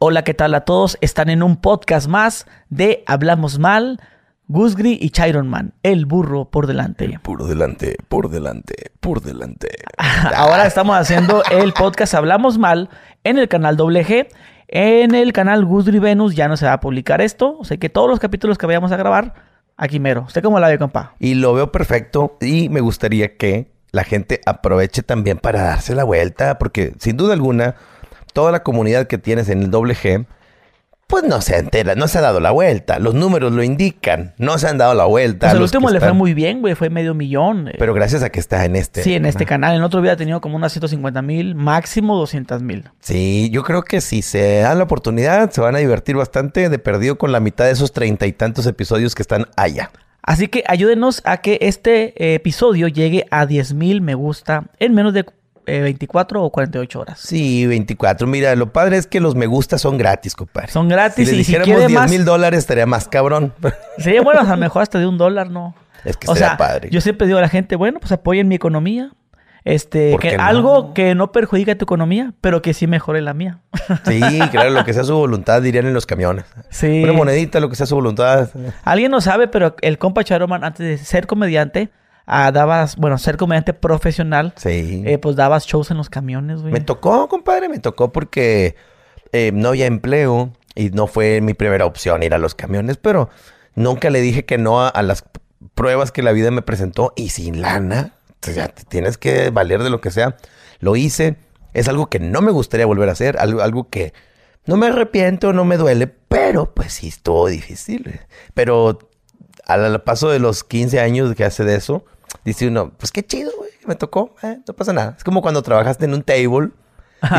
Hola, ¿qué tal a todos? Están en un podcast más de Hablamos Mal, Gusgri y Chiron Man, el burro por delante. Por delante, por delante, por delante. Ahora estamos haciendo el podcast Hablamos Mal en el canal WG. En el canal Gusgri Venus ya no se va a publicar esto. O sea que todos los capítulos que vayamos a grabar, aquí mero. ¿Usted cómo la ve, compa? Y lo veo perfecto y me gustaría que la gente aproveche también para darse la vuelta, porque sin duda alguna toda la comunidad que tienes en el doble G, pues no se entera, no se ha dado la vuelta. Los números lo indican, no se han dado la vuelta. Pues el último le fue muy bien, güey, fue medio millón. Eh. Pero gracias a que está en este. Sí, en este canal. En otro hubiera tenido como unas 150 mil, máximo 200 mil. Sí, yo creo que si se dan la oportunidad, se van a divertir bastante de perdido con la mitad de esos treinta y tantos episodios que están allá. Así que ayúdenos a que este eh, episodio llegue a 10 mil me gusta en menos de 24 eh, o 48 horas. Sí, 24. Mira, lo padre es que los me gusta son gratis, compadre. Son gratis si si dijéramos 10 mil dólares estaría más cabrón. Sí, bueno, a lo mejor hasta de un dólar, ¿no? Es que o sea, padre. Yo siempre digo a la gente, bueno, pues apoyen mi economía. Este, que algo que no perjudique tu economía, pero que sí mejore la mía. Sí, claro, lo que sea su voluntad, dirían en los camiones. Sí. Una monedita, lo que sea su voluntad. Alguien no sabe, pero el compa Charoman, antes de ser comediante, Ah, dabas, bueno, ser comediante profesional. Sí. Eh, pues dabas shows en los camiones, güey. Me tocó, compadre, me tocó porque eh, no había empleo y no fue mi primera opción ir a los camiones, pero nunca le dije que no a, las pruebas que la vida me presentó y sin lana, o sea, tienes que valer de lo que sea. Lo hice, es algo que no me gustaría volver a hacer, algo, algo que no me arrepiento, no me duele, pero pues sí estuvo difícil. Pero al paso de los 15 años que hace de eso, dice uno, pues qué chido, güey, me tocó, eh, no pasa nada. Es como cuando trabajaste en un table.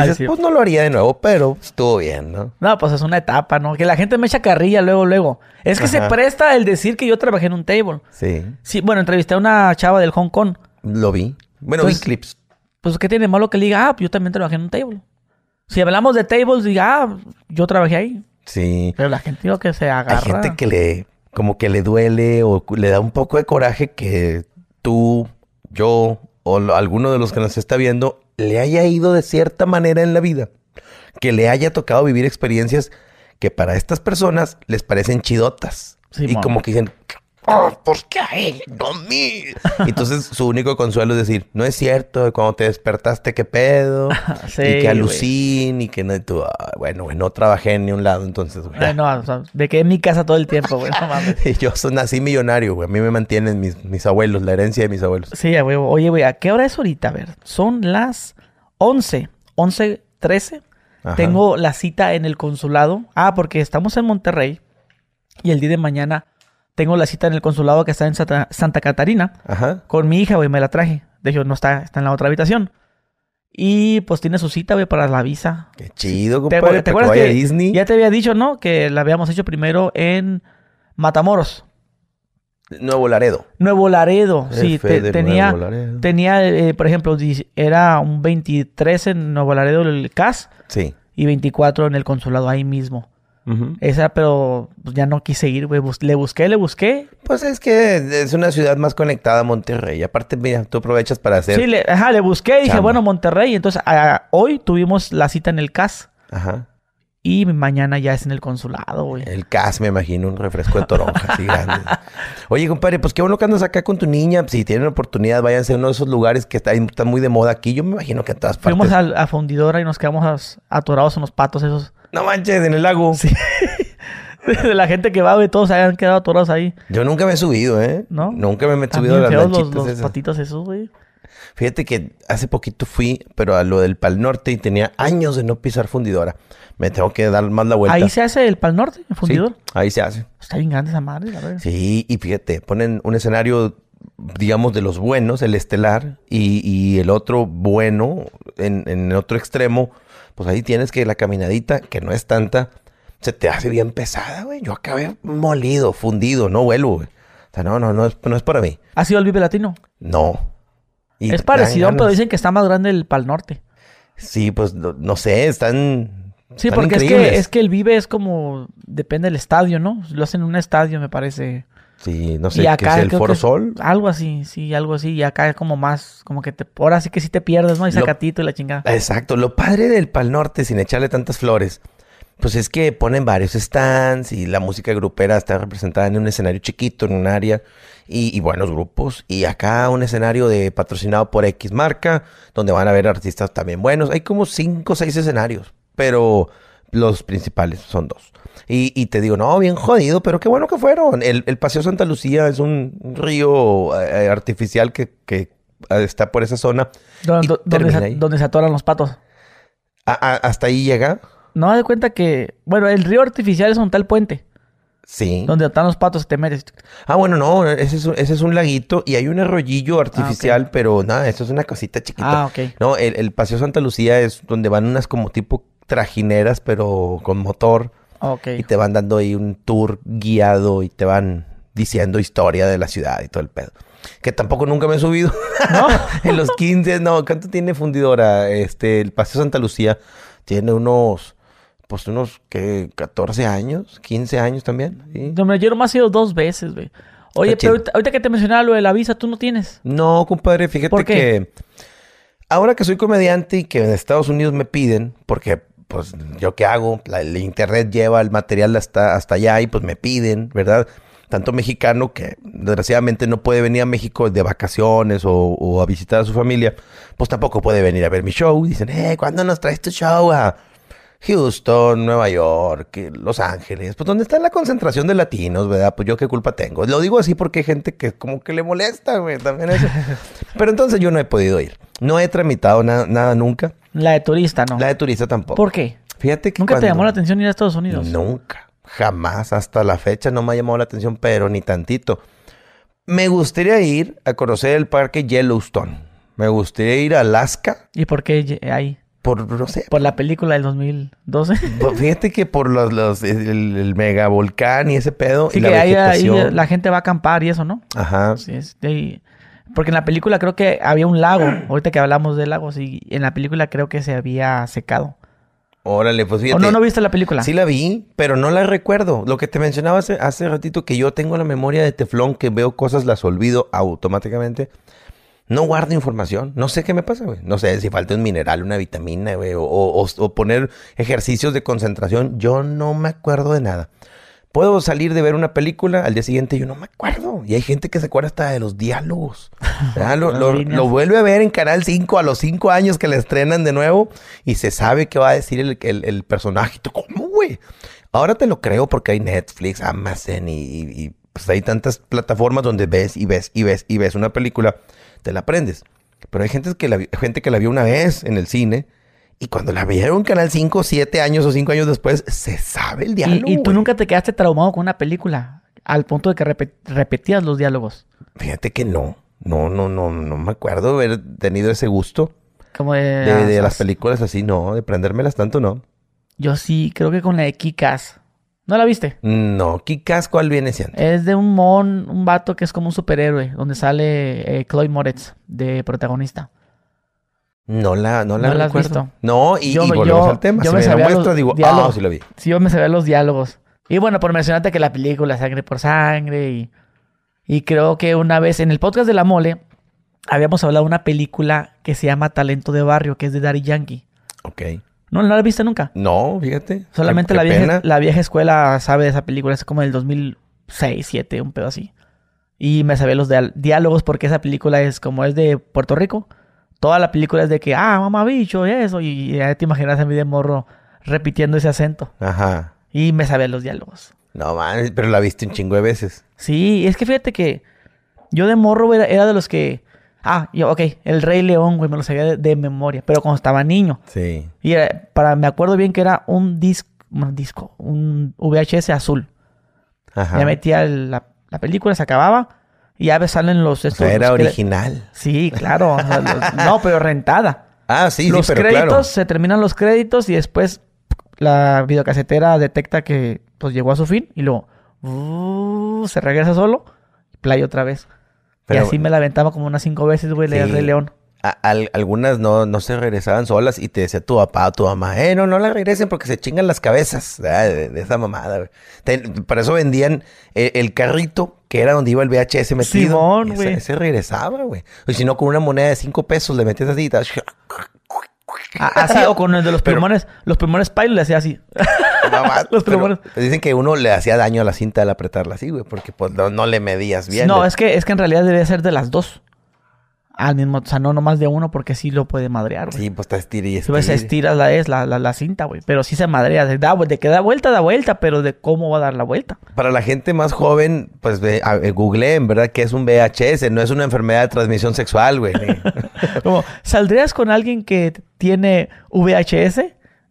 dices, pues no lo haría de nuevo, pero estuvo bien, ¿no? No, pues es una etapa, ¿no? Que la gente me echa carrilla luego, luego. Es que se presta el decir que yo trabajé en un table. Sí. Sí, bueno, entrevisté a una chava del Hong Kong. Lo vi. Bueno, vi clips. Pues, ¿qué tiene malo que le diga, ah, yo también trabajé en un table? Si hablamos de tables, diga, ah, yo trabajé ahí. Sí. Pero la gente digo que se agarra. Hay gente que le, como que le duele o le da un poco de coraje que tú, yo o alguno de los que nos está viendo le haya ido de cierta manera en la vida, que le haya tocado vivir experiencias que para estas personas les parecen chidotas. y como que dicen, oh, ¿por qué a él? No a mí. Entonces su único consuelo es decir, no es cierto, cuando te despertaste, qué pedo, y que alucin, y que no, tú, ah, bueno, no trabajé en ni un lado, entonces, güey. no, o sea, me quedé en mi casa todo el tiempo, güey, no mames. y yo nací millonario, güey, a mí me mantienen mis, mis abuelos, la herencia de mis abuelos. Sí, güey, oye, güey, ¿a qué hora es ahorita? A ver, son las 11, 11, 13. Tengo la cita en el consulado. Ah, porque estamos en Monterrey y el día de mañana tengo la cita en el consulado que está en Santa, Catarina. Ajá. Con mi hija, güey, me la traje. De hecho, no está, está en la otra habitación. Y pues tiene su cita, güey, para la visa. Qué chido, compadre. ¿Te, acuerdas que Disney? Ya te había dicho, ¿no? Que la habíamos hecho primero en Matamoros. Nuevo Laredo. Nuevo Laredo, sí. tenía, tenía eh, por ejemplo, era un 23 en Nuevo Laredo el CAS. Sí. Y 24 en el consulado ahí mismo. Esa, pero pues, ya no quise ir, güey. le busqué, le busqué. Pues es que es una ciudad más conectada a Monterrey. Aparte, mira, tú aprovechas para hacer. Sí, le, ajá, le busqué y dije, bueno, Monterrey. Entonces, hoy tuvimos la cita en el CAS. Ajá. Y mañana ya es en el consulado, güey. El CAS, me imagino, un refresco de toronja así grande. Oye, compadre, pues qué bueno que andas acá con tu niña. Si tienen oportunidad, váyanse a uno de esos lugares que están, muy de moda aquí. Yo me imagino que en todas partes. Fuimos a, a fundidora y nos quedamos atorados en los patos esos. No manches, en el lago. Sí. la gente que va, güey, todos se han quedado atorados ahí. Yo nunca me he subido, ¿eh? ¿No? Nunca me he subido a las lanchitas los, los patitos esos, güey. Fíjate que hace poquito fui, pero a lo del Pal Norte y tenía años de no pisar fundidora. Me tengo que dar más la vuelta. ¿Ahí se hace el Pal Norte, el fundidor? Sí, ahí se hace. Está bien grande esa madre, la verdad. Sí, y fíjate, ponen un escenario, digamos, de los buenos, el estelar, y, y el otro bueno, en, en otro extremo, pues ahí tienes que la caminadita, que no es tanta, se te hace bien pesada, güey. Yo acabé molido, fundido, no vuelo, güey. O sea, no, no, no es, no es para mí. ¿Ha sido el Vive Latino? No. es parecido, pero dicen que está más grande el Pal Norte. Sí, pues no, sé, están. Sí, porque es que, es que el Vive es como. Depende del estadio, ¿no? Lo hacen en un estadio, me parece. Sí, no sé, ¿qué es el Foro Sol? Algo así, sí, algo así. Y acá es como más, como que te, ahora sí que sí te pierdes, ¿no? Y sacatito y la chingada. Exacto. Lo padre del Pal Norte, sin echarle tantas flores, Pues es que ponen varios stands y la música grupera está representada en un escenario chiquito, en un área, y, buenos grupos. Y acá un escenario de patrocinado por X marca, donde van a ver artistas también buenos. Hay como cinco o seis escenarios, pero los principales son dos. Y, te digo, no, bien jodido, pero qué bueno que fueron. El, Paseo Santa Lucía es un río eh, artificial que, está por esa zona. donde se atoran los patos. hasta ahí llega. No, de cuenta que, bueno, el río artificial es un tal puente. Sí. Donde están los patos, te metes. Ah, bueno, no, ese es, un, ese es un laguito y hay un arroyillo artificial, ah, pero nada, eso es una cosita chiquita. Ah, ok. No, el, Paseo Santa Lucía es donde van unas como tipo trajineras, pero con motor. Ok. Y te van dando ahí un tour guiado y te van diciendo historia de la ciudad y todo el pedo. Que tampoco nunca me he subido. ¿No? en los 15, no, ¿cuánto tiene fundidora? Este, el Paseo Santa Lucía tiene unos pues unos, ¿qué? 14 años, 15 años también. ¿sí? No, me yo más he ido dos veces, güey. Oye, pero ahorita, que te mencionaba lo de la visa, ¿tú no tienes? No, compadre, fíjate que ahora que soy comediante y que en Estados Unidos me piden, porque pues yo qué hago, el internet lleva el material hasta, hasta allá y pues me piden, ¿verdad? Tanto mexicano que desgraciadamente no puede venir a México de vacaciones o, o, a visitar a su familia, pues tampoco puede venir a ver mi show. Dicen, eh, ¿cuándo nos traes tu show a, Houston, Nueva York, Los Ángeles, pues donde está la concentración de latinos, ¿verdad? Pues yo qué culpa tengo. Lo digo así porque hay gente que como que le molesta, güey, también eso. Pero entonces yo no he podido ir. No he tramitado nada nunca. La de turista, ¿no? La de turista tampoco. ¿Por qué? Fíjate que ¿Nunca te llamó la atención ir a Estados Unidos? Nunca. Jamás. Hasta la fecha no me ha llamado la atención, pero ni tantito. Me gustaría ir a conocer el parque Yellowstone. Me gustaría ir a Alaska. ¿Y por qué ahí? por, no sé. Por la película del 2012. Fíjate que por los, los el, mega volcán y ese pedo. y la ahí, la gente va a acampar y eso, ¿no? Ajá. Sí, es porque en la película creo que había un lago. Ahorita que hablamos de lagos. Y en la película creo que se había secado. Órale, pues fíjate. ¿O no, no viste la película? Sí la vi, pero no la recuerdo. Lo que te mencionaba hace, hace ratito, que yo tengo la memoria de teflón, que veo cosas, las olvido automáticamente. No guardo información. No sé qué me pasa, güey. No sé si falta un mineral, una vitamina, güey. O, poner ejercicios de concentración. Yo no me acuerdo de nada. Puedo salir de ver una película, al día siguiente yo no me acuerdo. Y hay gente que se acuerda hasta de los diálogos. lo, vuelve a ver en Canal 5 a los 5 años que le estrenan de nuevo y se sabe qué va a decir el, el, personaje. ¿Cómo, güey? Ahora te lo creo porque hay Netflix, Amazon y, y pues hay tantas plataformas donde ves y ves y ves y ves una película te la aprendes. Pero hay gente que la, gente que la vio una vez en el cine y cuando la vieron en Canal 5, 7 años o 5 años después, se sabe el diálogo. ¿Y, tú nunca te quedaste traumado con una película al punto de que repetías los diálogos? Fíjate que no. No, no, no, no me acuerdo haber tenido ese gusto. Como de, de, las películas así, no, de prendérmelas tanto, no. Yo sí, creo que con la de Kikas. ¿No la viste? No, Kikas, ¿cuál viene siendo? Es de un mon, un vato que es como un superhéroe, donde sale eh, Chloe Moretz de protagonista. No la, no la, ¿No la has visto. No, y, yo, volvemos al tema. Yo me, sabía los digo, diálogos. sí lo vi. Sí, yo me sabía los diálogos. Y bueno, por mencionarte que la película Sangre por Sangre y, y creo que una vez en el podcast de La Mole habíamos hablado de una película que se llama Talento de Barrio, que es de Daddy Yankee. Ok. ¿No, la viste nunca? No, fíjate. Solamente la vieja, la vieja escuela sabe de esa película. Es como del 2006, 2007, un pedo así. Y me sabía los diálogos porque esa película es como es de Puerto Rico. Toda la película es de que, ah, mamá bicho y eso. Y ya te imaginas a mí de morro repitiendo ese acento. Ajá. Y me sabía los diálogos. No, man, pero la viste un chingo de veces. Sí, es que fíjate que yo de morro era de los que Ah, yo, ok, el Rey León, güey, me lo sabía de, memoria, pero cuando estaba niño. Sí. Y para, me acuerdo bien que era un disco, un disco, un VHS azul. Ajá. Ya metía la, película, se acababa y ya salen los... Estos, era original. Sí, claro. no, pero rentada. Ah, sí, los sí, pero créditos, se terminan los créditos y después la videocasetera detecta que pues llegó a su fin y luego uh, se regresa solo y play otra vez y así me la aventaba como unas cinco veces, güey, leer Rey León. Algunas no, no se regresaban solas y te decía tu papá tu mamá, eh, no, no la regresen porque se chingan las cabezas de, esa mamada. Para eso vendían el, carrito que era donde iba el VHS metido. Simón, güey. Ese, regresaba, güey. O si no, con una moneda de cinco pesos le metías así y Así, o con el de los pulmones. Los pulmones Pilot le hacía así. los pulmones. Dicen que uno le hacía daño a la cinta al apretarla así, güey, porque pues no, le medías bien. No, es que, es que en realidad debe ser de las dos al mismo, o sea, no nomás de uno porque sí lo puede madrear, güey. Sí, pues está estira y estira. Pues estiras la, es, la, la, cinta, güey. Pero sí se madrea. De, da, de que da vuelta, da vuelta, pero de cómo va a dar la vuelta. Para la gente más joven, pues ve, google en verdad, que es un VHS. No es una enfermedad de transmisión sexual, güey. como, ¿saldrías con alguien que tiene VHS?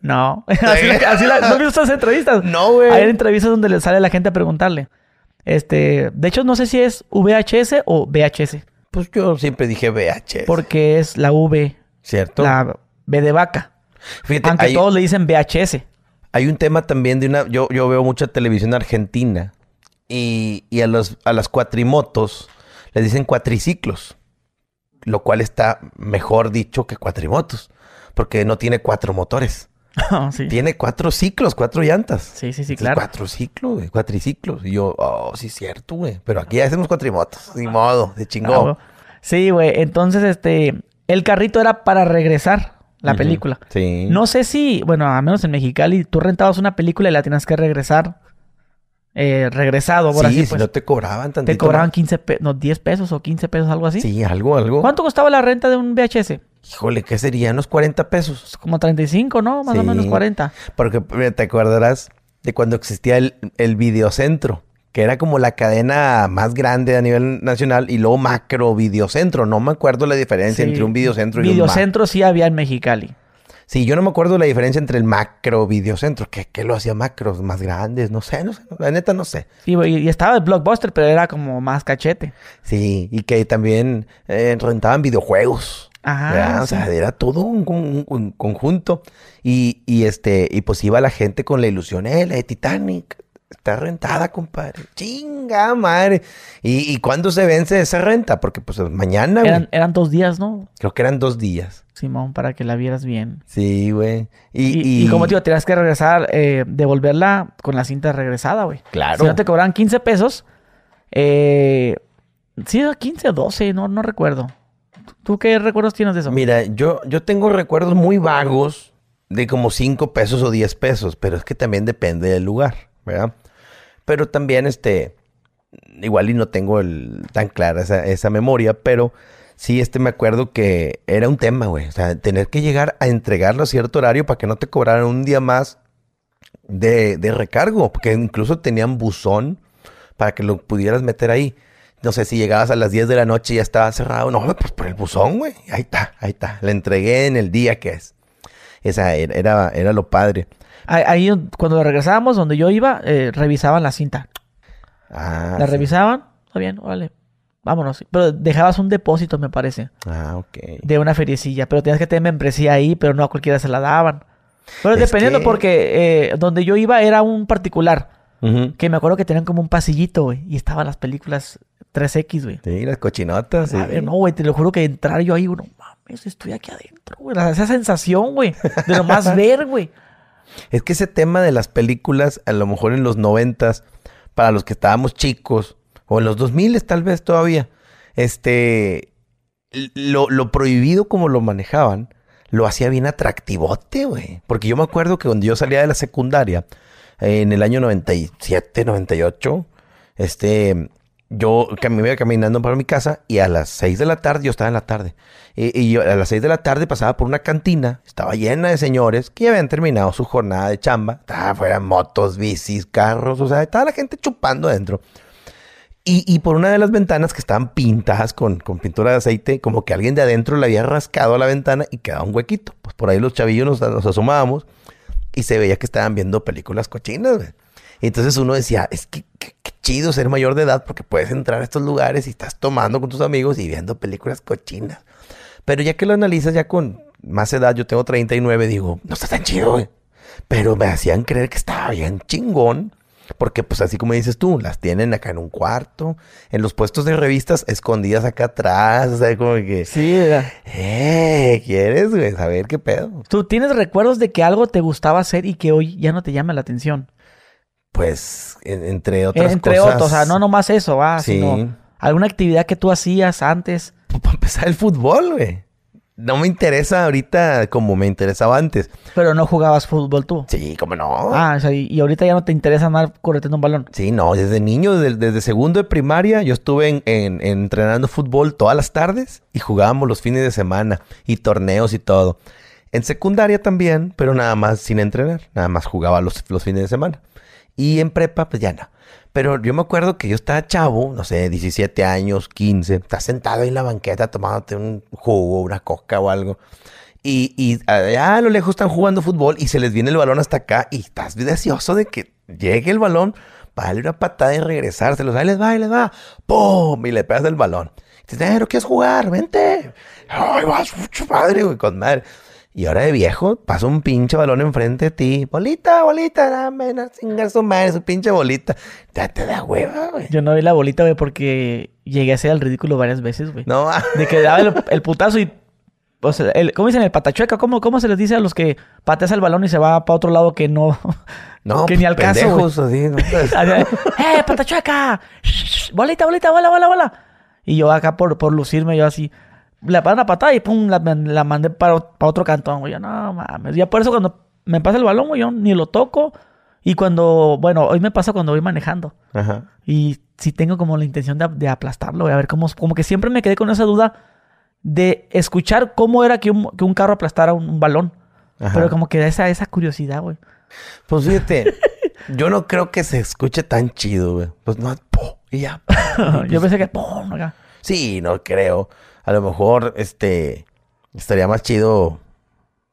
No. así, así la, ¿No has visto esas entrevistas? No, güey. Hay entrevistas donde le sale a la gente a preguntarle. Este, de hecho, no sé si es VHS o VHS. Pues yo siempre dije VHS. Porque es la V. ¿Cierto? La B de vaca. Fíjate, Aunque todos le dicen VHS. Hay un tema también de una... Yo, yo veo mucha televisión argentina. Y, y a, los, a las cuatrimotos le dicen cuatriciclos. Lo cual está mejor dicho que cuatrimotos. Porque no tiene cuatro motores. Oh, tiene cuatro ciclos, cuatro llantas. Sí, sí, sí, claro. Cuatro ciclos, güey, cuatriciclos. Y yo, oh, sí, cierto, güey. Pero aquí hacemos cuatrimotos. Ni modo, de chingón. sí, güey. Entonces, este, el carrito era para regresar la película. Sí. No sé si, bueno, a menos en Mexicali, tú rentabas una película y la tienes que regresar. Eh, regresado, por sí, si pues. no te cobraban tantito. Te cobraban 15 pesos, no, 10 pesos o 15 pesos, algo así. Sí, algo, algo. ¿Cuánto costaba la renta de un VHS? Híjole, ¿qué sería? ¿Unos 40 pesos? Como 35, ¿no? Más o menos 40. Porque te acordarás de cuando existía el, el videocentro, que era como la cadena más grande a nivel nacional, y luego macro videocentro. No me acuerdo la diferencia entre un videocentro y un Videocentro sí había en Mexicali. Sí, yo no me acuerdo la diferencia entre el macro videocentro. ¿Qué, qué lo hacía macros más grandes? No sé, no sé. La neta no sé. Sí, y estaba el Blockbuster, pero era como más cachete. Sí, y que también eh, rentaban videojuegos. Ajá. O sea, era todo un, conjunto. Y, y, este, y pues iba la gente con la ilusión, eh, la de Titanic. Está rentada, compadre. Chinga, madre. ¿Y, y cuándo se vence esa renta? Porque pues mañana, Eran, eran dos días, ¿no? Creo que eran dos días. Simón, para que la vieras bien. Sí, güey. Y, y, como te digo, tenías que regresar, eh, devolverla con la cinta regresada, güey. Claro. Si no te cobraban 15 pesos, eh, sí, 15 o 12, no, no recuerdo. ¿Tú qué recuerdos tienes de eso? Mira, yo, yo tengo recuerdos muy vagos de como 5 pesos o 10 pesos, pero es que también depende del lugar, ¿verdad? Pero también, este, igual y no tengo el, tan clara esa, esa memoria, pero sí, este me acuerdo que era un tema, güey. O sea, tener que llegar a entregarlo a cierto horario para que no te cobraran un día más de, de recargo, porque incluso tenían buzón para que lo pudieras meter ahí. No sé si llegabas a las 10 de la noche y ya estaba cerrado. No, pues por el buzón, güey. Ahí está, ahí está. La entregué en el día que es. Esa era, era, lo padre. Ahí, cuando regresábamos, donde yo iba, eh, revisaban la cinta. Ah, la revisaban. Está bien, vale. Vámonos. Pero dejabas un depósito, me parece. Ah, ok. De una feriecilla. Pero tenías que tener membresía ahí, pero no a cualquiera se la daban. Pero dependiendo, porque eh, donde yo iba era un particular. Que me acuerdo que tenían como un pasillito, güey. Y estaban las películas 3X, güey. Sí, las cochinotas. A ver, no, güey, te lo juro que entrar yo ahí, uno, mames, estoy aquí adentro, güey. Esa sensación, güey, de lo más ver, güey. Es que ese tema de las películas, a lo mejor en los noventas, para los que estábamos chicos, o en los dos miles tal vez todavía, este, lo, lo prohibido como lo manejaban, lo hacía bien atractivote, güey. Porque yo me acuerdo que cuando yo salía de la secundaria, en el año 97, 98, este, yo me iba caminando para mi casa y a las 6 de la tarde, yo estaba en la tarde, y, a las 6 de la tarde pasaba por una cantina, estaba llena de señores que ya habían terminado su jornada de chamba, estaba fuera motos, bicis, carros, o sea, estaba la gente chupando adentro. Y, por una de las ventanas que estaban pintadas con, con, pintura de aceite, como que alguien de adentro le había rascado a la ventana y quedaba un huequito. Pues por ahí los chavillos nos, nos asomábamos y se veía que estaban viendo películas cochinas. Y entonces uno decía, es que chido ser mayor de edad porque puedes entrar a estos lugares y estás tomando con tus amigos y viendo películas cochinas. Pero ya que lo analizas ya con más edad, yo tengo 39, digo, no está tan chido, güey. Pero me hacían creer que estaba bien chingón. Porque pues así como dices tú, las tienen acá en un cuarto, en los puestos de revistas escondidas acá atrás, o sea, como que... Sí, Eh, ¿quieres, güey? Saber qué pedo. ¿Tú tienes recuerdos de que algo te gustaba hacer y que hoy ya no te llama la atención? Pues, entre otras entre cosas. Entre otros, o sea, no nomás eso, va, sí. sino alguna actividad que tú hacías antes. Para empezar el fútbol, güey. no me interesa ahorita como me interesaba antes. Pero no jugabas fútbol tú. Sí, como no. Ah, o sea, y ahorita ya no te interesa andar correteando un balón. Sí, no, desde niño, desde, segundo de primaria, yo estuve en, entrenando fútbol todas las tardes y jugábamos los fines de semana y torneos y todo. En secundaria también, pero nada más sin entrenar, nada más jugaba los, los fines de semana. Y en prepa, pues ya no. Pero yo me acuerdo que yo estaba chavo, no sé, 17 años, 15, estás sentado ahí en la banqueta tomándote un jugo, una coca o algo. Y, y allá a lo lejos están jugando fútbol y se les viene el balón hasta acá y estás deseoso de que llegue el balón para darle una patada y regresárselos. Ahí les va, ahí les va. ¡Pum! Y le pegas el balón. dices, ¿no quieres jugar? Vente. Ay, vas, mucho padre, güey, con madre. Y ahora de viejo, pasa un pinche balón enfrente de ti. Bolita, bolita, dame, no sin su madre, su pinche bolita. Ya te da hueva, güey. Yo no vi la bolita, güey, porque llegué a hacer el ridículo varias veces, güey. No. De que daba el, putazo y. O sea, el, ¿cómo dicen? El patachueca. ¿Cómo, ¿Cómo se les dice a los que pateas el balón y se va para otro lado que no. No, que ni al caso. Así, ¿no? ¡Eh, patachueca! bolita, bolita, bola, bola, bola. Y yo acá por, por lucirme, yo así le paran una patada y pum, la, mandé para, para, otro cantón, güey. no mames. Ya por eso cuando me pasa el balón, güey, yo ni lo toco. Y cuando, bueno, hoy me pasa cuando voy manejando. Ajá. Y si tengo como la intención de, aplastarlo, güey. A ver, cómo, como que siempre me quedé con esa duda de escuchar cómo era que un, que un carro aplastara un, balón. Pero como que esa, esa curiosidad, güey. Pues fíjate, yo no creo que se escuche tan chido, güey. Pues no, po, y ya. yo pensé que, pum, acá. Sí, no creo a lo mejor, este, estaría más chido.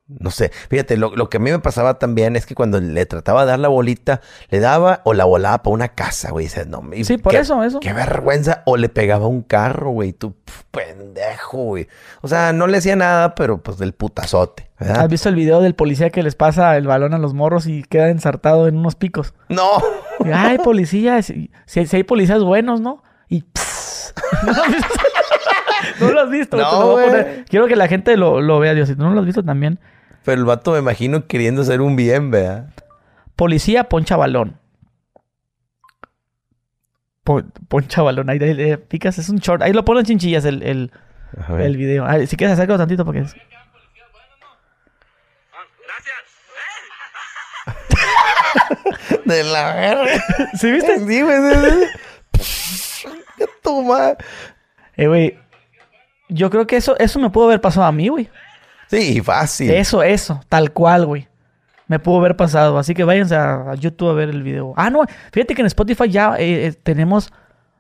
No sé, fíjate, lo, que a mí me pasaba también es que cuando le trataba de dar la bolita, le daba o la volaba para una casa, güey. Dices, no, sí, por eso, eso. Qué vergüenza. O le pegaba un carro, güey. Tú, pendejo, güey. O sea, no le hacía nada, pero pues del putazote. ¿Has visto el video del policía que les pasa el balón a los morros y queda ensartado en unos picos? No. Ay, policía, si, hay policías buenos, ¿no? Y... no lo has visto. No, Quiero que la gente lo, vea, Dios. Si no lo has visto también. Pero el vato me imagino queriendo hacer un bien, ¿verdad? Policía poncha balón. poncha balón. Ahí, le picas, es un short. Ahí lo ponen chinchillas el, el, el video. si quieres acercarlo tantito porque es. De la verga. ¿Sí viste? Sí, güey. ¿Qué toma? Eh, güey, yo creo que eso, eso me pudo haber pasado a mí, güey. Sí, fácil. Eso, eso, tal cual, güey. Me pudo haber pasado. Así que váyanse a, YouTube a ver el video. Ah, no, fíjate que en Spotify ya eh, eh, tenemos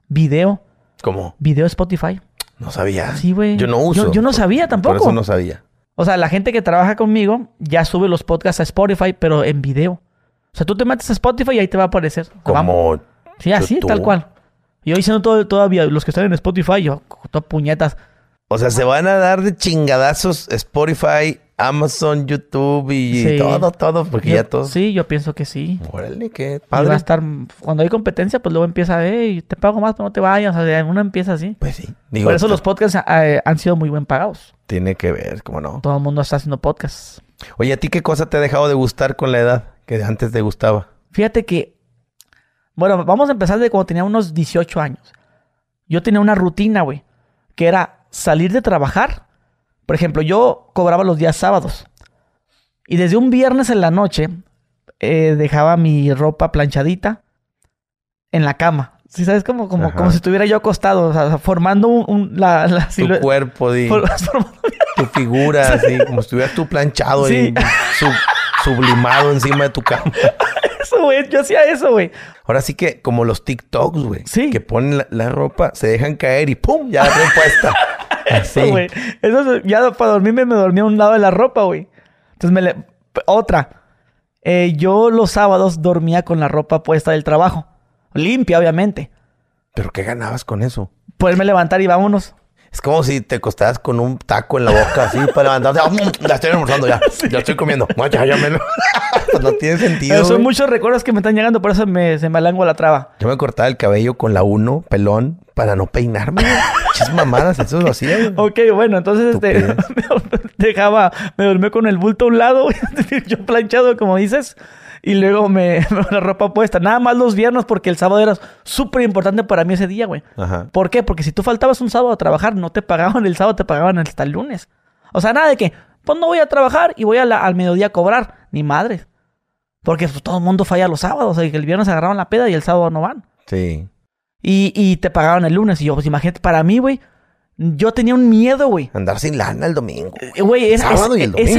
video. ¿Cómo? Video Spotify. No sabía. Sí, güey. Yo no uso. Yo, no sabía tampoco. Por eso no sabía. O sea, la gente que trabaja conmigo ya sube los podcasts a Spotify, pero en video. O sea, tú te metes a Spotify y ahí te va a aparecer. Como. Sí, así, tal cual. Y hoy siendo todo, todavía los que están en Spotify, yo, todas puñetas. O sea, se van a dar de chingadazos Spotify, Amazon, YouTube y todo, todo, porque ya todo. Sí, yo pienso que sí. Órale, qué padre. va a estar, cuando hay competencia, pues luego empieza, hey, te pago más, pero no te vayas. O sea, uno empieza así. Pues sí. Por eso los podcasts eh, han sido muy buen pagados. Tiene que ver, ¿cómo no? Todo el mundo está haciendo podcasts. Oye, ¿a ti qué cosa te ha dejado de gustar con la edad que antes te gustaba? Fíjate que, bueno, vamos a empezar de cuando tenía unos 18 años. Yo tenía una rutina, güey, que era salir de trabajar. Por ejemplo, yo cobraba los días sábados. Y desde un viernes en la noche eh, dejaba mi ropa planchadita en la cama. ¿Sí sabes? Como, como, como si estuviera yo acostado, o sea, formando un, la, la Tu cuerpo, di. tu figura, así, como si estuvieras tú planchado y sublimado encima de tu cama. Eso, güey. Yo hacía eso, güey. Ahora sí que, como los TikToks, güey. Sí. Que ponen la, ropa, se dejan caer y ¡pum! Ya la puesta. Eso, güey. Eso, ya para dormirme me dormía a un lado de la ropa, güey. Entonces me le... Otra. Eh, yo los sábados dormía con la ropa puesta del trabajo. Limpia, obviamente. ¿Pero qué ganabas con eso? Poderme levantar y vámonos. Es como si te acostabas con un taco en la boca así para levantarte. Ya estoy almorzando ya. Ya estoy comiendo. Ya, ya me... pues no tiene sentido. son muchos recuerdos que me están llegando, por eso me, se me alangua la traba. Yo me cortaba el cabello con la uno, pelón, para no peinarme. Muchas mamadas, eso lo hacía. Ok, bueno, entonces este, me dejaba, me dormí con el bulto a un lado, yo planchado, como dices. Y luego me, la ropa puesta. Nada más los viernes porque el sábado era súper importante para mí ese día, güey. Ajá. ¿Por qué? Porque si tú faltabas un sábado a trabajar, no te pagaban el sábado, te pagaban hasta el lunes. O sea, nada de que, pues no voy a trabajar y voy al mediodía a cobrar. Ni madres. Porque pues, todo el mundo falla los sábados. O sea, que el viernes agarraban la peda y el sábado no van. Sí. Y, y te pagaban el lunes. Y yo, pues imagínate, para mí, güey, yo tenía un miedo, güey. Andar sin lana el domingo. Eh, güey, ese,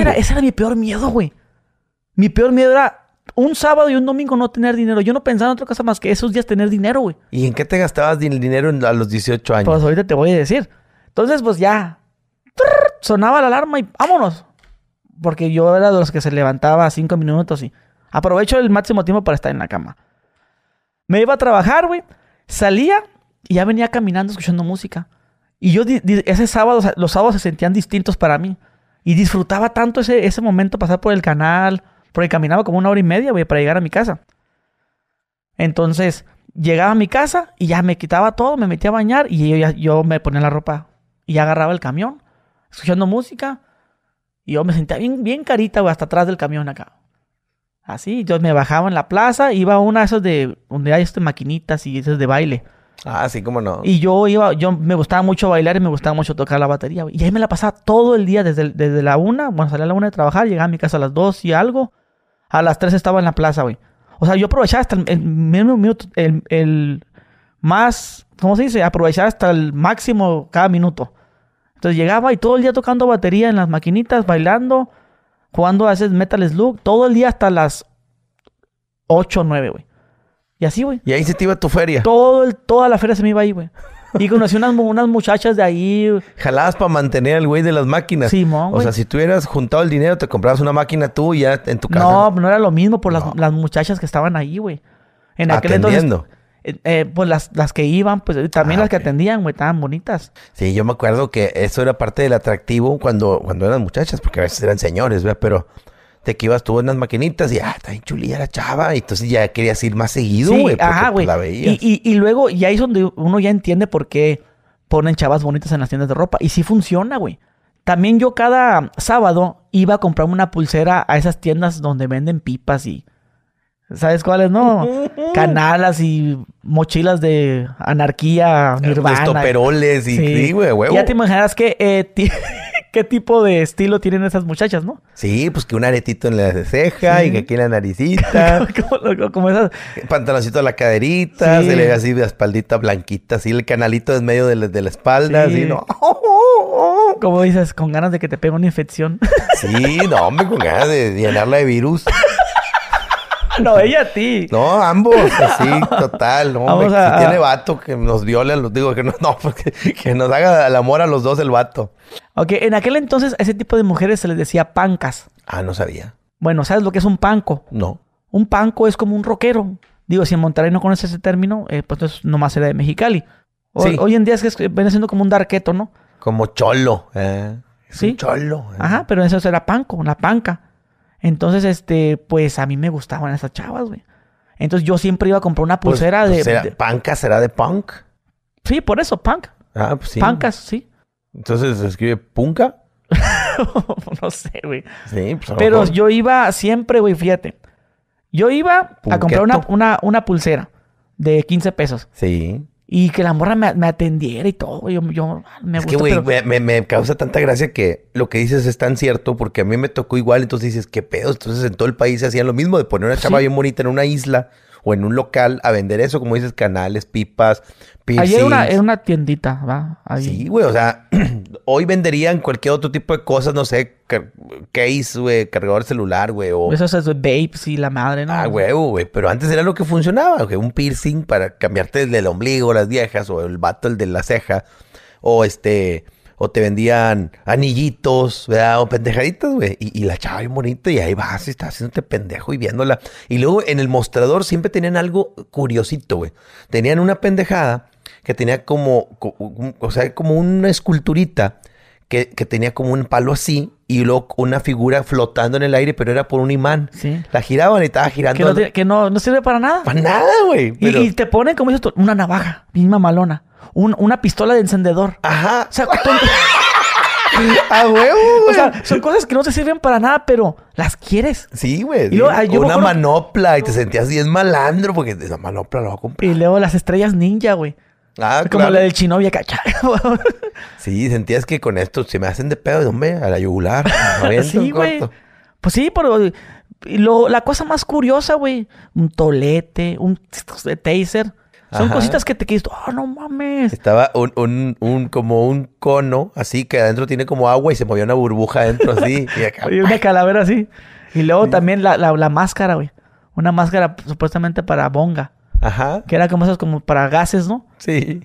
era, ese era mi peor miedo, güey. Mi peor miedo era un sábado y un domingo no tener dinero. Yo no pensaba en otra cosa más que esos días tener dinero, güey. ¿Y en qué te gastabas el dinero a los 18 años? Pues ahorita te voy a decir. Entonces, pues ya. Sonaba la alarma y vámonos. Porque yo era de los que se levantaba cinco minutos y aprovecho el máximo tiempo para estar en la cama. Me iba a trabajar, güey. Salía y ya venía caminando escuchando música. Y yo ese sábado, los sábados se sentían distintos para mí. Y disfrutaba tanto ese, ese momento, pasar por el canal, porque caminaba como una hora y media, güey, para llegar a mi casa. Entonces, llegaba a mi casa y ya me quitaba todo, me metía a bañar y yo, yo me ponía la ropa y agarraba el camión, escuchando música. Y yo me sentía bien, bien carita, güey, hasta atrás del camión acá. Así, yo me bajaba en la plaza, iba a una de esas de, donde hay este maquinitas y esas de baile. Ah, sí, cómo no. Y yo iba, yo me gustaba mucho bailar y me gustaba mucho tocar la batería. Y ahí me la pasaba todo el día, desde, desde la una, bueno, salía a la una de trabajar, llegaba a mi casa a las dos y algo. A las tres estaba en la plaza, güey. O sea, yo aprovechaba hasta el, minuto, el, el, más, ¿cómo se dice? Aprovechaba hasta el máximo cada minuto. Entonces llegaba y todo el día tocando batería en las maquinitas, bailando, jugando a veces Metal Slug, todo el día hasta las 8 o 9, güey. Y así, güey. Y ahí se te iba tu feria. Todo el, toda la feria se me iba ahí, güey. Y conocí unas, unas muchachas de ahí. Jalabas para mantener al güey de las máquinas. Sí, O sea, si tú hubieras juntado el dinero, te comprabas una máquina tú y ya en tu casa. No, no era lo mismo por las, las muchachas que estaban ahí, güey. En aquel Atendiendo. entonces. Eh, eh, pues las, las que iban, pues también ah, las que atendían, güey, estaban bonitas. Sí, yo me acuerdo que eso era parte del atractivo cuando, cuando eran muchachas, porque a veces eran señores, ¿verdad? Pero de que ibas tú en las maquinitas y, ah, está bien chulilla la chava. Y entonces ya querías ir más seguido, güey. ajá, pues, güey. y, y, y, luego, y ahí es donde uno ya entiende por qué ponen chavas bonitas en las tiendas de ropa. Y sí funciona, güey. También yo cada sábado iba a comprarme una pulsera a esas tiendas donde venden pipas y... ¿Sabes cuáles, no? Canalas y mochilas de anarquía, nirvana. peroles y... Sí, güey, huevo. Ya te imaginas que... Eh, qué tipo de estilo tienen esas muchachas, ¿no? Sí, pues que un aretito en la ceja y que aquí en la naricita. como, esas. Pantaloncito a la caderita, se le ve así de espaldita blanquita, así el canalito en medio de la, espalda, así, ¿no? Como dices, con ganas de que te pegue una infección. sí, no, hombre, con ganas de llenarla de virus. No, ella a ti. No, ambos, así, total. No, si tiene vato que nos viole, los digo que no, no, porque que nos haga el amor a los dos el vato. Ok, en aquel entonces a ese tipo de mujeres se les decía pancas. Ah, no sabía. Bueno, ¿sabes lo que es un panco? No. Un panco es como un rockero. Digo, si en Monterrey no conoces ese término, eh, pues entonces nomás era de Mexicali. Hoy en día es que viene siendo como un darqueto, ¿no? Como cholo. Eh. sí. cholo. Eh. Ajá, pero eso era panco, una panca. Entonces, este, pues a mí me gustaban esas chavas, güey. Entonces yo siempre iba a comprar una pues, pulsera pues, de, ¿Panca será de punk? Sí, por eso, punk. Ah, pues sí. Pancas, sí. Entonces se escribe punca. no sé, güey. Sí, pues Pero yo iba siempre, güey, fíjate. Yo iba a comprar una, una, una pulsera de 15 pesos. Sí. Y que la morra me, atendiera y todo. Yo, yo me Es que, güey, me, causa tanta gracia que lo que dices es tan cierto porque a mí me tocó igual. Entonces dices, ¿qué pedo? Entonces en todo el país se hacían lo mismo de poner una chava bien bonita en una isla o en un local a vender eso, como dices, canales, pipas, Ahí era una, una tiendita, ¿va? Sí, güey, o sea, hoy venderían cualquier otro tipo de cosas, no sé, case, güey, cargador celular, güey, o... Eso es vapes y la madre, ¿no? Ah, güey, güey, pero antes era lo que funcionaba, güey, un piercing para cambiarte el del ombligo, las viejas, o el vato, el de la ceja, o este o te vendían anillitos, ¿verdad? O pendejaditas, güey. Y, la chava bien bonita y ahí vas y estás haciéndote pendejo y viéndola. Y luego en el mostrador siempre tenían algo curiosito, güey. Tenían una pendejada que tenía como, o sea, como una esculturita que, tenía como un palo así y luego una figura flotando en el aire, pero era por un imán. Sí. La giraban y estaba girando. Que no, no, sirve para nada. Para nada, güey. Y, te ponen, como dices una navaja, misma malona una pistola de encendedor. Ajá. O sea, a huevo, O sea, son cosas que no te sirven para nada, pero las quieres. Sí, güey. una manopla y te sentías bien malandro porque esa manopla la va a comprar. Y luego las estrellas ninja, güey. Ah, Como la del chinovia, cacha. sí, sentías que con esto se me hacen de pedo, hombre, a la yugular. sí, güey. Pues sí, pero lo, la cosa más curiosa, güey, un tolete, un taser. Son cositas que te quedas, oh, no mames. Estaba un, un, un, como un cono, así, que adentro tiene como agua y se movía una burbuja adentro, así. y, una calavera así. Y luego también la, la, máscara, güey. Una máscara supuestamente para bonga. Ajá. Que era como esas como para gases, ¿no? Sí.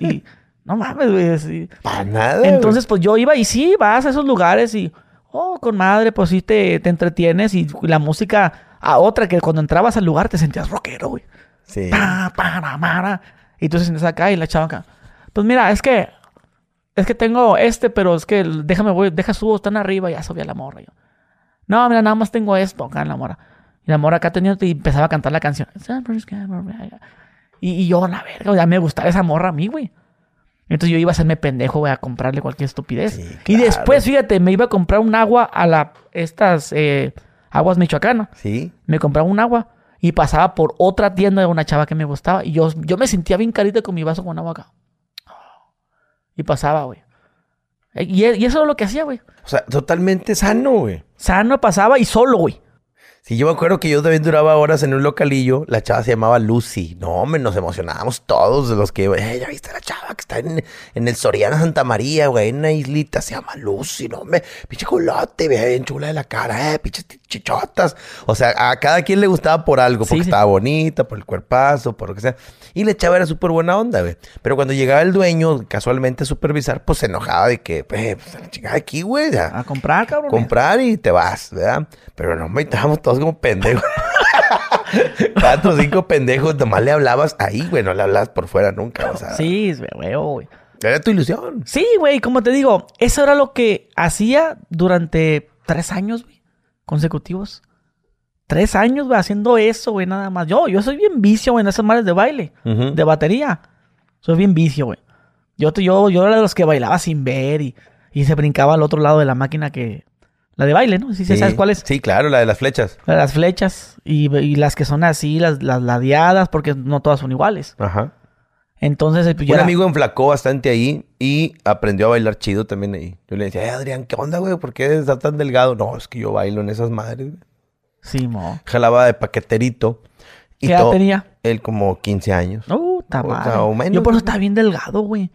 y no mames, güey. Para nada. Entonces, pues yo iba y sí, vas a esos lugares y, oh, con madre, pues sí te, te entretienes y la música a otra que cuando entrabas al lugar te sentías rockero, güey. Sí. y tú se sientes acá y la chava acá. Pues mira, es que. Es que tengo este, pero es que déjame, voy, deja subo, están arriba ya subí a la morra. Yo. No, mira, nada más tengo esto acá en la morra. Y la morra acá tenía y empezaba a cantar la canción. Y, y yo, la verga, ya me gustaba esa morra a mí, güey. Entonces yo iba a hacerme pendejo, güey, a comprarle cualquier estupidez. Y después, fíjate, me iba a comprar un agua a la, estas eh, aguas michoacanas. Sí. Me compraba un agua y pasaba por otra tienda de una chava que me gustaba. Y yo, yo me sentía bien carita con mi vaso con agua acá. Y pasaba, güey. Y, y eso es lo que hacía, güey. O sea, totalmente sano, güey. Sano pasaba y solo, güey. Sí, yo me acuerdo que yo también duraba horas en un localillo. La chava se llamaba Lucy. No, hombre, nos emocionábamos todos los que, eh, ya viste la chava que está en, el Soriana Santa María, güey, en una islita, se llama Lucy, no, hombre, pinche culote, bien chula de la cara, eh, pinches chichotas. O sea, a cada quien le gustaba por algo, porque estaba bonita, por el cuerpazo, por lo que sea. Y la chava era súper buena onda, güey. Pero cuando llegaba el dueño, casualmente a supervisar, pues se enojaba de que, pues, la chingada aquí, güey, ya. A comprar, cabrón. Comprar y te vas, ¿verdad? Pero no, me estábamos todos como pendejos. Cuatro o cinco pendejos, nomás le hablabas ahí, güey, no le hablabas por fuera nunca, o sea. Sí, güey, güey. Era tu ilusión. Sí, güey, como te digo, eso era lo que hacía durante tres años, güey, consecutivos. Tres años, güey, haciendo eso, güey, nada más. Yo, yo soy bien vicio, güey, en esas madres de baile, de batería. Soy bien vicio, güey. Yo, yo, yo era de los que bailaba sin ver y, y se brincaba al otro lado de la máquina que, la de baile, ¿no? Sí, sí, ¿Sabes cuál es? Sí, claro, la de las flechas. La de las flechas. Y, las que son así, las, las ladeadas, porque no todas son iguales. Ajá. Entonces, pues, Un amigo enflacó bastante ahí y aprendió a bailar chido también ahí. Yo le decía, eh, Adrián, ¿qué onda, güey? ¿Por qué estás tan delgado? No, es que yo bailo en esas madres, güey. Sí, mo. Jalaba de paqueterito. Y ¿Qué edad tenía? Él como 15 años. Uh, está mal. Yo por eso estaba bien delgado, güey.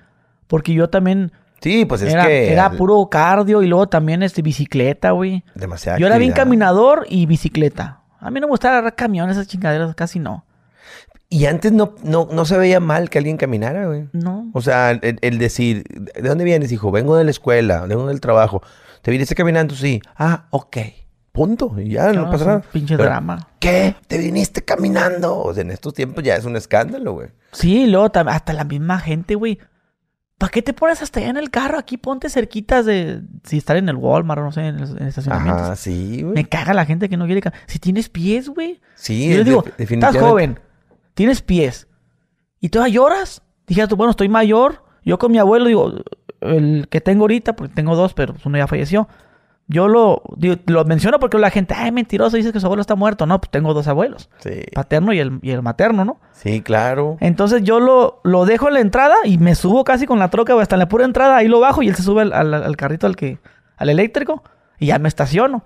Porque yo también Sí, pues es que. Era puro cardio y luego también este, bicicleta, güey. Demasiado. Yo era bien caminador y bicicleta. A mí no me gustaba agarrar camiones, esas chingaderas, casi no. Y antes no, no, no se veía mal que alguien caminara, güey. No. O sea, el, decir, ¿de dónde vienes, hijo? Vengo de la escuela, vengo del trabajo. ¿Te viniste caminando? Sí. Ah, ok. Punto. Y ya, no, pasa nada. Pinche drama. ¿Qué? ¿Te viniste caminando? O sea, en estos tiempos ya es un escándalo, güey. Sí, luego hasta la misma gente, güey. ¿Para qué te pones hasta allá en el carro? Aquí ponte cerquitas de... Si estar en el Walmart o no sé, en el, estacionamiento. Ah, sí, güey. Me caga la gente que no quiere... Si tienes pies, güey. Sí, Yo digo, estás joven, tienes pies. ¿Y todavía lloras? Dije, bueno, estoy mayor. Yo con mi abuelo, digo, el que tengo ahorita, porque tengo dos, pero uno ya falleció. Yo lo, lo menciono porque la gente, ay, mentiroso, dice que su abuelo está muerto. No, pues tengo dos abuelos. Sí. Paterno y el, y el materno, ¿no? Sí, claro. Entonces yo lo, lo dejo en la entrada y me subo casi con la troca, hasta en la pura entrada, ahí lo bajo y él se sube al, al, carrito al que, al eléctrico y ya me estaciono.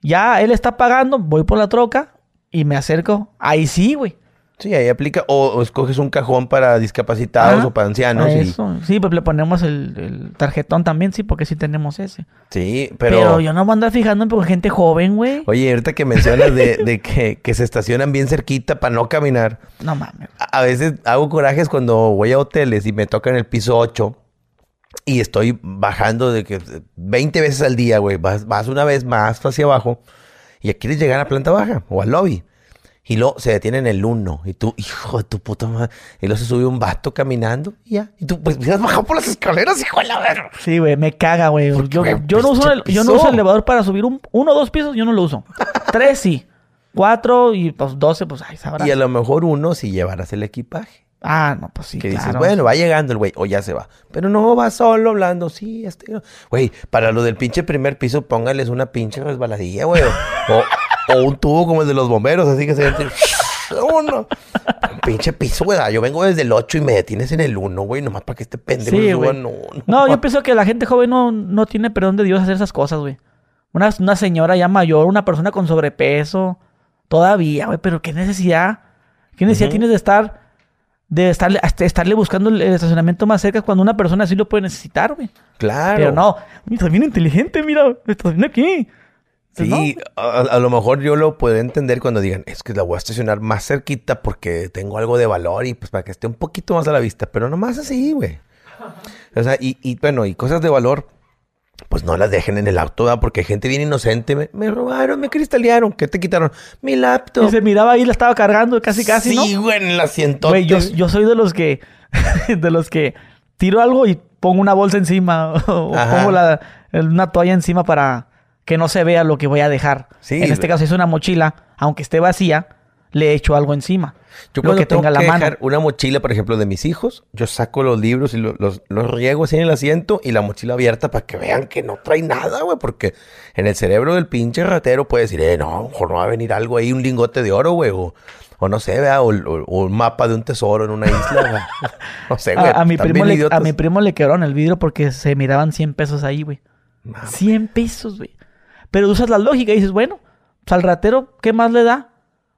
Ya él está pagando, voy por la troca y me acerco. Ahí sí, güey. Sí, ahí aplica. O, escoges un cajón para discapacitados o para ancianos. Sí, pues le ponemos el, tarjetón también, sí, porque sí tenemos ese. Sí, pero... Pero yo no voy a andar fijando en gente joven, güey. Oye, ahorita que mencionas de, que, se estacionan bien cerquita para no caminar. No mames. A, veces hago corajes cuando voy a hoteles y me toca en el piso 8 y estoy bajando de que 20 veces al día, güey. Vas, vas una vez más hacia abajo y quieres llegar a planta baja o al lobby. Y luego se detiene en el uno. Y tú, hijo de tu puta madre. Y luego se sube un vato caminando. Y ya. Y tú, pues, has bajado por las escaleras, hijo de la verga. Sí, güey, me caga, güey. Yo, yo, no uso el, yo no uso el elevador para subir un, uno o dos pisos, yo no lo uso. Tres sí. Cuatro y pues doce, pues ay, sabrás. Y a lo mejor uno si llevaras el equipaje. Ah, no, pues sí. Que dices, bueno, va llegando el güey, o ya se va. Pero no va solo hablando, sí, este. Güey, para lo del pinche primer piso, póngales una pinche resbaladilla, güey. o, o un tubo como el de los bomberos, así que se uno. pinche piso, güey. Yo vengo desde el 8 y me detienes en el 1, güey. Nomás para que este pendejo Sí, suba. No, No, yo pienso que la gente joven no, no tiene perdón de Dios hacer esas cosas, güey. Una, una señora ya mayor, una persona con sobrepeso, todavía, güey, pero qué necesidad. ¿Qué necesidad tienes de estar, de estarle, estarle buscando el, estacionamiento más cerca cuando una persona así lo puede necesitar, güey? Claro. Pero no, estás bien inteligente, mira, estás bien aquí. Sí, a, a lo mejor yo lo puedo entender cuando digan, es que la voy a estacionar más cerquita porque tengo algo de valor y pues para que esté un poquito más a la vista, pero nomás así, güey. O sea, y, y, bueno, y cosas de valor, pues no las dejen en el auto, ¿verdad? porque hay gente bien inocente, me, me robaron, me cristalearon, ¿qué te quitaron? Mi Y laptop. se miraba ahí, la estaba cargando casi, casi, ¿no? Sí, güey, en el asiento. Güey, yo, yo soy de los que, de los que tiro algo y pongo una bolsa encima o Ajá. pongo la, una toalla encima para que no se vea lo que voy a dejar. Sí, en este caso es una mochila, aunque esté vacía, le echo algo encima. Yo lo cuando que tengo tenga a la que mano. dejar una mochila, por ejemplo, de mis hijos, yo saco los libros y lo- los, los riego así en el asiento y la mochila abierta para que vean que no trae nada, güey, porque en el cerebro del pinche ratero puede decir, eh, no, mejor no va a venir algo ahí, un lingote de oro, güey, o, o no sé, vea, o, o- o un mapa de un tesoro en una isla. No sé, güey. A, a mi primo le, a mi primo le quebraron el vidrio porque se miraban 100 pesos ahí, güey. Mames. 100 pesos, güey. Pero usas la lógica y dices, bueno, pues al ratero, ¿qué más le da?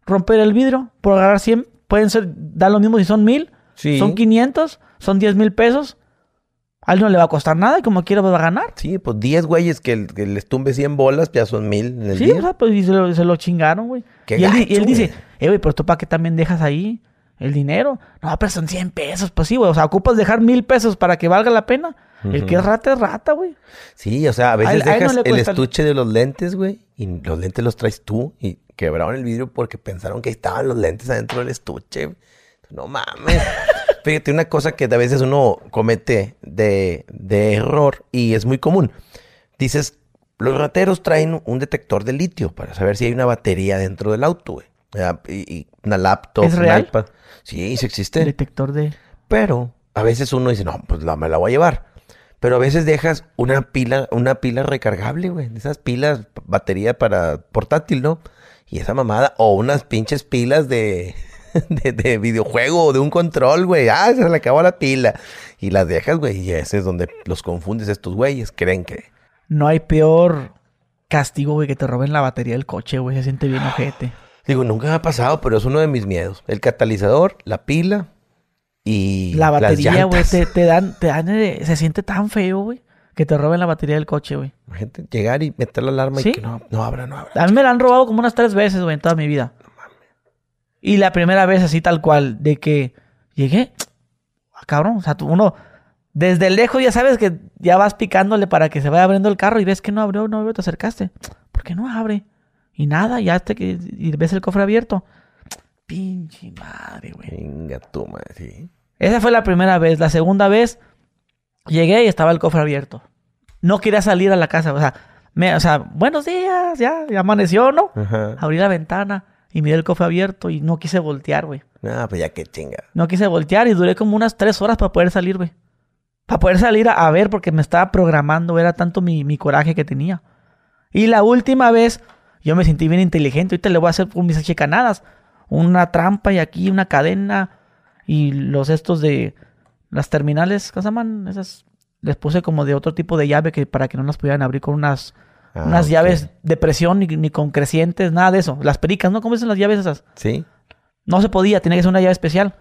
Romper el vidrio por agarrar 100. Pueden ser, da lo mismo si son mil, Sí. son 500, son 10 mil pesos. A él no le va a costar nada y como quiera va a ganar. Sí, pues 10 güeyes que, que les tumbe 100 bolas, ya son mil en el Sí, día. o sea, pues y se lo, se lo chingaron, güey. Qué Y él, y dice, eh, güey, pero tú para qué también dejas ahí el dinero. No, pero son 100 pesos. Pues sí, güey. O sea, ocupas dejar mil pesos para que valga la pena. El que es rata es rata, güey. Sí, o sea, a veces A él- a él no dejas el estuche de los lentes, güey, y los lentes los traes tú y quebraron el vidrio porque pensaron que estaban los lentes adentro del estuche. No mames. Fíjate, una cosa que a veces uno comete de, de error y es muy común. Dices, los rateros traen un detector de litio para saber si hay una batería dentro del auto, güey. Y, y una laptop, ¿Es un real? iPad. Sí, sí existe. Detector de... Pero a veces uno dice, no, pues la, me la voy a llevar. Pero a veces dejas una pila, una pila recargable, güey. De esas pilas, batería para portátil, ¿no? Y esa mamada, o unas pinches pilas de, de, de videojuego o de un control, güey. Ah, se le acabó la pila. Y las dejas, güey. Y ese es donde los confundes estos güeyes. Creen que. No hay peor castigo, güey, que te roben la batería del coche, güey. Se siente bien ojete. Digo, nunca me ha pasado, pero es uno de mis miedos. El catalizador, la pila y La batería, güey, te, te dan, te dan, eh, se siente tan feo, güey, que te roben la batería del coche, güey. Imagínate llegar y meter la alarma ¿Sí? y que no, no abra, no abra. A mí me la han robado como unas tres veces, güey, en toda mi vida. Y la primera vez así tal cual, de que llegué, ah, cabrón, o sea, tú, uno, desde lejos ya sabes que ya vas picándole para que se vaya abriendo el carro y ves que no abrió, no abrió, te acercaste. ¿Por qué no abre? Y nada, ya hasta que y ves el cofre abierto. Pinche madre, güey. Venga, tú, madre, sí. Esa fue la primera vez. La segunda vez llegué y estaba el cofre abierto. No quería salir a la casa. O sea, me, o sea buenos días, ya, ya amaneció, ¿no? Ajá. Abrí la ventana y miré el cofre abierto y no quise voltear, güey. No, pues ya que chinga. No quise voltear y duré como unas tres horas para poder salir, güey. Para poder salir a, a ver porque me estaba programando. Era tanto mi, mi coraje que tenía. Y la última vez yo me sentí bien inteligente. Ahorita le voy a hacer con mis achicanadas. Una trampa y aquí una cadena. Y los estos de las terminales, ¿cómo se llaman? Esas les puse como de otro tipo de llave que para que no las pudieran abrir con unas, Ah, unas llaves de presión ni, ni con crecientes, nada de eso. Las pericas, ¿no? ¿Cómo dicen las llaves esas? Sí. No se podía, tenía que ser una llave especial.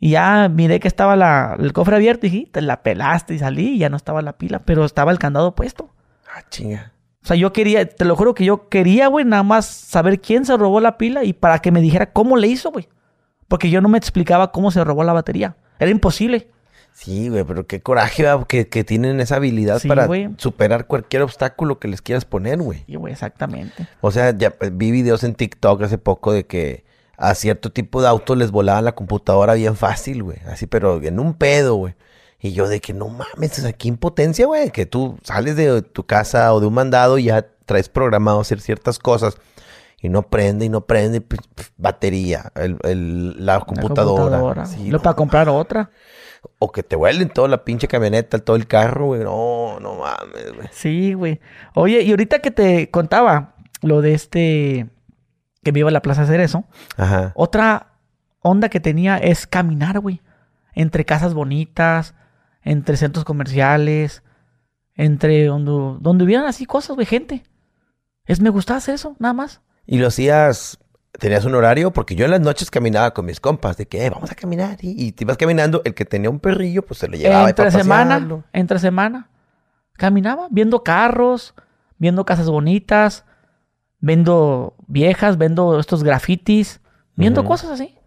Y ya miré que estaba la- el cofre abierto y dije, te la pelaste y salí y ya no estaba la pila, pero estaba el candado puesto. Ah, chinga. O sea, yo quería, te lo juro que yo quería, güey, nada más saber quién se robó la pila y para que me dijera cómo le hizo, güey. Porque yo no me explicaba cómo se robó la batería. Era imposible. Sí, güey, pero qué coraje que, que tienen esa habilidad Sí, para güey. superar cualquier obstáculo que les quieras poner, güey. Y, güey, exactamente. O sea, ya eh, vi videos en TikTok hace poco de que a cierto tipo de autos les volaban la computadora bien fácil, güey. Así, pero en un pedo, güey. Y yo de que no mames, es aquí impotencia, güey. Que tú sales de tu casa o de un mandado y ya traes programado hacer ciertas cosas. Y no prende y no prende. pues, pues, batería, el, el- la La computadora. Sí, no para comprar otra. O que te vuelen toda la pinche camioneta, todo el carro, güey. No, no mames, güey. Sí, güey. Oye, y ahorita que te contaba lo de este que me iba a la Plaza a hacer eso, Ajá. Otra, onda que tenía es caminar, güey. Entre casas bonitas, entre centros comerciales, entre donde, donde hubieran así cosas, güey, gente. Es, me gustaba hacer eso, nada más. ¿Y lo hacías, tenías un horario? Porque yo en las noches caminaba con mis compas, de que, eh, vamos a caminar. Y, te ibas caminando, el que tenía un perrillo, pues se lo llevaba. Entre semana, entre semana. Caminaba, viendo carros, viendo casas bonitas, viendo viejas, viendo estos grafitis, viendo cosas así.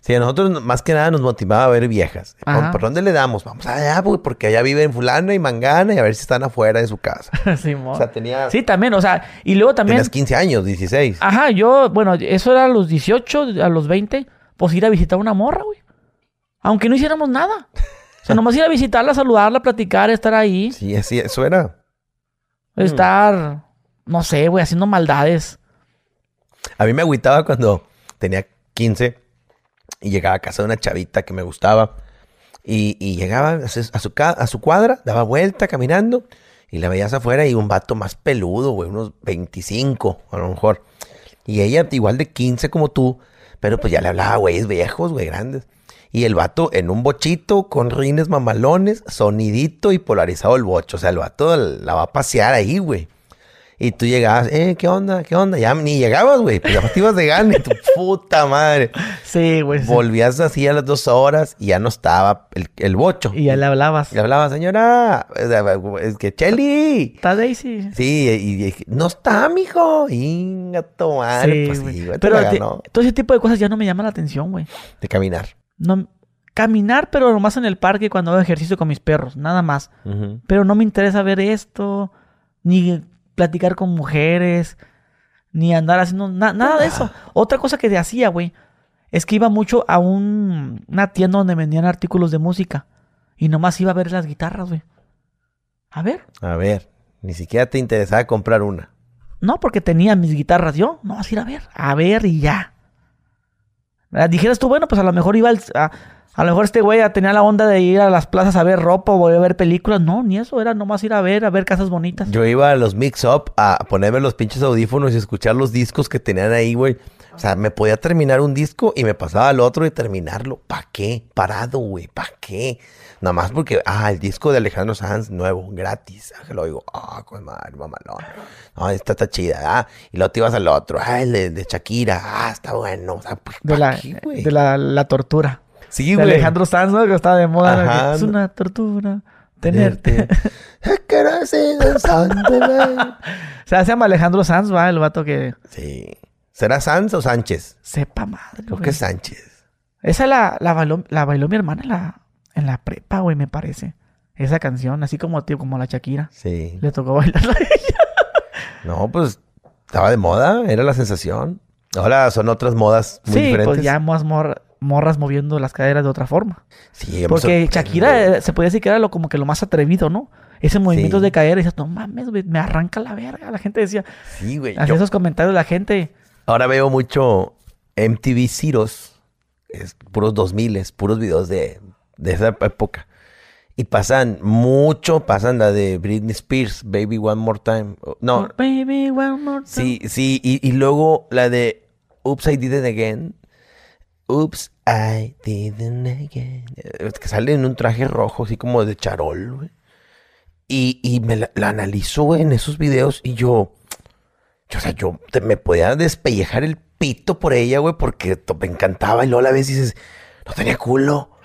Sí, a nosotros más que nada nos motivaba a ver viejas. ¿Por dónde le damos? Vamos allá, porque allá viven fulano y mangana y a ver si están afuera de su casa. sí, o sea, tenía... Sí, también, o sea, y luego también... Tenías 15 años, 16. Ajá, yo, bueno, eso era a los 18, a los 20, pues ir a visitar una morra, güey. Aunque no hiciéramos nada. O sea, nomás ir a visitarla, saludarla, platicar, estar ahí. Sí, sí, eso era. Estar, no sé, güey, haciendo maldades. A mí me agüitaba cuando tenía 15 y llegaba a casa de una chavita que me gustaba. Y, llegaba a su, a su cuadra, daba vuelta caminando y la veías afuera y un vato más peludo, güey, unos 25 a lo mejor. Y ella igual de 15 como tú, pero pues ya le hablaba güeyes viejos, güey, grandes. Y el vato en un bochito con rines mamalones, sonidito y polarizado el bocho. O sea, el vato la va a pasear ahí, güey. Y tú llegabas, eh, ¿qué onda? ¿Qué onda? Ya ni llegabas, güey. Pero ya te ibas de gana tu puta madre. Sí, güey. Volvías así a las dos horas y ya no estaba el, el bocho. Y ya le hablabas. Le hablabas, señora. Es que, Chelly. ¿Está Daisy? Sí, y, no está, mijo. Inga, madre. Sí, pues sí, güey. Pero todo ese tipo de cosas ya no me llama la atención, güey. De caminar. No, caminar, pero nomás en el parque cuando hago ejercicio con mis perros, nada más. Pero no me interesa ver esto, ni platicar con mujeres, ni andar haciendo nada de eso. Otra cosa que hacía, güey, es que iba mucho a un, una tienda donde vendían artículos de música. Y nomás iba a ver las guitarras, güey. A ver. A ver, ni siquiera te interesaba comprar una. No, porque tenía mis guitarras yo. No, vas a ir a ver. A ver y ya. Dijeras tú, bueno, pues a lo mejor iba a, a lo mejor este güey tenía la onda de ir a las plazas a ver ropa o a ver películas. No, ni eso, era nomás ir a ver, a ver casas bonitas. Yo iba a los mix-up a ponerme los pinches audífonos y escuchar los discos que tenían ahí, güey. O sea, me podía terminar un disco y me pasaba al otro y terminarlo. ¿Para qué? Parado, güey. ¿Para qué? Nada más porque, ah, el disco de Alejandro Sanz nuevo, gratis. Ah, que lo digo, ah, con madre, mamalón. No, esta está chida, ah. Y luego te ibas al otro, ah, el de, Shakira, ah, está bueno. O sea, pues, de la, de la, la tortura. Sí, güey. Alejandro Sanz, ¿no? Que estaba de moda. Es una tortura tenerte. Se hace llama Alejandro Sanz, va, el vato que. Sí. ¿Será Sanz o Sánchez? Sepa madre. Creo que es Sánchez. Esa la, la, bailó, la bailó mi hermana en la, en la prepa, güey, me parece. Esa canción, así como, tío, como la Shakira. Sí. Le tocó bailarla a ella. No, pues estaba de moda, era la sensación. Ahora son otras modas muy sí, pues ya más morra morras moviendo las caderas de otra forma. Sí, Porque Shakira eh, se podía decir que era lo, como que lo más atrevido, ¿no? Ese movimiento de cadera y dices, no mames, me arranca la verga. La gente decía. Sí, güey. Hacía esos comentarios la gente. Ahora veo mucho MTV Zeros, es puros 2000, puros videos de, de esa época. Y pasan mucho, pasan la de Britney Spears, Baby One More Time. No. Baby One More Time. Sí, sí, y, y luego la de Oops, I Did It Again. Oops, I didn't again. Que sale en un traje rojo, así como de charol, güey. Y, y me la, analizo, en esos videos y yo, yo o sea, yo me podía despellejar el pito por ella, güey, porque me encantaba. Y luego a la vez dices, no tenía culo.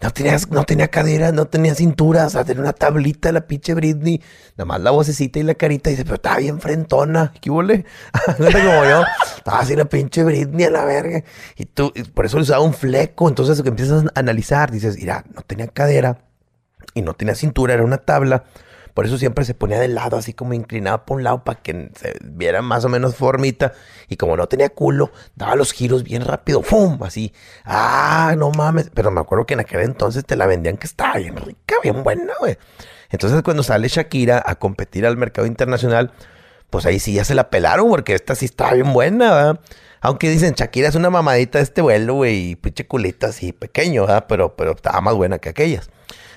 No tenía, no tenía cadera, no tenía cintura, o sea, tenía una tablita la pinche Britney. Nada más la vocecita y la carita. Y dice, pero estaba bien frentona. ¿Qué huele? como yo. Estaba así la pinche Britney a la verga. Y tú, por eso le usaba un fleco. Entonces, que empiezas a analizar, dices, mira, no tenía cadera y no tenía cintura, era una tabla. Por eso siempre se ponía de lado, así como inclinada por un lado para que se viera más o menos formita. Y como no tenía culo, daba los giros bien rápido. ¡Fum! Así. ¡Ah, no mames! Pero me acuerdo que en aquel entonces te la vendían que estaba bien rica, bien buena, güey. Entonces cuando sale Shakira a competir al mercado internacional, pues ahí sí ya se la pelaron porque esta sí estaba bien buena, ¿verdad? Aunque dicen, Shakira es una mamadita de este vuelo, güey, y pinche culita así pequeño, ¿verdad? Pero, pero estaba más buena que aquellas.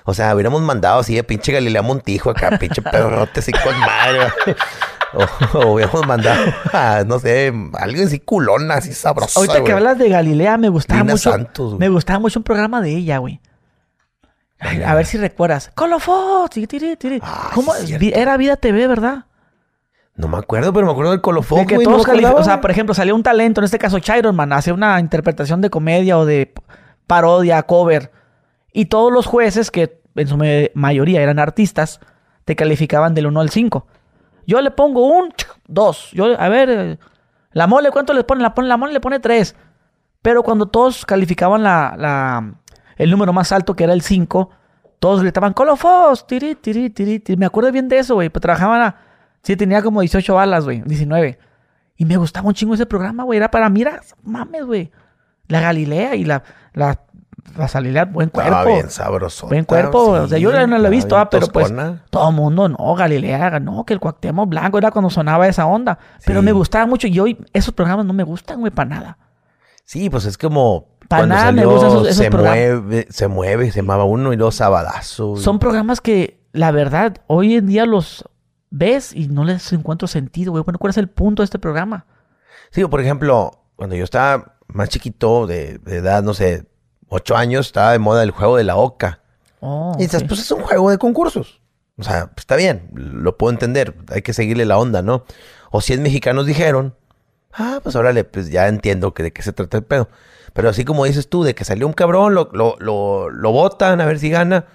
O sea, hubiéramos mandado así de pinche Galilea Montijo acá, pinche perrote así con madre. o, hubiéramos mandado a, no sé, alguien así culona, así sabrosa. Ahorita que hablas de Galilea, me gustaba mucho. me gustaba mucho un programa de ella, güey. a ver si recuerdas. Colofón, ah, ¿Cómo? Era Vida TV, ¿verdad? No me acuerdo, pero me acuerdo del colofón. que todos O sea, por ejemplo, salió un talento, en este caso Chiron Man, hace una interpretación de comedia o de parodia, cover. Y todos los jueces, que en su mayoría eran artistas, te calificaban del 1 al 5. Yo le pongo un 2. Yo, a ver, la mole, ¿cuánto le pone? La, la mole le pone 3. Pero cuando todos calificaban la, el número más alto, que era el 5, todos gritaban, Colofos, tiri, tiri, tiri, tiri. Me acuerdo bien de eso, güey. Pues trabajaban a... Sí, tenía como 18 balas, güey. 19. Y me gustaba un chingo ese programa, güey. Era para, mira, mames, güey. La Galilea y la la salida, buen cuerpo. Ah, bien sabroso. Buen cuerpo. o sea, yo no lo he visto, ah, pero pues todo el mundo, no, Galilea, no, que el Cuauhtémoc Blanco era cuando sonaba esa onda. Pero me gustaba mucho y hoy esos programas no me gustan, güey, para nada. Sí, pues es como... Para nada me gustan esos, se Mueve, se mueve, se llamaba uno y dos sabadazos. Son programas que, la verdad, hoy en día los ves y no les encuentro sentido, güey. Bueno, ¿cuál es el punto de este programa? Sí, por ejemplo, cuando yo estaba más chiquito, de edad, no sé, ocho años estaba de moda el juego de la oca. Oh, y dices, pues es un juego de concursos. O sea, pues está bien, lo puedo entender, hay que seguirle la onda, ¿no? O si es mexicanos dijeron, ah, pues órale, pues ya entiendo que de qué se trata el pedo. Pero así como dices tú, de que salió un cabrón, lo, lo, lo, lo botan a ver si gana,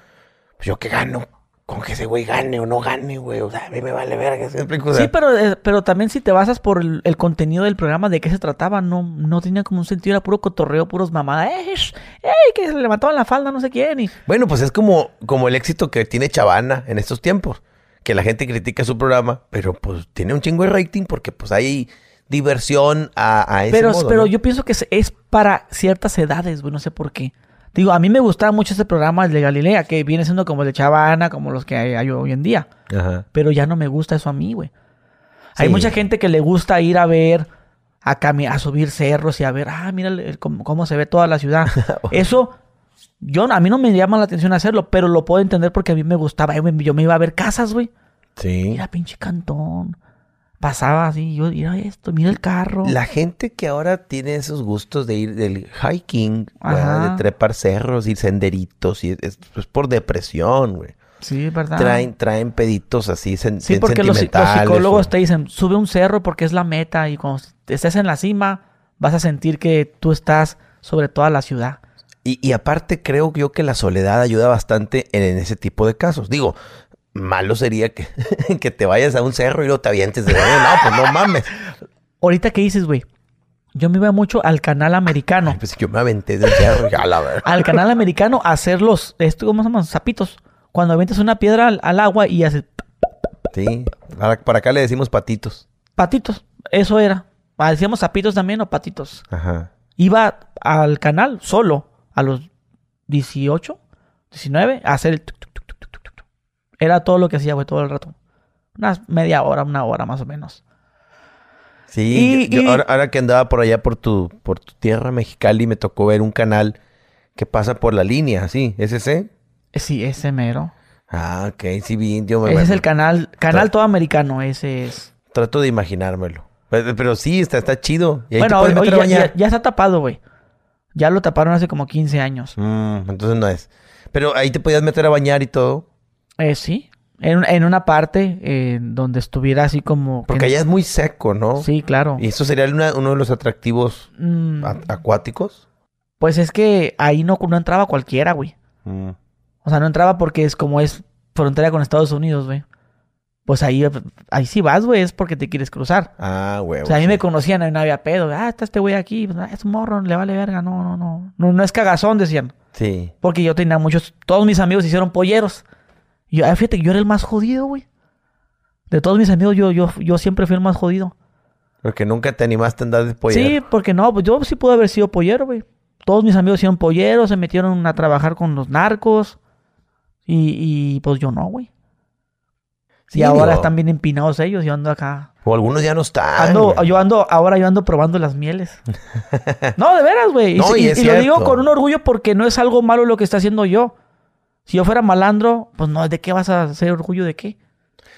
pues yo qué gano con que ese güey gane o no gane, güey. O sea, a mí me vale verga. sí, pero, eh, pero también si te basas por el, contenido del programa, de qué se trataba, no, no tenía como un sentido, era puro cotorreo, puros mamadas. ¡Ey! Que se le levantaban la falda no sé quién. Y... Bueno, pues es como, como el éxito que tiene Chavana en estos tiempos. Que la gente critica su programa, pero pues tiene un chingo de rating porque pues hay diversión a, a ese pero, Pero yo pienso que es para ciertas edades, güey, no sé por qué. Digo, a mí me gustaba mucho ese programa, el de Galilea, que viene siendo como el de Chavana, como los que hay, hoy en día. Ajá. Pero ya no me gusta eso a mí, güey. Hay mucha gente que le gusta ir a ver, a, a subir cerros y a ver, ah, mira cómo, se ve toda la ciudad. eso, yo, a mí no me llama la atención hacerlo, pero lo puedo entender porque a mí me gustaba. Yo me iba a ver casas, güey. Sí. Mira, pinche cantón pasaba así, yo, mira esto, mira el carro. La gente que ahora tiene esos gustos de ir del hiking, de trepar cerros y senderitos, y es, por depresión, güey. Sí, verdad. Traen, traen peditos así Sí, porque los, psicólogos te dicen, sube un cerro porque es la meta y cuando estés en la cima vas a sentir que tú estás sobre toda la ciudad. Y, y aparte creo yo que la soledad ayuda bastante en ese tipo de casos. Digo, malo sería que, que te vayas a un cerro y no te avientes de No, pues no mames. Ahorita que dices, güey. Yo me iba mucho al canal americano. pues yo me aventé del cerro, ya la verdad. Al canal americano a hacer los, esto, ¿cómo se llaman? Zapitos. Cuando avientas una piedra al, agua y haces... Sí, para, acá le decimos patitos. Patitos, eso era. Ah, decíamos zapitos también o patitos. Ajá. Iba al canal solo a los 18, 19 a hacer el... Era todo lo que hacía, güey, todo el rato. Unas media hora, una hora más o menos. Sí, ahora, que andaba por allá por tu, por tu tierra mexicali me tocó ver un canal que pasa por la línea, ¿sí? ¿Ese? Sí, ese mero. Ah, ok, sí, bien. Yo ese es el canal, canal todo americano, ese es. Trato de imaginármelo. Pero, sí, está, está chido. bueno, ya, ya, está tapado, güey. Ya lo taparon hace como 15 años. Mm, entonces no es. Pero ahí te podías meter a bañar y todo. Eh, sí. En, en una parte eh, donde estuviera así como... Porque allá es muy seco, ¿no? Sí, claro. ¿Y eso sería uno de los atractivos mm. acuáticos? Pues es que ahí no, no entraba cualquiera, güey. Mm. O sea, no entraba porque es como es frontera con Estados Unidos, güey. Pues ahí, ahí sí vas, güey, es porque te quieres cruzar. Ah, güey. O sea, a mí me conocían, no había pedo. Ah, está este güey aquí, pues, ah, es un morro, le vale verga. No, no, no. No, no es cagazón, decían. Sí. Porque yo tenía muchos, todos mis amigos hicieron polleros. Y yo, ah, fíjate yo era el más jodido, güey. De todos mis amigos, yo, yo, yo siempre fui el más jodido. Porque nunca te animaste a andar de pollero. Sí, porque no, pues yo sí pude haber sido pollero, güey. Todos mis amigos hicieron polleros, se metieron a trabajar con los narcos. Y, y pues yo no, güey. y ahora están bien empinados ellos, yo ando acá. O algunos ya no están. Ando, yo ando, ahora yo ando probando las mieles. no, de veras, güey. y, y lo digo con un orgullo porque no es algo malo lo que está haciendo yo. Si yo fuera malandro, pues no, ¿de qué vas a hacer orgullo de qué?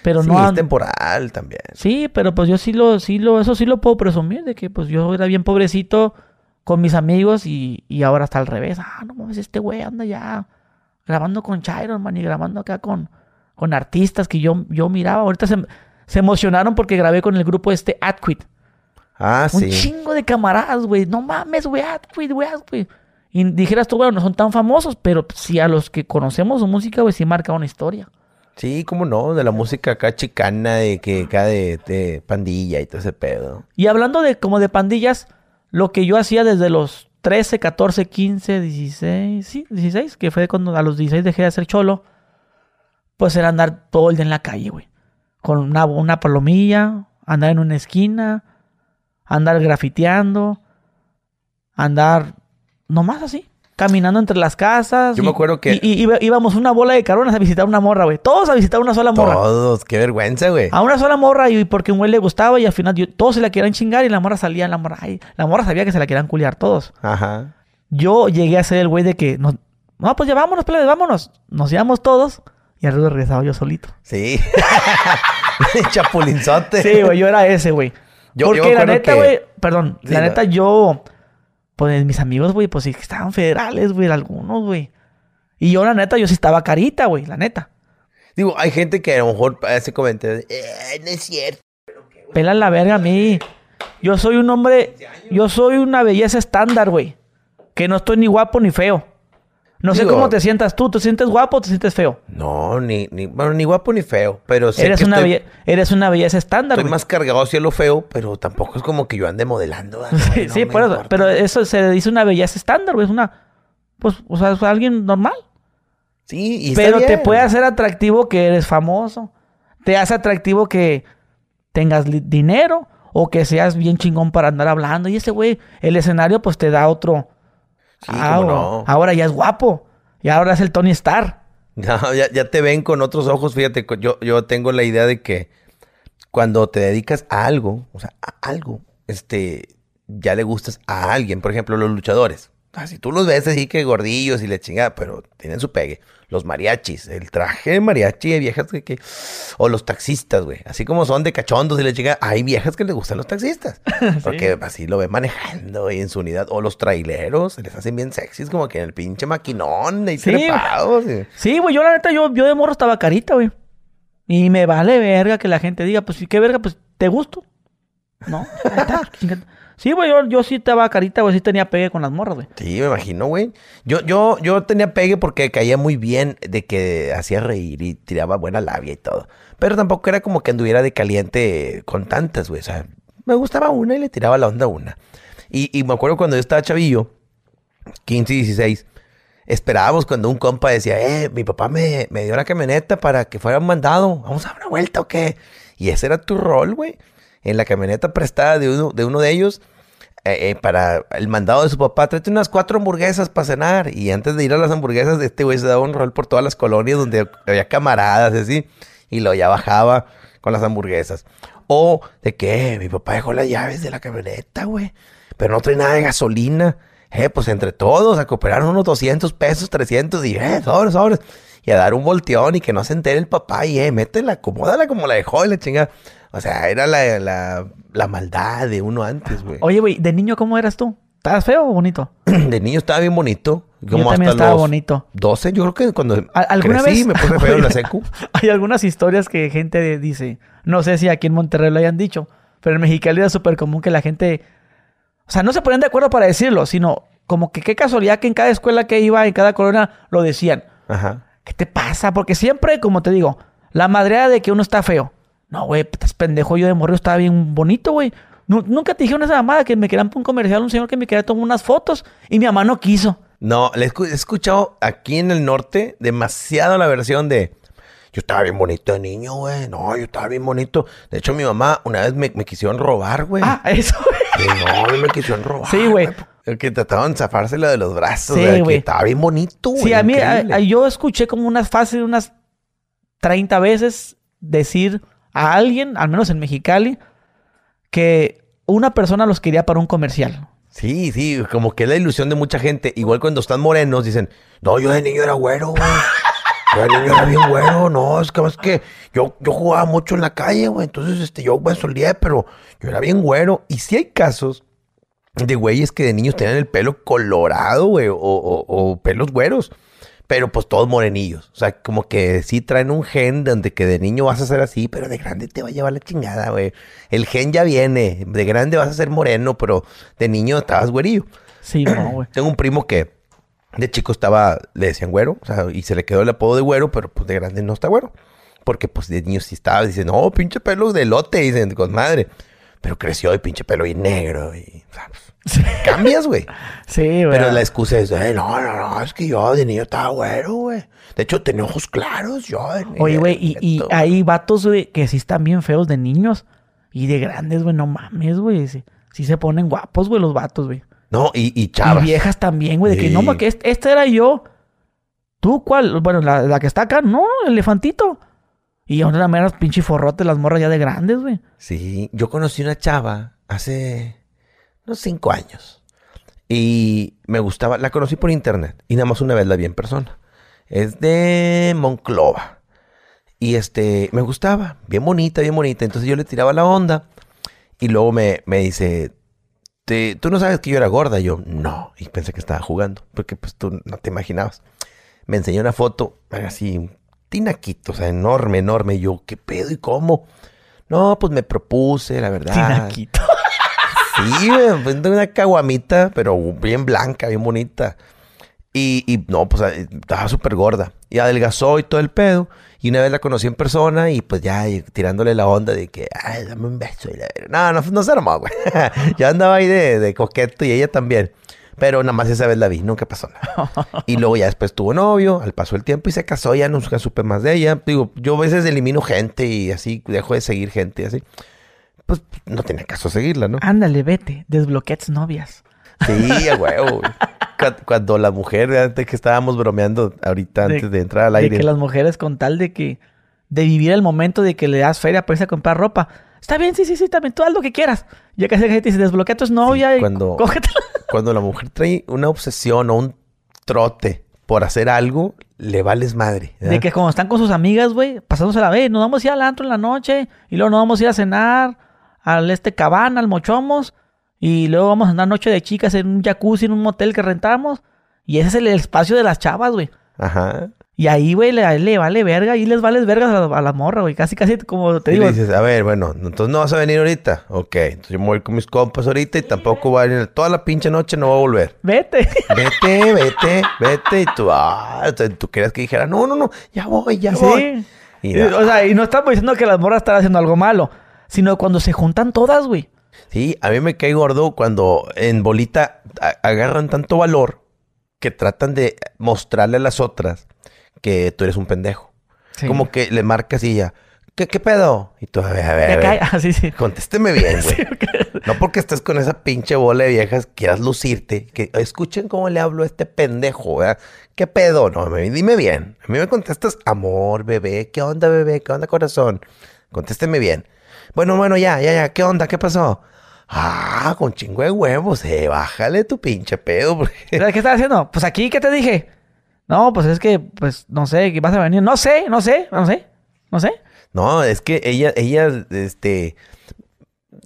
Pero sí, no es temporal también. Sí, pero pues yo sí lo, sí lo, eso sí lo puedo presumir, de que pues yo era bien pobrecito con mis amigos y, y ahora está al revés. Ah, no mames, este güey anda ya grabando con Chiron, man, y grabando acá con, con artistas que yo, yo miraba. Ahorita se, se emocionaron porque grabé con el grupo este Adquit. Ah, Un sí. chingo de camaradas, güey. No mames, güey, Adquit, güey, Adquit. Y dijeras tú, bueno, no son tan famosos, pero sí a los que conocemos su música, güey, sí marca una historia. Sí, cómo no, de la música acá chicana, de que acá de, de pandilla y todo ese pedo. Y hablando de como de pandillas, lo que yo hacía desde los 13, 14, 15, 16, sí, 16, que fue cuando a los 16 dejé de hacer cholo, pues era andar todo el día en la calle, güey. Con una, una palomilla, andar en una esquina, andar grafiteando, andar nomás así, caminando entre las casas. Yo y- me acuerdo que- Y, íbamos una bola de cabrones a visitar una morra, güey. Todos a visitar una sola morra. Todos, qué vergüenza, güey. A una sola morra y porque un güey le gustaba y al final yo- todos se la querían chingar y la morra salía, la morra, ay, la morra sabía que se la querían culiar todos. Ajá. Yo llegué a ser el güey de que, nos, no, pues ya vámonos, plebes, vámonos. Nos íbamos todos y al regresaba yo solito. Sí. Chapulinzote. Sí, güey, yo era ese, güey. Yo- yo Porque me la neta, que- güey, perdón, Sí, la no. neta yo, pues mis amigos, güey, pues sí que estaban federales, güey, algunos, güey. Y yo, la neta, yo sí estaba carita, güey, la neta. Digo, hay gente que a lo mejor hace comentarios. Eh, no es cierto. Pela la verga a mí. Yo soy un hombre, yo soy una belleza estándar, güey. Que no estoy ni guapo ni feo. No sé cómo te sientas tú. ¿Te sientes guapo o te sientes feo? No, ni, ni, bueno, ni guapo ni feo. Pero sé Eres que una, estoy, belle- eres una belleza estándar, estoy güey. más cargado hacia lo feo, pero tampoco es como que yo ande modelando. ¿verdad? Sí, No sí, por eso. Pero eso se dice una belleza estándar, güey. Es una, pues, o sea, es alguien normal. Sí, y Pero te puede hacer atractivo que eres famoso. Te hace atractivo que tengas dinero o que seas bien chingón para andar hablando. Y ese güey, el escenario, pues te da otro. Sí, Ah, cómo o- no. Ahora ya es guapo. Y ahora es el Tony Stark. No, ya, ya te ven con otros ojos. Fíjate, yo, yo tengo la idea de que cuando te dedicas a algo, o sea, a algo, este, ya le gustas a alguien. Por ejemplo, los luchadores. Ah, si tú los ves así que gordillos y le chingada, pero tienen su pegue. Los mariachis, el traje de mariachi de viejas que, que- O los taxistas, güey. Así como son de cachondos y le chingada, hay viejas que les gustan los taxistas. Porque así lo ven manejando y en su unidad. O los traileros, se les hacen bien sexys, como que en el pinche maquinón y Sí, trepados. y- Sí, güey, yo la neta, yo, yo de morro estaba carita, güey. Y me vale verga que la gente diga, pues, ¿qué verga? Pues, ¿te gusto? ¿No? Sí, güey, yo, yo sí estaba carita, güey, sí tenía pegue con las morras, güey. Sí, me imagino, güey. Yo, yo, yo tenía pegue porque caía muy bien de que hacía reír y tiraba buena labia y todo. Pero tampoco era como que anduviera de caliente con tantas, güey. O sea, me gustaba una y le tiraba la onda a una. Y, y me acuerdo cuando yo estaba chavillo, 15 y 16, esperábamos cuando un compa decía, eh, mi papá me, me dio la camioneta para que fuera un mandado. ¿Vamos a dar una vuelta o qué? Y ese era tu rol, güey. En la camioneta prestada de uno de, uno de ellos, eh, eh, para el mandado de su papá, tráete unas cuatro hamburguesas para cenar. Y antes de ir a las hamburguesas, este güey se daba un rol por todas las colonias donde había camaradas, así. Y luego ya bajaba con las hamburguesas. O de que mi papá dejó las llaves de la camioneta, güey. Pero no trae nada de gasolina. Eh, pues entre todos a unos 200 pesos, 300 y eh, sobres, sobres. Y a dar un volteón y que no se entere el papá y eh, métela, acomódala como la dejó y la chingada. O sea, era la, la, la maldad de uno antes, güey. Oye, güey, de niño, ¿cómo eras tú? ¿Estabas feo o bonito? De niño estaba bien bonito. Como yo también hasta estaba los bonito. 12, yo creo que cuando ¿Al- ¿Alguna crecí vez? me puse feo en la secu. Hay algunas historias que gente dice, no sé si aquí en Monterrey lo hayan dicho, pero en Mexicali era súper común que la gente, o sea, no se ponían de acuerdo para decirlo, sino como que qué casualidad que en cada escuela que iba, en cada colonia, lo decían. Ajá. ¿Qué te pasa? Porque siempre, como te digo, la madreada de que uno está feo. No, güey, estás pendejo, yo de morro estaba bien bonito, güey. Nu- Nunca te dijeron esa mamada que me querían para un comercial, un señor que me quería tomar unas fotos y mi mamá no quiso. No, le he escu- he escuchado aquí en el norte demasiado la versión de yo estaba bien bonito de niño, güey. No, yo estaba bien bonito. De hecho, mi mamá una vez me, me quisieron robar, güey. Ah, eso, güey. No, me quisieron robar. Sí, güey. Que trataban de zafársela de los brazos. Sí, güey. estaba bien bonito, güey. Sí, a mí, a- increíble. a- yo escuché como unas fácil, unas 30 veces decir a alguien, al menos en Mexicali, que una persona los quería para un comercial. Sí, sí, como que es la ilusión de mucha gente. Igual cuando están morenos dicen, no, yo de niño era güero, güey. Yo era bien güero, no, es que más que yo, yo jugaba mucho en la calle, güey. Entonces, este, yo me solía, pero yo era bien güero. Y sí hay casos de güeyes que de niños tenían el pelo colorado, güey, o, o, pelos güeros. Pero pues todos morenillos. O sea, como que sí traen un gen donde que de niño vas a ser así, pero de grande te va a llevar la chingada, güey. El gen ya viene. De grande vas a ser moreno, pero de niño estabas güerillo. Sí, no, güey. Tengo un primo que de chico estaba, le decían güero, o sea, y se le quedó el apodo de güero, pero pues de grande no está güero. Porque pues de niño sí estaba, dicen, no, pinche pelo de lote, dicen, con madre. Pero creció y pinche pelo y negro y, o sea, pues, Cambias, güey. Sí, güey. Pero la excusa es, no, no, no, es que yo de niño estaba güero, güey. De hecho, tenía ojos claros yo. Oye, güey, y, y, hay vatos, güey, que sí están bien feos de niños y de grandes, güey, no mames, güey. Sí, se ponen guapos, güey, los vatos, güey. No, y, y chavas. Y viejas también, güey, de que no, porque este, este, era yo. ¿Tú cuál? Bueno, la, la, que está acá, no, el elefantito. Y una de las meras pinche forrotes, las morras ya de grandes, güey. Sí, yo conocí una chava hace unos cinco años. Y me gustaba, la conocí por internet y nada más una vez la vi en persona. Es de Monclova. Y este, me gustaba, bien bonita, bien bonita. Entonces yo le tiraba la onda y luego me, me dice, ¿tú no sabes que yo era gorda? yo, no. Y pensé que estaba jugando, porque pues tú no te imaginabas. Me enseñó una foto, así, tinaquito, o sea, enorme, enorme. Y yo, ¿qué pedo y cómo? No, pues me propuse, la verdad. Tinaquito. Sí, güey, una caguamita, pero bien blanca, bien bonita. Y, y no, pues estaba súper gorda. Y adelgazó y todo el pedo. Y una vez la conocí en persona y pues ya tirándole la onda de que, ay, dame un beso. No, no, no se armó, güey. ya andaba ahí de, de coqueto y ella también. Pero nada más esa vez la vi, nunca pasó nada. y luego ya después tuvo novio, al paso del tiempo y se casó, ya nunca supe más de ella. Digo, yo a veces elimino gente y así, dejo de seguir gente y así pues no tiene caso seguirla, ¿no? Ándale, vete, desbloqueas novias. Sí, a huevo. Cuando la mujer, antes que estábamos bromeando ahorita antes de, entrar al aire. De que las mujeres con tal de que, de vivir el momento de que le das feria para irse a comprar ropa. Está bien, sí, sí, sí, también, tú haz lo que quieras. Ya que se dice, desbloquea tu novia y cuando, Cuando la mujer trae una obsesión o un trote por hacer algo, le vales madre. De que cuando están con sus amigas, güey, pasándose la vez, nos vamos a ir al antro en la noche y luego nos vamos a ir a cenar al este cabana, al Mochomos, y luego vamos a andar noche de chicas en un jacuzzi, en un motel que rentamos, y ese es el espacio de las chavas, güey. Ajá. Y ahí, güey, le, le, vale verga, y les vale verga a la, morra, güey. Casi, casi como te digo. Y dices, a ver, bueno, entonces no vas a venir ahorita. Ok, entonces yo me voy con mis compas ahorita y tampoco voy a venir toda la pinche noche, no voy a volver. Vete. Vete, vete, vete. Y tú, ah, tú querías que dijera, no, no, no, ya voy, ya voy. Y, o sea, y no estamos diciendo que las morras están haciendo algo malo sino cuando se juntan todas, güey. Sí, a mí me cae gordo cuando en bolita agarran tanto valor que tratan de mostrarle a las otras que tú eres un pendejo. Como que le marcas y ya, ¿qué, qué pedo? Y tú, a ver, a ver, a ver. Ah, sí, sí. Contésteme bien, güey. No porque estés con esa pinche bola de viejas, quieras lucirte. Que escuchen cómo le hablo a este pendejo, ¿verdad? ¿Qué pedo? No, dime bien. A mí me contestas, amor, bebé. ¿Qué onda, bebé? ¿Qué onda, corazón? Contésteme bien. Bueno, bueno, ya, ya, ya. ¿Qué onda? ¿Qué pasó? Ah, con chingo de huevos. Eh, bájale tu pinche pedo. ¿Qué estás haciendo? Pues aquí, ¿qué te dije? No, pues es que, pues, no sé, que vas a venir. No sé, no sé, no sé, no sé. No, es que ella, ella, este...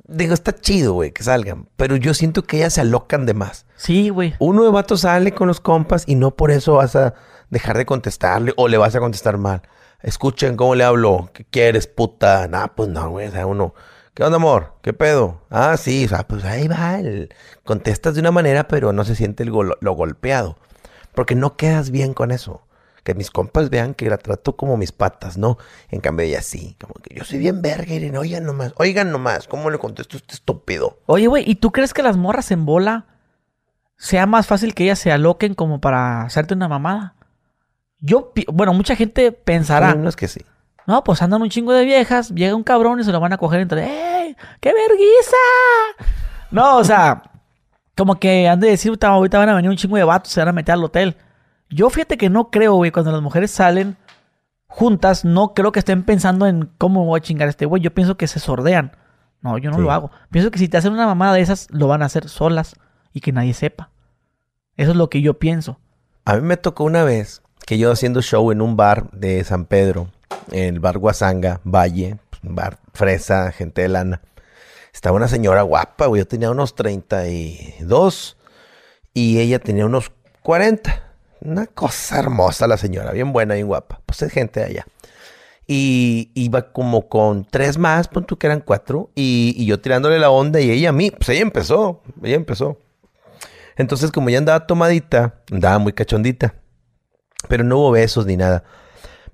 Digo, está chido, güey, que salgan. Pero yo siento que ellas se alocan de más. Sí, güey. Uno de vato sale con los compas y no por eso vas a dejar de contestarle o le vas a contestar mal escuchen cómo le hablo, ¿qué quieres, puta? Nah, pues no, güey, o sea, uno, ¿qué onda, amor? ¿Qué pedo? Ah, sí, o sea, pues ahí va, contestas de una manera, pero no se siente el lo golpeado, porque no quedas bien con eso. Que mis compas vean que la trato como mis patas, ¿no? En cambio ella sí, como que yo soy bien verga, y oigan nomás, oigan nomás, ¿cómo le contesto a este estúpido? Oye, güey, ¿y tú crees que las morras en bola sea más fácil que ellas se aloquen como para hacerte una mamada? Yo, bueno, mucha gente pensará. No es que sí. No, pues andan un chingo de viejas, llega un cabrón y se lo van a coger entre, ¡Ey! ¡Qué verguiza! No, o sea, como que han de decir, ahorita van a venir un chingo de vatos, se van a meter al hotel. Yo fíjate que no creo, güey, cuando las mujeres salen juntas, no creo que estén pensando en cómo voy a chingar a este güey. Yo pienso que se sordean. No, yo no lo hago. Pienso que si te hacen una mamada de esas, lo van a hacer solas y que nadie sepa. Eso es lo que yo pienso. A mí me tocó una vez que yo haciendo show en un bar de San Pedro, el bar Guasanga, Valle, bar fresa, gente de lana. Estaba una señora guapa, güey. Yo tenía unos 32 y ella tenía unos 40. Una cosa hermosa la señora, bien buena, bien guapa. Pues es gente de allá. Y iba como con tres más, pon tú que eran cuatro. Y, y, yo tirándole la onda y ella a mí. Pues ella empezó, ella empezó. Entonces, como ya andaba tomadita, andaba muy cachondita. Pero no hubo besos ni nada.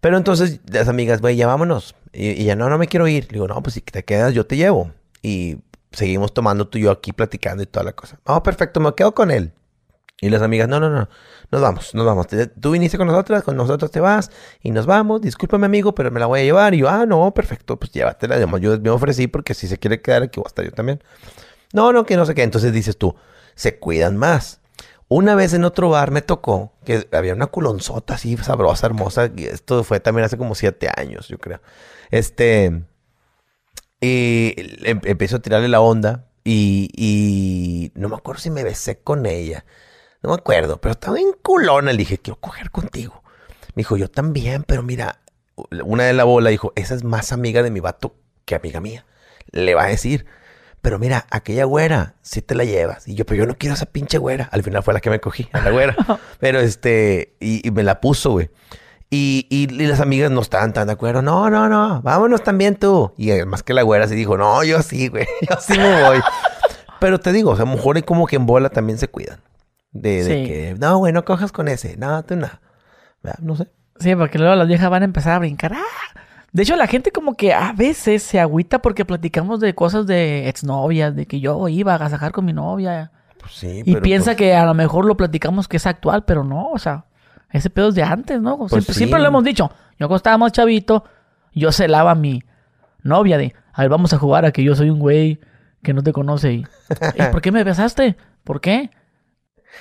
Pero entonces las amigas, güey, ya vámonos. Y, ya no, no me quiero ir. Le digo, no, pues si te quedas, yo te llevo. Y seguimos tomando tú y yo aquí platicando y toda la cosa. Oh, perfecto, me quedo con él. Y las amigas, no, no, no, nos vamos, nos vamos. Tú viniste con nosotras, con nosotros te vas y nos vamos. Discúlpame, amigo, pero me la voy a llevar. Y yo, ah, no, perfecto, pues llévatela. Yo me ofrecí porque si se quiere quedar aquí voy a estar yo también. No, no, que no sé qué. Entonces dices tú, se cuidan más. Una vez en otro bar me tocó que había una culonzota así sabrosa, hermosa. Y esto fue también hace como siete años, yo creo. Este. Y em, empiezo a tirarle la onda. Y, y no me acuerdo si me besé con ella. No me acuerdo, pero estaba en culona. Le dije, quiero coger contigo. Me dijo, yo también, pero mira, una de la bola dijo, esa es más amiga de mi vato que amiga mía. Le va a decir, pero mira, aquella güera, si te la llevas. Y yo, pero yo no quiero esa pinche güera. Al final fue la que me cogí, a la güera. pero este, y, me la puso, güey. Y, y, las amigas no estaban tan de acuerdo. No, no, no, vámonos también tú. Y además que la güera se dijo, no, yo sí, güey, yo sí me voy. pero te digo, o sea, mejor como que en bola también se cuidan. De, que, no, güey, no cojas con ese. No, tú no. No sé. Sí, porque luego las viejas van a empezar a brincar. ¡Ah! De hecho, la gente como que a veces se agüita porque platicamos de cosas de exnovias, de que yo iba a agasajar con mi novia. Pues sí, y piensa pues que a lo mejor lo platicamos que es actual, pero no, o sea, ese pedo es de antes, ¿no? Pues siempre, lo hemos dicho. Yo cuando estábamos chavito, yo celaba a mi novia de, a ver, vamos a jugar a que yo soy un güey que no te conoce. Y, ¿Por qué me besaste? ¿Por qué?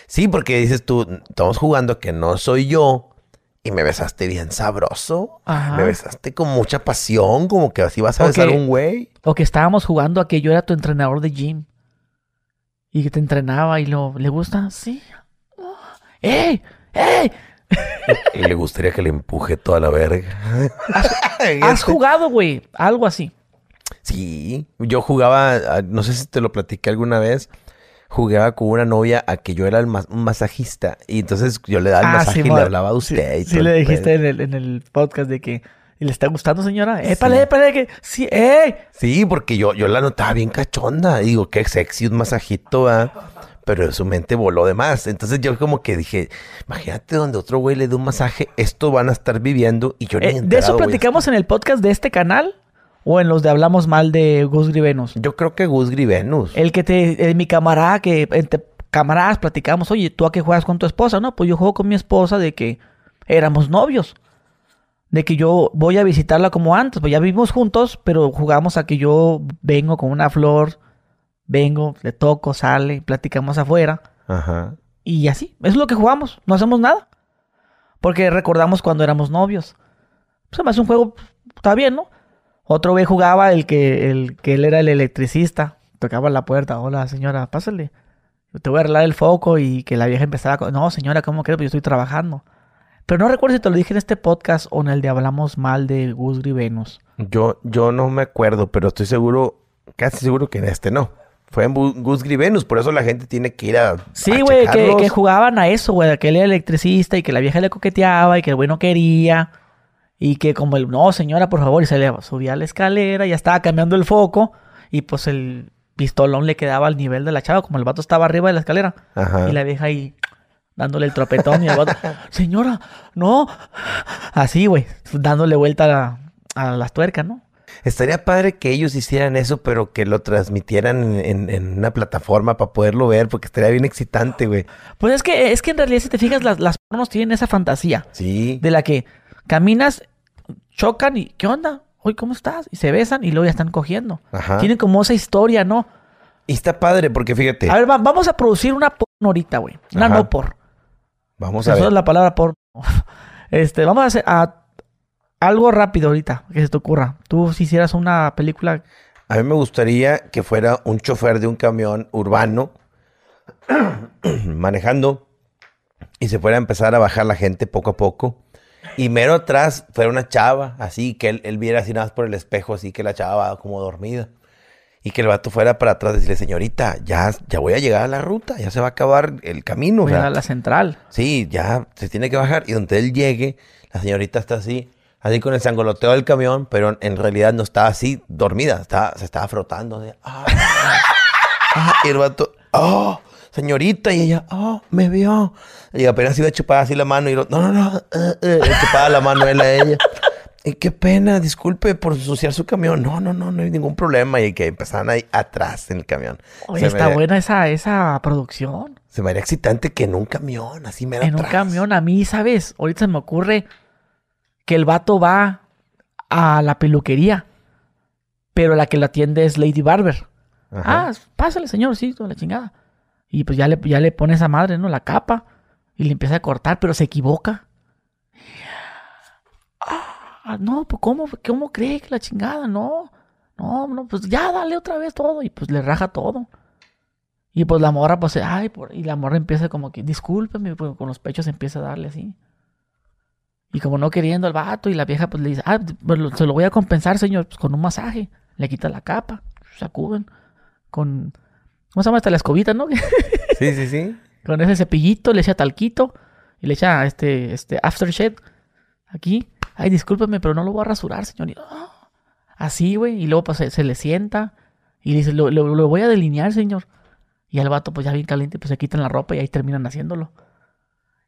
Sí, porque dices tú, estamos jugando que no soy yo y me besaste bien sabroso. Me besaste con mucha pasión, como que así vas a besar a un güey. O que estábamos jugando a que yo era tu entrenador de gym. Y que te entrenaba y lo, le gusta, sí. ¡Ey! ¡Ey! y le gustaría que le empuje toda la verga. ¿Has, jugado, güey? Algo así. Sí, yo jugaba, no sé si te lo platiqué alguna vez jugaba con una novia a que yo era el un masajista. Y entonces yo le daba el ah, masaje y le hablaba a usted. Sí, le dijiste en el, en el, podcast de que ¿le está gustando, señora? ¡Épale, sí. épale! Que... Sí, ¡eh! Sí, porque yo, yo la notaba bien cachonda. digo, qué sexy un masajito, ¿ah? Pero su mente voló de más. Entonces yo como que dije, imagínate donde otro güey le dé un masaje, esto van a estar viviendo y yo ni eh, De eso platicamos en el podcast de este canal. ¿O en los de hablamos mal de Gus Grivenus? Yo creo que Gus Grivenus. El que te, mi camarada, que entre camaradas platicamos, oye, ¿tú a qué juegas con tu esposa? No, pues yo juego con mi esposa de que éramos novios. De que yo voy a visitarla como antes, pues ya vivimos juntos, pero jugamos a que yo vengo con una flor, vengo, le toco, sale, platicamos afuera. Ajá. Y así, eso es lo que jugamos, no hacemos nada. Porque recordamos cuando éramos novios. Pues además un juego, está bien, ¿no? Otro güey jugaba el que, el que él era el electricista. Tocaba la puerta. Hola, señora, pásale. te voy a arreglar el foco y que la vieja empezaba No, señora, ¿cómo crees? Pues yo estoy trabajando. Pero no recuerdo si te lo dije en este podcast o en el de Hablamos Mal de Gus Venus. Yo, yo no me acuerdo, pero estoy seguro, casi seguro que en este no. Fue en Gus Venus, por eso la gente tiene que ir a. Sí, güey, que, que, jugaban a eso, güey, que él era electricista y que la vieja le coqueteaba y que el güey no quería. Y que como el, no señora, por favor, y se le subía a la escalera, ya estaba cambiando el foco y pues el pistolón le quedaba al nivel de la chava, como el vato estaba arriba de la escalera. Y la vieja ahí dándole el tropetón y el vato, señora, no. Así, güey, dándole vuelta a, las tuercas, ¿no? Estaría padre que ellos hicieran eso, pero que lo transmitieran en, una plataforma para poderlo ver, porque estaría bien excitante, güey. Pues es que, es que en realidad, si te fijas, las, las pornos tienen esa fantasía. Sí. De la que caminas chocan y ¿qué onda? Oye, ¿cómo estás? Y se besan y luego ya están cogiendo. Ajá. Tienen como esa historia, ¿no? Y está padre porque fíjate. A ver, vamos a producir una porno ahorita, güey. Una no por. Vamos a ver. Eso es la palabra por. Este, vamos a hacer algo rápido ahorita que se te ocurra. Tú si hicieras una película. A mí me gustaría que fuera un chofer de un camión urbano manejando y se fuera a empezar a bajar la gente poco a poco Y mero atrás fue una chava, así, que él, él viera así nada más por el espejo, así que la chava va como dormida. Y que el vato fuera para atrás y decirle, señorita, ya, ya voy a llegar a la ruta, ya se va a acabar el camino. Voy a la central. Sí, ya se tiene que bajar. Y donde él llegue, la señorita está así, así con el sangoloteo del camión, pero en realidad no estaba así dormida, estaba, se estaba frotando. De, ah, y el vato, oh, señorita, y ella, oh, me vio. Y apenas iba a chupar así la mano y lo, no, no, no, uh, uh, chupaba la mano él a ella. Y qué pena, disculpe por ensuciar su camión. No, no, no, no hay ningún problema. Y que empezaban ahí atrás en el camión. Oye, está buena esa, esa producción. Se me haría excitante que en un camión, así me En un camión, a mí, ¿sabes? Ahorita se me ocurre que el vato va a la peluquería, pero la que lo atiende es Lady Barber. Ah, pásale, señor, sí, toda la chingada. Y pues ya le, ya le pone esa madre, ¿no? La capa. Y le empieza a cortar, pero se equivoca. Ah, no, pues ¿cómo, ¿cómo cree que la chingada? No, no, no, pues ya dale otra vez todo. Y pues le raja todo. Y pues la morra, pues, ay, por... y la morra empieza como que, discúlpeme, pues, con los pechos empieza a darle así. Y como no queriendo el vato, y la vieja pues le dice, ah, pues, se lo voy a compensar, señor, pues con un masaje. Le quita la capa, sacuden, con, ¿cómo se llama esta? La escobita, ¿no? sí, sí, sí. Con ese cepillito, le echa talquito, y le echa este, este aftershave aquí ay, discúlpeme, pero no lo voy a rasurar, señor. Ah, así, güey. Y luego pues, se, le sienta y dice, lo, lo, voy a delinear, señor. Y al vato, pues ya bien caliente, pues se quitan la ropa y ahí terminan haciéndolo.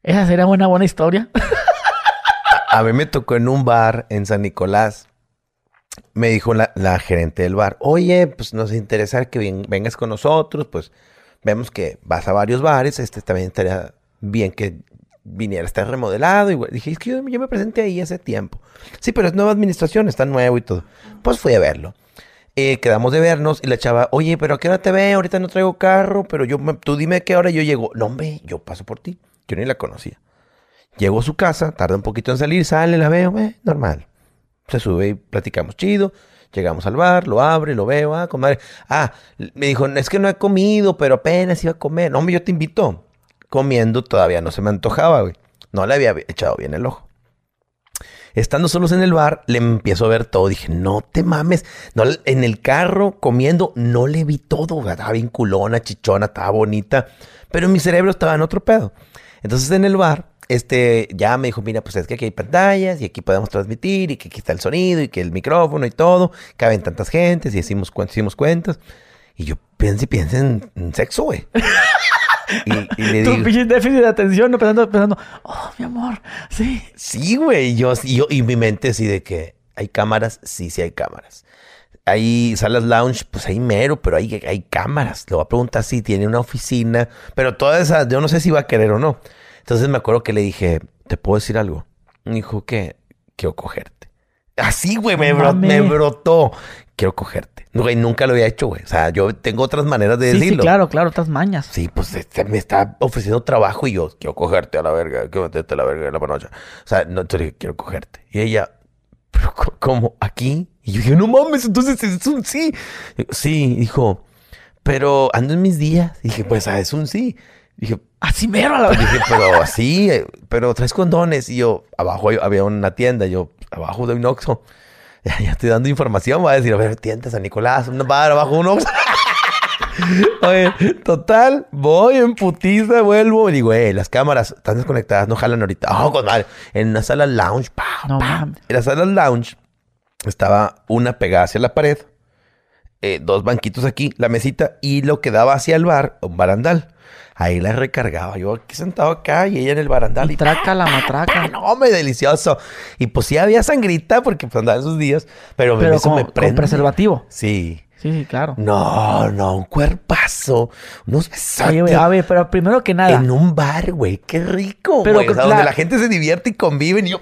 Esa sería una buena historia. a, mí me tocó en un bar en San Nicolás. Me dijo la, gerente del bar, oye, pues nos interesa que vengas con nosotros, pues vemos que vas a varios bares, este también estaría bien que viniera, está remodelado. Y dije, es que yo, me presenté ahí hace tiempo. Sí, pero es nueva administración, está nuevo y todo. Pues fui a verlo. Eh, quedamos de vernos y la chava, oye, pero ¿a qué hora te ve? Ahorita no traigo carro, pero yo, tú dime a qué hora yo llego. No, hombre, yo paso por ti. Yo ni la conocía. Llego a su casa, tarda un poquito en salir, sale, la veo, eh, normal. Se sube y platicamos chido. Llegamos al bar, lo abre, lo veo, ah, comadre. Ah, me dijo, es que no he comido, pero apenas iba a comer. No, hombre, yo te invito comiendo todavía no se me antojaba, güey. No le había echado bien el ojo. Estando solos en el bar, le empiezo a ver todo. Dije, no te mames. No, en el carro, comiendo, no le vi todo. Estaba bien culona, chichona, estaba bonita. Pero mi cerebro estaba en otro pedo. Entonces en el bar, este, ya me dijo, mira, pues es que aquí hay pantallas y aquí podemos transmitir y que aquí está el sonido y que el micrófono y todo. Caben tantas gentes y hicimos, hicimos cuentas. Y yo pienso y pienso en, en sexo, güey. Y, le digo... Tu pinche déficit de atención, no pensando, pensando, oh, mi amor, sí. Sí, güey. Yo, yo, y mi mente así de que hay cámaras, sí, sí hay cámaras. Hay salas lounge, pues hay mero, pero hay, hay cámaras. Le voy a preguntar si tiene una oficina, pero todas esas, yo no sé si va a querer o no. Entonces me acuerdo que le dije, ¿te puedo decir algo? Me dijo que quiero cogerte. Así, güey, me, me brotó. Quiero cogerte. Güey, nunca lo había hecho, güey. O sea, yo tengo otras maneras de decirlo. Sí, claro, claro, otras mañas. Sí, pues este, me está ofreciendo trabajo y yo quiero cogerte a la verga, quiero meterte a la verga de la panocha. O sea, no, te dije, quiero cogerte. Y ella, ¿pero cómo? ¿Aquí? Y yo dije, no mames, entonces es un sí. Sí, dijo, pero ando en mis días. Y dije, pues, ah, es un sí. Dije, así mero a la Dije, pero así, eh, pero traes condones. Y yo, abajo había una tienda, yo, abajo de un oxo. Ya, estoy dando información, voy a decir, a ver, tientas a Nicolás, un bar abajo uno. Oye, total, voy en putiza, vuelvo y digo, eh, las cámaras están desconectadas, no jalan ahorita. Oh, con madre. En una sala lounge, pa, no, En la sala lounge estaba una pegada hacia la pared, eh, dos banquitos aquí, la mesita, y lo que daba hacia el bar, un barandal. Ahí la recargaba. Yo aquí sentado acá y ella en el barandal. Y, traca la matraca. no, me delicioso. Y pues sí había sangrita porque pues andaba esos días. Pero, eso me prende. ¿Con preservativo? Sí. Sí, sí, claro. No, no, un cuerpazo. Unos besotes. Oye, a ver, pero primero que nada. En un bar, güey. Qué rico, pero güey. O sea, donde la gente se divierte y convive. Y yo...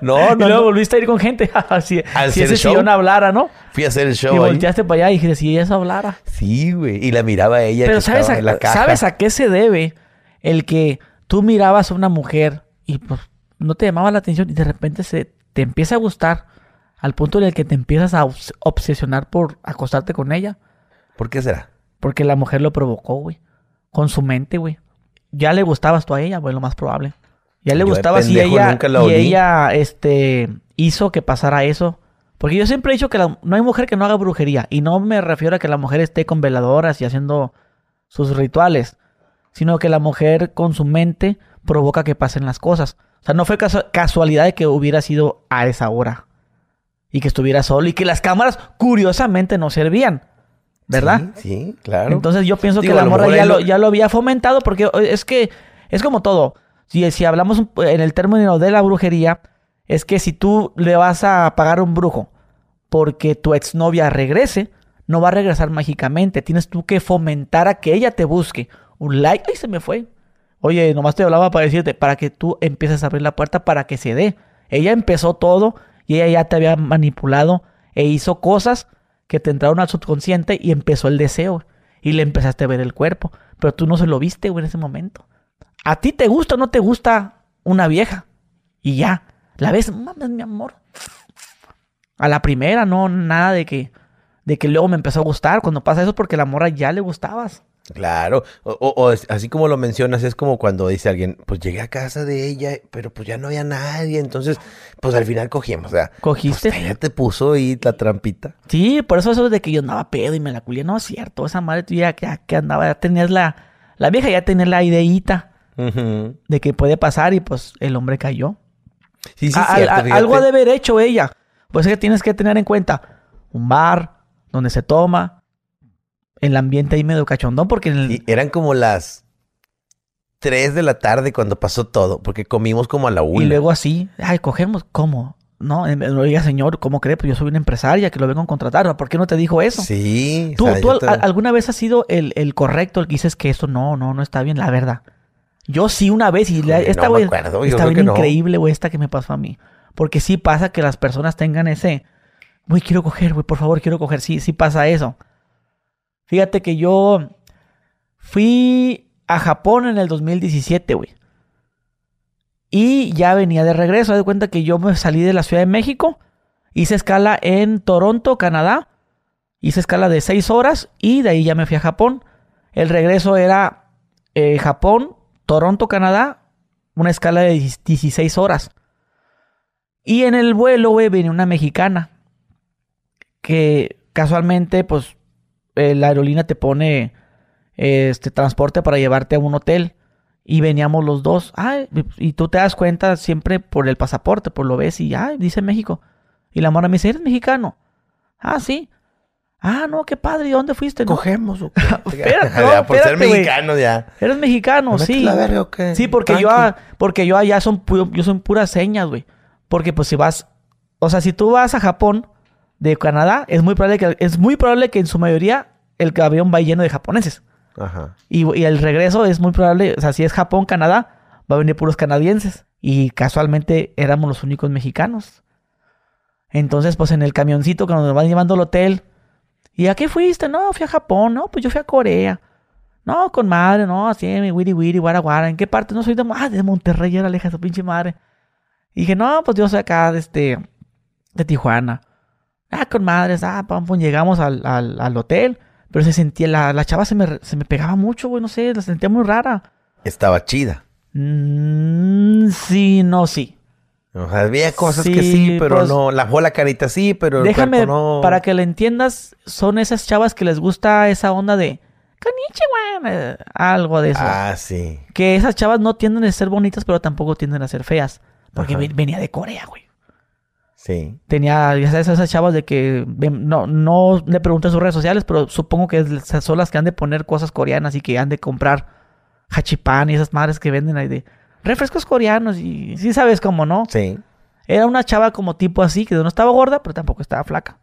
No, no. Y luego volviste a ir con gente. si, si ese sillón hablara, ¿no? Fui a hacer el show. Y volteaste para allá y dijiste, si ella hablara. Sí, güey. Y la miraba a ella. Pero ¿sabes, a, ¿sabes a qué se debe el que tú mirabas a una mujer y pues no te llamaba la atención y de repente se te empieza a gustar al punto en el que te empiezas a obsesionar por acostarte con ella? ¿Por qué será? Porque la mujer lo provocó, güey. Con su mente, güey. Ya le gustabas tú a ella, güey, lo más probable. Ya le gustaba así ella, y ella este, hizo que pasara eso. Porque yo siempre he dicho que no hay mujer que no haga brujería. Y no me refiero a que la mujer esté con veladoras y haciendo sus rituales. Sino que la mujer con su mente provoca que pasen las cosas. O sea, no fue casualidad de que hubiera sido a esa hora. Y que estuviera solo. Y que las cámaras, curiosamente, no servían. ¿Verdad? Sí, claro. Entonces yo pienso que la morra ya lo, ya lo había fomentado. Porque es que es como todo. Si, si hablamos en el término de la brujería, es que si tú le vas a pagar a un brujo porque tu exnovia regrese, no va a regresar mágicamente. Tienes tú que fomentar a que ella te busque. Un like, ay, se me fue. Oye, nomás te hablaba para decirte, para que tú empieces a abrir la puerta para que se dé. Ella empezó todo y ella ya te había manipulado e hizo cosas que te entraron al subconsciente y empezó el deseo. Y le empezaste a ver el cuerpo. Pero tú no se lo viste, en ese momento. ¿A ti te gusta o no te gusta una vieja? Y ya, la ves, mames, mi amor. A la primera, no, nada de que, de que luego me empezó a gustar. Cuando pasa eso, porque la morra ya le gustabas. Claro, o, así como lo mencionas, es como cuando dice alguien, pues llegué a casa de ella, pero pues ya no había nadie, entonces, pues al final cogimos, o sea, ¿cogiste? Pues, ella te puso ahí la trampita. Sí, por eso eso de que yo andaba pedo y me la culé, no es cierto, esa madre tú ya que, andaba, ya tenías la, la vieja ya tenía la ideita de que puede pasar y pues el hombre cayó. Sí, sí, algo ha de haber hecho ella. Pues es que tienes que tener en cuenta un bar donde se toma, el ambiente ahí medio cachondón, porque eran como las 3 de la tarde cuando pasó todo, porque comimos como a la 1. Y luego así, ay, cogemos, ¿cómo? No, oiga, señor, ¿cómo cree? Pues yo soy una empresaria que lo vengo a contratar. ¿Por qué no te dijo eso? Sí. ¿Tú, alguna vez has sido el, el, correcto, el que dices que esto no, no, no está bien, la verdad? Yo sí una vez y esta güey está bien increíble, güey, esta que me pasó a mí. Porque sí pasa que las personas tengan ese, güey, quiero coger, güey, por favor, quiero coger. Sí, sí pasa eso. Fíjate que yo fui a Japón en el 2017, güey. Y ya venía de regreso. de cuenta que yo me salí de la Ciudad de México, hice escala en Toronto, Canadá. Hice escala de 6 horas y de ahí ya me fui a Japón. El regreso era eh, Japón, Toronto, Canadá, una escala de 16 horas. Y en el vuelo, güey, venía una mexicana. Que casualmente, pues, eh, la aerolínea te pone este transporte para llevarte a un hotel. Y veníamos los dos. Ay, y tú te das cuenta siempre por el pasaporte, por lo ves y, ay, dice México. Y la mora me dice, ¿eres mexicano? Ah, sí. Ah, no, qué padre. ¿Y dónde fuiste? Cogemos. ¿o espérate, por ser mexicano ya. Eres mexicano, sí. Sí, porque yo, porque yo allá son, yo son puras señas, güey. Porque pues si vas, o sea, si tú vas a Japón de Canadá, es muy probable que, es muy probable que en su mayoría el avión va lleno de japoneses. Ajá. Y, y el regreso es muy probable, o sea, si es Japón, Canadá, va a venir puros canadienses. Y casualmente éramos los únicos mexicanos. Entonces, pues en el camioncito que nos van llevando al hotel, ¿Y a qué fuiste? No, fui a Japón. No, pues yo fui a Corea. No, con madre, no, así, mi wiri wiri, guara guara. ¿En qué parte? No soy de, ah, de Monterrey, era leja su pinche madre. Y dije, no, pues yo soy acá de este, de Tijuana. Ah, con madres, ah, pam, pum, llegamos al, al, hotel. Pero se sentía, la, la chava se me, se me pegaba mucho, güey, no sé, la sentía muy rara. Estaba chida. Mm, sí, no, sí. O sea, había cosas que sí, pero pues, no. La la carita sí, pero déjame, el no. Para que le entiendas, son esas chavas que les gusta esa onda de. Caniche, güey. Eh, algo de eso. Ah, sí. Que esas chavas no tienden a ser bonitas, pero tampoco tienden a ser feas. Porque venía de Corea, güey. Sí. Tenía, ya sabes, esas chavas de que no, no le pregunté sus redes sociales, pero supongo que son las que han de poner cosas coreanas y que han de comprar hachipan y esas madres que venden ahí de refrescos coreanos y sí sabes cómo, ¿no? Sí. Era una chava como tipo así, que no estaba gorda, pero tampoco estaba flaca.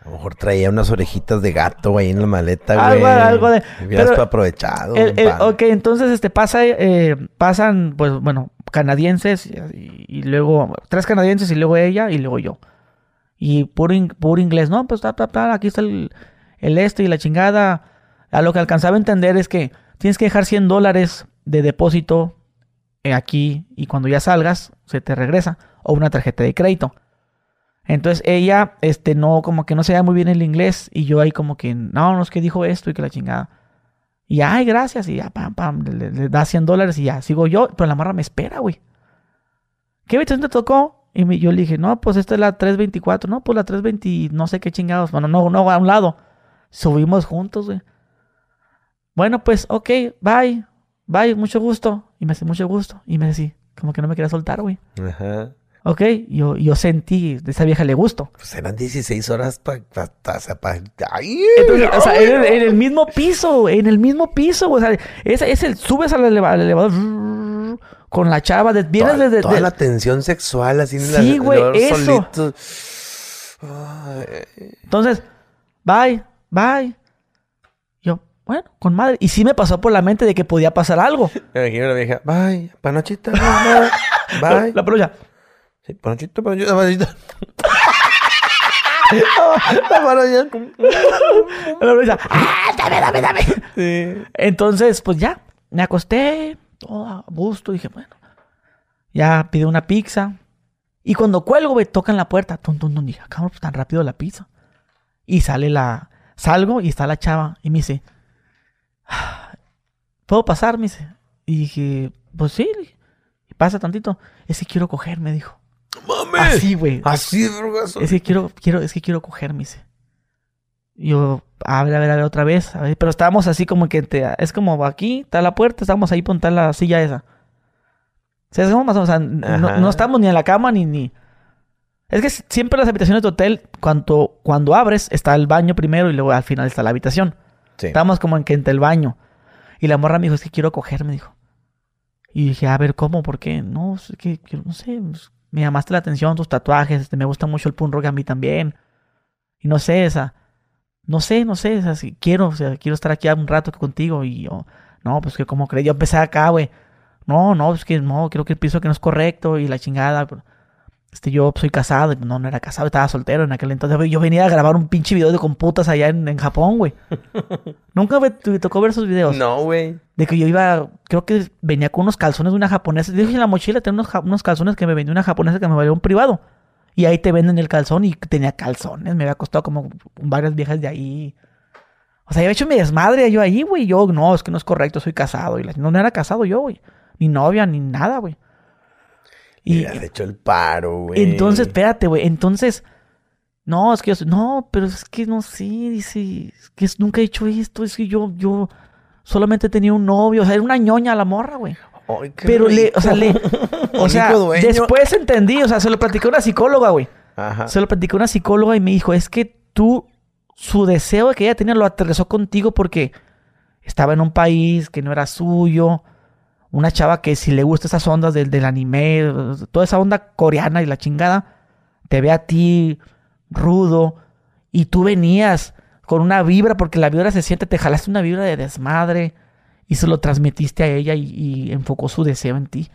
A lo mejor traía unas orejitas de gato ahí en la maleta, güey. Algo, algo de... Hubieras aprovechado. ok, entonces este pasa, eh, pasan, pues, bueno, canadienses y, luego, tres canadienses y luego ella y luego yo. Y puro, inglés, ¿no? Pues, ta, ta, ta, aquí está el, el este y la chingada. A lo que alcanzaba a entender es que tienes que dejar 100 dólares de depósito aquí y cuando ya salgas se te regresa o una tarjeta de crédito. Entonces ella, este, no, como que no se muy bien el inglés y yo ahí como que, no, no es que dijo esto y que la chingada. Y ay, gracias, y ya, pam, pam, le, da 100 dólares y ya, sigo yo, pero la marra me espera, güey. ¿qué habitación te tocó? Y yo le dije, no, pues esta es la 324. No, pues la 320, no sé qué chingados. Bueno, no, no, a un lado. Subimos juntos, güey. Bueno, pues, ok, bye. Bye, mucho gusto. Y me hace mucho gusto. Y me decía, como que no me quería soltar, güey. Ajá. Ok, yo, yo sentí, de esa vieja le gusto. Pues eran 16 horas para... Pa, pa, o sea, en, el mismo piso, en el mismo piso, o sea, es, es el, subes al elevador, con la chava, de, vienes toda, desde... Toda la tensión sexual, así sí, güey, eso. Entonces, bye, bye. Bueno, con madre. Y sí me pasó por la mente de que podía pasar algo. Me imagino la vieja, bye, panochita, bye. La, la Sí, panchito, panchito, panchito. la ¡Ah, dame, dame, dame! Sí. Entonces, pues ya, me acosté, todo a gusto, dije, bueno, ya pide una pizza. Y cuando cuelgo, me tocan la puerta, tum, tum, tum, dije, ah, cabrón, pues tan rápido la pizza. Y sale la, salgo y está la chava y me dice, ¿puedo pasar? Me dice. Y dije, pues sí, pasa tantito. Ese quiero coger, me dijo. Mames. Así, güey. Así, drogazo. Es que quiero, quiero, es que quiero cogerme, dice. Yo, a ver, a ver, a ver, otra vez. pero estábamos así como que te, es como aquí, está la puerta, estamos ahí, ponte la silla esa. O sea, o sea no, estamos ni en la cama ni, ni. Es que siempre las habitaciones de hotel, cuando, cuando abres, está el baño primero y luego al final está la habitación. Sí. Estamos como en que el baño. Y la morra me dijo, es que quiero cogerme, dijo. Y dije, a ver, ¿cómo? ¿Por qué? No, es que, no sé, pues, me llamaste la atención tus tatuajes, este, me gusta mucho el punk rock a mí también. Y no sé, esa, no sé, no sé, o si quiero, o sea, quiero estar aquí un rato contigo y yo, no, pues que como creí, yo empecé acá, güey. No, no, es que no, creo que el piso que no es correcto y la chingada. Este, yo soy casado, no, no era casado, estaba soltero en aquel entonces. Yo venía a grabar un pinche video de computas allá en, en Japón, güey. ¿Nunca me, tocó ver esos videos? No, güey. De que yo iba, creo que venía con unos calzones de una japonesa. Dije en la mochila tengo unos, unos calzones que me vendió una japonesa que me valió un privado. Y ahí te venden el calzón y tenía calzones. Me había costado como varias viejas de ahí. O sea, yo había hecho mi desmadre yo ahí, güey. Yo, no, es que no es correcto, soy casado. Y no, no era casado yo, güey. Ni novia, ni nada, güey. Y has hecho el paro, güey. Entonces, espérate, güey. Entonces, no, es que yo, no, pero es que no sé, dice, es que nunca he hecho esto, es que yo, yo solamente tenía un novio, o sea, era una ñoña la morra, güey. pero le, o sea, le, o sea, después entendí, o sea, se lo platicó una psicóloga, güey. Ajá. Se lo platicó una psicóloga y me dijo, es que tú, su deseo que ella tenía lo aterrizó contigo porque estaba en un país que no era suyo, una chava que si le gusta esas ondas del, del anime, toda esa onda coreana y la chingada, te ve a ti rudo y tú venías con una vibra, porque la vibra se siente, te jalaste una vibra de desmadre y se lo transmitiste a ella y, enfocó su deseo en ti.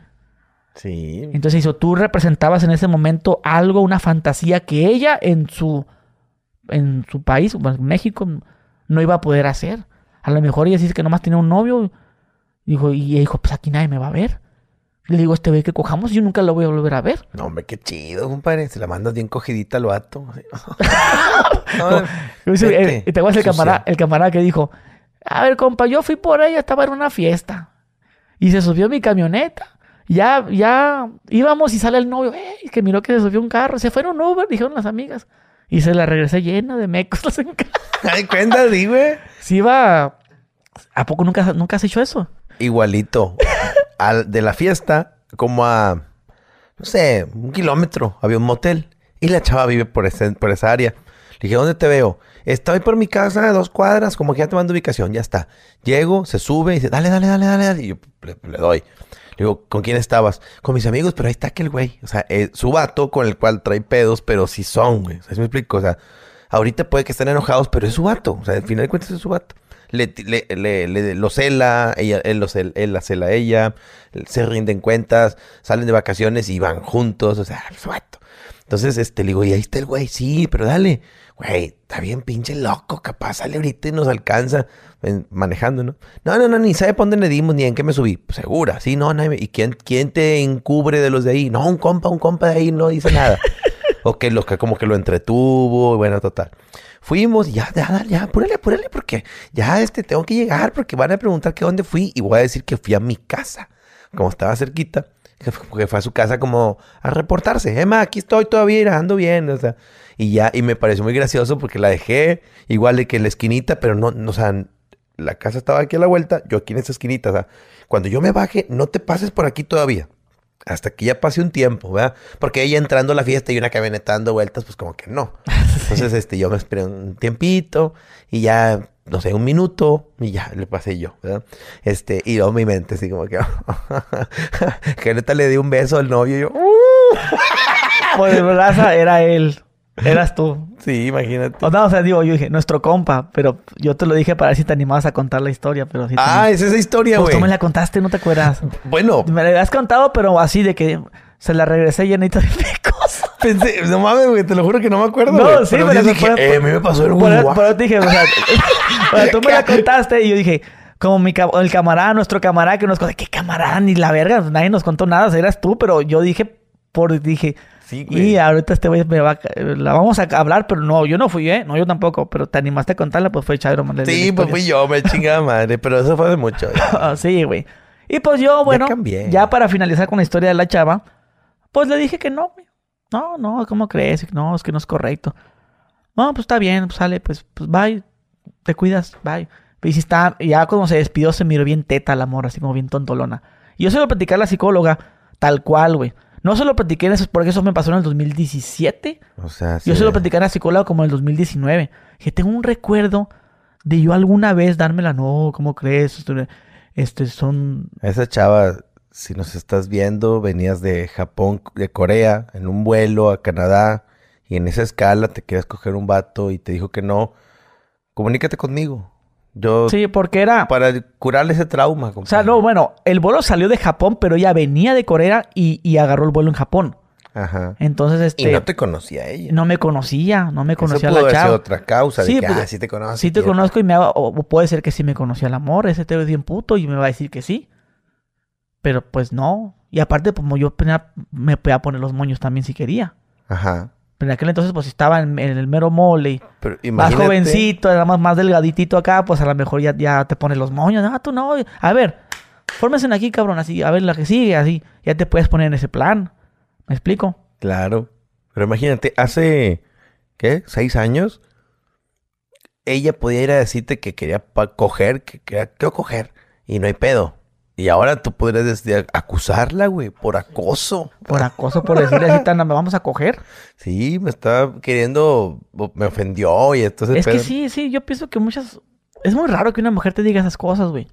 Sí. Entonces hizo, tú representabas en ese momento algo, una fantasía que ella en su, en su país, México, no iba a poder hacer. A lo mejor ella dice que nomás tenía un novio Dijo, y dijo, pues aquí nadie me va a ver. Le digo, este ve que cojamos, yo nunca lo voy a volver a ver. No, hombre, qué chido, compadre. Se la mandas bien cogidita al vato. Eh, y te voy a el camarada, el camarada que dijo, a ver, compa, yo fui por ella, estaba en una fiesta. Y se subió mi camioneta. Ya, ya íbamos y sale el novio, eh, que miró que se subió un carro. Se fueron Uber, dijeron las amigas. Y se la regresé llena de mecos. Ay, cuenta, güey. Sí, iba. ¿A poco nunca, nunca has hecho eso? Igualito. al, de la fiesta, como a, no sé, un kilómetro, había un motel. Y la chava vive por, ese, por esa área. Le dije, ¿dónde te veo? Estoy por mi casa, dos cuadras, como que ya te mando ubicación, ya está. Llego, se sube y dice, dale, dale, dame, dale. Y yo le, doy. Le digo, ¿con quién estabas? Con mis amigos, pero ahí está aquel güey. O sea, eh, su vato con el cual trae pedos, pero sí son, güey. Me explico? O sea, ahorita puede que estén enojados, pero es su vato. O sea, al final de cuentas es su vato le, le, le, lo cela, ella, él, lo cela, él la cela a ella, se rinden cuentas, salen de vacaciones y van juntos, o sea, suato. Entonces, este, le digo, y ahí está el güey, sí, pero dale, güey, está bien pinche loco, capaz sale ahorita y nos alcanza manejando, ¿no? No, no, no, ni sabe por dónde le dimos, ni en qué me subí. segura, sí, no, no, ¿y quién, quién te encubre de los de ahí? No, un compa, un compa de ahí no dice nada. o que los que como que lo entretuvo, bueno, total. Fuimos ya, ya, ya, apúrale, apúrale, porque ya este, tengo que llegar, porque van a preguntar que dónde fui y voy a decir que fui a mi casa. Como estaba cerquita, que fue a su casa como a reportarse. Emma, aquí estoy todavía, ando bien. O sea, y ya, y me pareció muy gracioso porque la dejé igual de que en la esquinita, pero no, no, o sea, la casa estaba aquí a la vuelta, yo aquí en esa esquinita. O sea, cuando yo me baje, no te pases por aquí todavía. Hasta que ya pase un tiempo, ¿verdad? Porque ella entrando a la fiesta y una camioneta dando vueltas, pues como que no. Entonces, este, yo me esperé un tiempito y ya no sé, un minuto y ya le pasé yo, ¿verdad? Este, y yo mi mente así como que, que neta le di un beso al novio y yo, pues verdad era él. Eras tú. Sí, imagínate. O, no, o sea, digo, yo dije, nuestro compa, pero yo te lo dije para ver si te animabas a contar la historia, pero. Ah, es esa historia, güey. Pues tú me la contaste, ¿no te acuerdas? Bueno. Me la has contado, pero así de que se la regresé llenita de pecos. Pensé, no mames, güey, te lo juro que no me acuerdo. No, sí, pero, dije, eh, a mí me pasó algo Por, por te dije, o sea, tú me la contaste y yo dije, como mi el camarada, nuestro camarada que nos contó, ¿qué camarada? Ni la verga, nadie nos contó nada, eras tú, pero yo dije, por, dije, Sí, güey. Y ahorita este güey me va la vamos a hablar, pero no, yo no fui, ¿eh? No, yo tampoco, pero te animaste a contarla, pues fue Chairo. Sí, pues fui yo, me chingada madre, pero eso fue de mucho. sí, güey. Y pues yo, bueno, ya, para finalizar con la historia de la chava, pues le dije que no, güey. No, no, ¿cómo crees? No, es que no es correcto. No, pues está bien, pues sale, pues, pues bye. Te cuidas, bye. Y si está, ya como se despidió, se miró bien teta el amor, así como bien tontolona. Y yo se lo platicé a la psicóloga, tal cual, güey. No se lo platiqué en eso, porque eso me pasó en el 2017. O sea, sí. Yo se lo platiqué a la psicóloga como en el 2019. Que tengo un recuerdo de yo alguna vez dármela, no, ¿cómo crees? Este, son... Esa chava si nos estás viendo, venías de Japón, de Corea, en un vuelo a Canadá, y en esa escala te querías coger un vato y te dijo que no, comunícate conmigo. Yo, sí, porque era... Para curarle ese trauma. O sea, no, bueno, el vuelo salió de Japón, pero ella venía de Corea y, agarró el vuelo en Japón. Ajá. Entonces, este... Y no te conocía ella. No me conocía, no me conocía Eso pudo la chava. otra causa sí, de que, ah, sí te conozco. Sí te conozco y me... O puede ser que sí me conocía el amor, ese te ve bien puto y me va a decir que sí. Pero pues no. Y aparte, como yo me podía poner los moños también si quería. Ajá. Pero en aquel entonces, pues estaba en, el mero mole. Más jovencito, nada más, más delgaditito acá, pues a lo mejor ya, ya te pones los moños. Ah, tú no. A ver, fórmense aquí, cabrón, así. A ver la que sigue, así. Ya te puedes poner en ese plan. ¿Me explico? Claro. Pero imagínate, hace, ¿qué? ¿Seis años? Ella podía ir a decirte que quería coger, que quería coger. Y no hay pedo. Y ahora tú podrías acusarla, güey, por acoso. Por acoso, por decirle así, tan, ¿me vamos a coger? Sí, me está queriendo, me ofendió y entonces... Es que sí, sí, yo pienso que muchas... Es muy raro que una mujer te diga esas cosas, güey.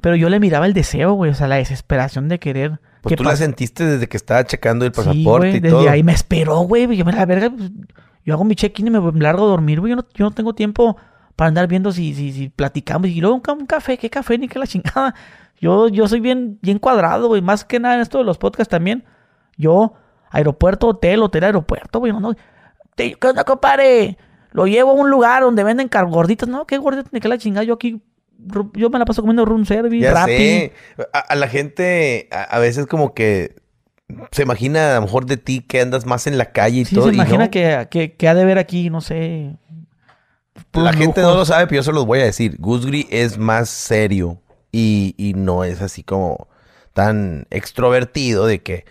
Pero yo le miraba el deseo, güey, o sea, la desesperación de querer. Pues tú la sentiste desde que estaba checando el pasaporte y desde ahí me esperó, güey. Yo me la verga, pues, yo hago mi check-in y me largo a dormir, güey. Yo no, yo no tengo tiempo para andar viendo si, si, si platicamos. Y luego un, un café, ¿qué café? Ni que la chingada. Yo, yo soy bien, bien cuadrado, güey. Más que nada en esto de los podcasts también. Yo, aeropuerto, hotel, hotel, aeropuerto, güey. No, ¿Qué onda, compadre? Lo llevo a un lugar donde venden gorditas. No, ¿qué gorditas? Ni que la chingada. Yo aquí, yo me la paso comiendo room service, ya Sé. A, la gente a, veces como que se imagina a lo mejor de ti que andas más en la calle y sí, todo. se imagina que, que, ha de ver aquí, no sé... La gente no lo sabe, pero yo se los voy a decir. Gusgri es más serio y, no es así como tan extrovertido de que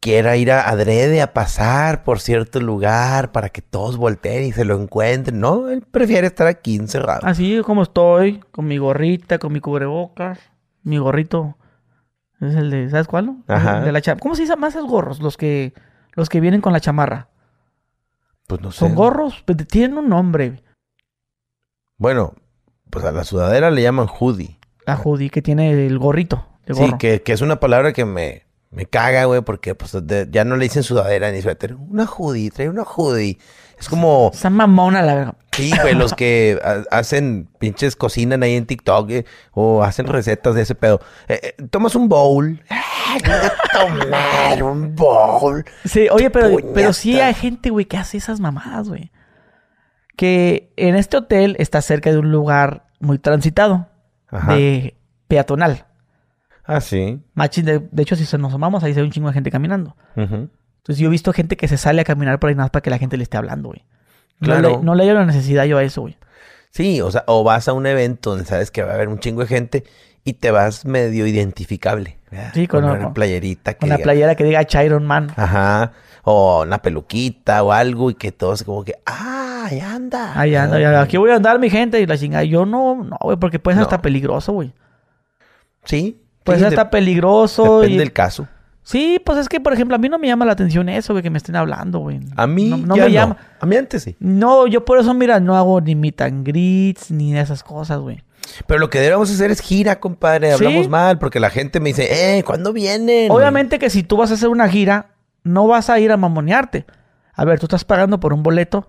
quiera ir a adrede a pasar por cierto lugar para que todos volteen y se lo encuentren. No, él prefiere estar aquí encerrado. Así como estoy, con mi gorrita, con mi cubrebocas, mi gorrito. Es el de, ¿sabes cuál? Ajá. De la ¿Cómo se llaman esos gorros? Los que, los que vienen con la chamarra. Pues no sé. Son gorros, pues, tienen un nombre. Bueno, pues a la sudadera le llaman hoodie. La hoodie que tiene el gorrito. Sí, que, es una palabra que me, me caga, güey, porque pues ya no le dicen sudadera ni suéter. Una hoodie, trae una hoodie. Es como... Esa mamona, la verdad. Sí, güey, los que hacen pinches cocinan ahí en TikTok eh, o hacen recetas de ese pedo. Eh, eh, tomas un bowl. tomar un bowl. Sí, oye, pero, pero sí hay gente, güey, que hace esas mamadas, güey. Que en este hotel está cerca de un lugar muy transitado de peatonal. Ah, sí. Machín, de, hecho, si nos asomamos, ahí se ve un chingo de gente caminando. Entonces, yo he visto gente que se sale a caminar por ahí nada más para que la gente le esté hablando, güey. Claro. No le, no la necesidad yo a eso, güey. Sí, o sea, o vas a un evento donde sabes que va a haber un chingo de gente y te vas medio identificable. Sí, con, una playerita. Que con una playera que diga Chiron Man. Ajá. O una peluquita o algo y que todos como que, ah, ahí anda. Ahí anda, aquí voy a andar mi gente y la chingada. Yo no, no, güey, porque puede ser hasta peligroso, güey. Sí. Puede ser hasta peligroso. Depende del caso. Sí, pues es que, por ejemplo, a mí no me llama la atención eso, güey, que me estén hablando, güey. A mí no, me llama. A mí antes sí. No, yo por eso, mira, no hago ni meet and greets, ni esas cosas, güey. Pero lo que debemos hacer es gira, compadre. Hablamos mal, porque la gente me dice, eh, ¿cuándo vienen? Obviamente que si tú vas a hacer una gira, no vas a ir a mamonearte. A ver, tú estás pagando por un boleto.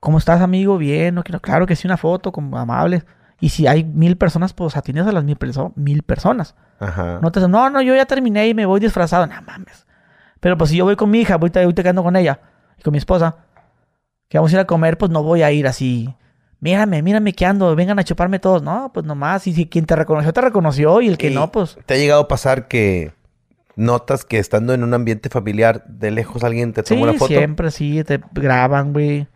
¿Cómo estás, amigo? Bien, no quiero. Claro que sí, una foto, como amables. Y si hay mil personas, pues atiendes a las mil, mil personas. Ajá. No te no, no, yo ya terminé y me voy disfrazado. No mames. Pero pues si yo voy con mi hija, voy, voy quedando con ella y con mi esposa, que vamos a ir a comer, pues no voy a ir así. Mírame, mírame que ando, vengan a chuparme todos. No, pues nomás. Y si quien te reconoció, te reconoció. Y el que no, pues. ¿Te ha llegado a pasar que notas que estando en un ambiente familiar, de lejos alguien te toma una foto? siempre, sí, te graban, güey.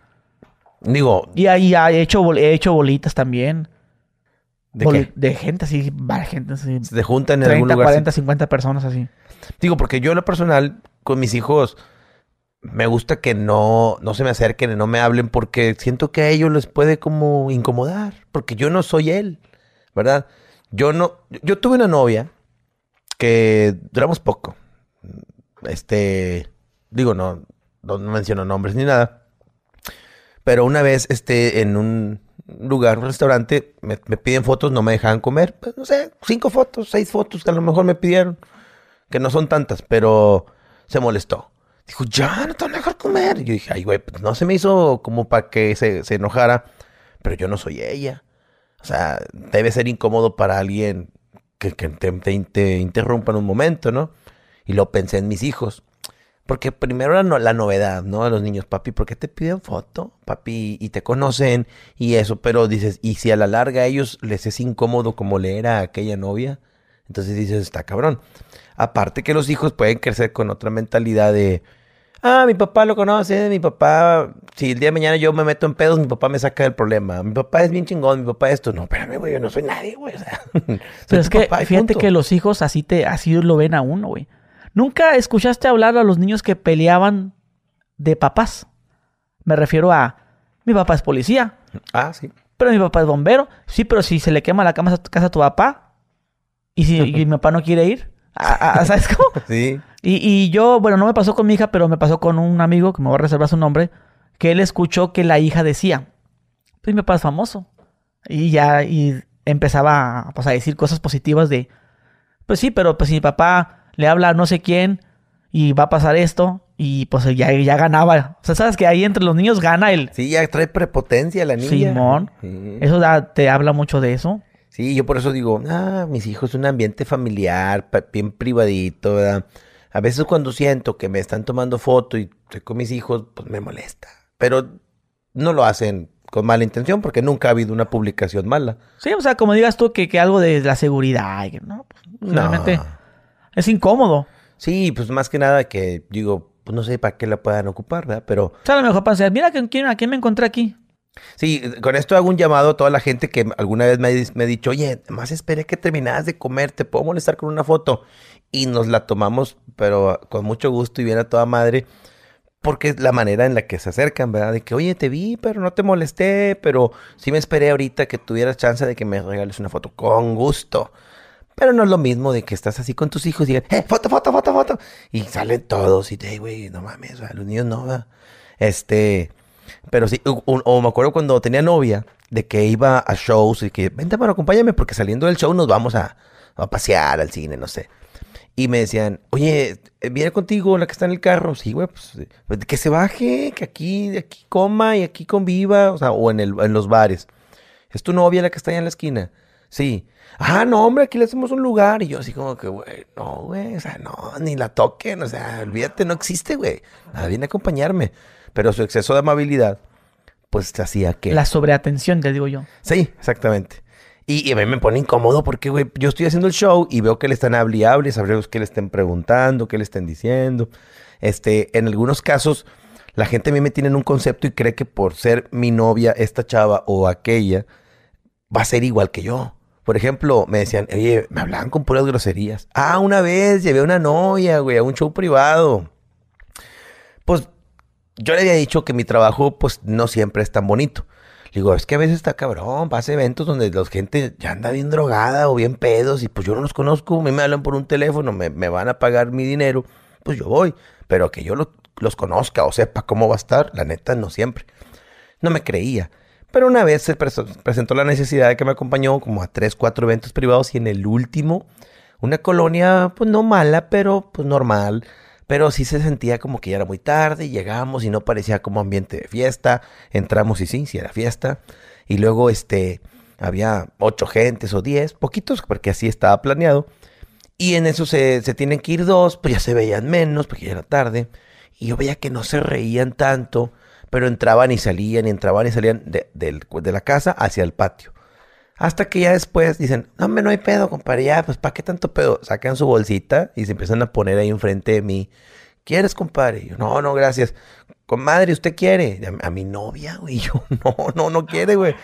Digo. Y ahí he hecho, he hecho bolitas también. ¿De De gente así, gente así. Se juntan en algún lugar. 40, 50 personas así. Digo, porque yo en lo personal, con mis hijos, me gusta que no, no se me acerquen y no me hablen porque siento que a ellos les puede como incomodar. Porque yo no soy él, ¿verdad? Yo no... Yo tuve una novia que duramos poco. Este... Digo, no, no menciono nombres ni nada. Pero una vez, este, en un lugar, un restaurante, me, piden fotos, no me dejaban comer. Pues no sé, cinco fotos, seis fotos que a lo mejor me pidieron. Que no son tantas, pero se molestó. Dijo, ya, no te van a comer. Y yo dije, ay, güey, pues no se me hizo como para que se, enojara. Pero yo no soy ella. O sea, debe ser incómodo para alguien que, que te, te, te interrumpa en un momento, ¿no? Y lo pensé en mis hijos. Porque primero la, la novedad, ¿no? A los niños, papi, ¿por qué te piden foto? Papi, y te conocen y eso, pero dices, ¿y si a la larga a ellos les es incómodo como leer a aquella novia? Entonces dices, está cabrón. Aparte que los hijos pueden crecer con otra mentalidad de, ah, mi papá lo conoce, mi papá, si el día de mañana yo me meto en pedos, mi papá me saca del problema. Mi papá es bien chingón, mi papá esto. No, espérame, güey, yo no soy nadie, güey. O sea, pero es que fíjate que los hijos así te, así lo ven a uno, güey. ¿Nunca escuchaste hablar a los niños que peleaban de papás? Me refiero a, mi papá es policía. Ah, sí. Pero mi papá es bombero. Sí, pero si se le quema la casa a tu papá y si mi papá no quiere ir, ¿sabes cómo? Sí. Y, yo, bueno, no me pasó con mi hija, pero me pasó con un amigo, que me voy a reservar su nombre, que él escuchó que la hija decía, pues mi papá es famoso. Y ya, y empezaba pues, a decir cosas positivas de, pues sí, pero pues si mi papá le habla a no sé quién y va a pasar esto y pues ya, ya ganaba. O sea, sabes que ahí entre los niños gana el... Sí, ya trae prepotencia la niña. Simón. Eso te habla mucho de eso. Sí, yo por eso digo, ah, mis hijos, un ambiente familiar, bien privadito, ¿verdad? A veces cuando siento que me están tomando foto y estoy con mis hijos, pues me molesta. Pero no lo hacen con mala intención porque nunca ha habido una publicación mala. Sí, o sea, como digas tú que, que algo de la seguridad, ¿no? Pues, realmente es incómodo. Sí, pues más que nada que digo, pues no sé para qué la puedan ocupar, ¿verdad? Pero... O sea, a lo mejor para decir, mira quién, a quién me encontré aquí. Sí, con esto hago un llamado a toda la gente que alguna vez me, ha dicho, oye, más esperé que terminaras de comer, ¿te puedo molestar con una foto? Y nos la tomamos, pero con mucho gusto y bien a toda madre, porque es la manera en la que se acercan, ¿verdad? De que, oye, te vi, pero no te molesté, pero sí me esperé ahorita que tuvieras chance de que me regales una foto. Con gusto. Pero no es lo mismo de que estás así con tus hijos y digan, ¡eh, foto, foto, foto, foto! Y salen todos y te, güey, no mames, los niños no, Este, pero sí, o, me acuerdo cuando tenía novia, de que iba a shows y que, vente, pero acompáñame porque saliendo del show nos vamos a, a pasear al cine, no sé. Y me decían, oye, viene contigo la que está en el carro. Sí, güey, pues, pues que se baje, que aquí, aquí coma y aquí conviva, o sea, o en, el, en los bares. ¿Es tu novia la que está allá en la esquina? Sí. Ah, no, hombre, aquí le hacemos un lugar. Y yo así como que, güey, no, güey, o sea, no, ni la toquen, o sea, olvídate, no existe, güey. Viene a acompañarme. Pero su exceso de amabilidad, pues hacía que... La sobreatención, te digo yo. Sí, exactamente. Y, a mí me pone incómodo porque, güey, yo estoy haciendo el show y veo que le están y hable, sabremos qué le estén preguntando, qué le estén diciendo. Este, en algunos casos, la gente a mí me tiene en un concepto y cree que por ser mi novia, esta chava o aquella, va a ser igual que yo Por ejemplo, me decían, oye, me hablaban con puras groserías. Ah, una vez llevé a una novia, güey, a un show privado. Pues yo le había dicho que mi trabajo, pues no siempre es tan bonito. Le digo, es que a veces está cabrón, pasa eventos donde la gente ya anda bien drogada o bien pedos y pues yo no los conozco, a mí me hablan por un teléfono, me, van a pagar mi dinero, pues yo voy. Pero que yo los conozca o sepa cómo va a estar, la neta, no siempre. No me creía. Pero una vez se presentó la necesidad de que me acompañó como a tres, cuatro eventos privados y en el último, una colonia pues no mala, pero pues normal. Pero sí se sentía como que ya era muy tarde, llegamos y no parecía como ambiente de fiesta. Entramos y sí, sí era fiesta. Y luego este, había ocho gentes o diez, poquitos, porque así estaba planeado. Y en eso se, se tienen que ir dos, pues ya se veían menos, porque ya era tarde. Y yo veía que no se reían tanto pero entraban y salían y entraban y salían de, la casa hacia el patio. Hasta que ya después dicen, no, hombre, no hay pedo, compadre, ya, pues, ¿para qué tanto pedo? Sacan su bolsita y se empiezan a poner ahí enfrente de mí. ¿Quieres, compadre? yo, no, no, gracias. Comadre, ¿usted quiere? A, mi novia, güey. Y yo, no, no, no quiere, güey.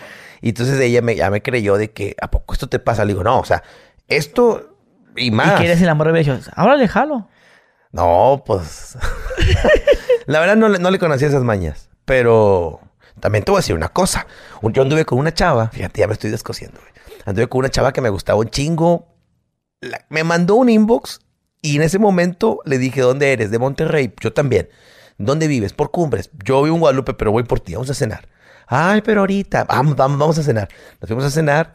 Y entonces ella me, ya me creyó de que, ¿a poco esto te pasa? Le digo, no, o sea, esto y más. ¿Y quieres el amor de ellos? Ahora déjalo. No, pues. la verdad no, no le conocía esas mañas. Pero también te voy a decir una cosa. Yo anduve con una chava, fíjate, ya me estoy descosiendo. Anduve con una chava que me gustaba un chingo. me mandó un inbox y en ese momento le dije, ¿dónde eres? De Monterrey. Yo también. ¿Dónde vives? Por Cumbres. Yo vivo en Guadalupe, pero voy por ti. Vamos a cenar. Ay, pero ahorita. Vamos, vamos, vamos a cenar. Nos fuimos a cenar.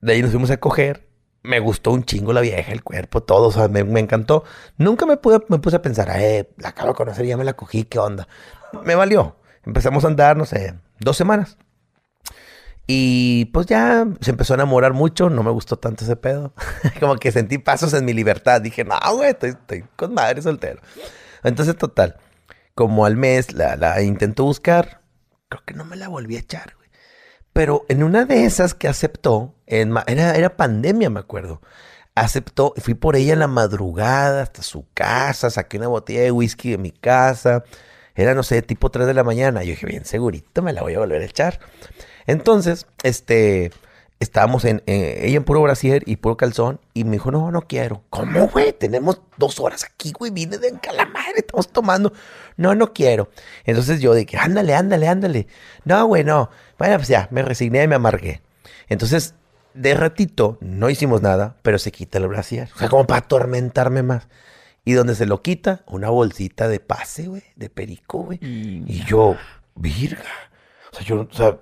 De ahí nos fuimos a coger. Me gustó un chingo la vieja, el cuerpo, todo. O sea, me, encantó. Nunca me, pude, me puse a pensar, eh, la acabo de conocer, ya me la cogí, ¿qué onda? me valió. Empezamos a andar, no sé, dos semanas. Y pues ya se empezó a enamorar mucho, no me gustó tanto ese pedo. Como que sentí pasos en mi libertad. Dije, no, güey, estoy, con madre soltero. Entonces, total, como al mes la, la intentó buscar, creo que no me la volví a echar, güey. Pero en una de esas que aceptó, en, era, era pandemia, me acuerdo. Aceptó, fui por ella en la madrugada hasta su casa, saqué una botella de whisky de mi casa era, no sé, tipo 3 de la mañana. Yo dije, bien segurito, me la voy a volver a echar. Entonces, este, estábamos en, ella en puro brasier y puro calzón. Y me dijo, no, no quiero. ¿Cómo, güey? Tenemos dos horas aquí, güey. Vine de calamar, estamos tomando. No, no quiero. Entonces yo dije, ándale, ándale, ándale. No, güey, no. Bueno, pues ya, me resigné y me amargué. Entonces, de ratito, no hicimos nada, pero se quita el brasier. O sea, como para atormentarme más. Y donde se lo quita, una bolsita de pase, güey, de perico, güey. Y yo, virga. O sea, yo, o sea,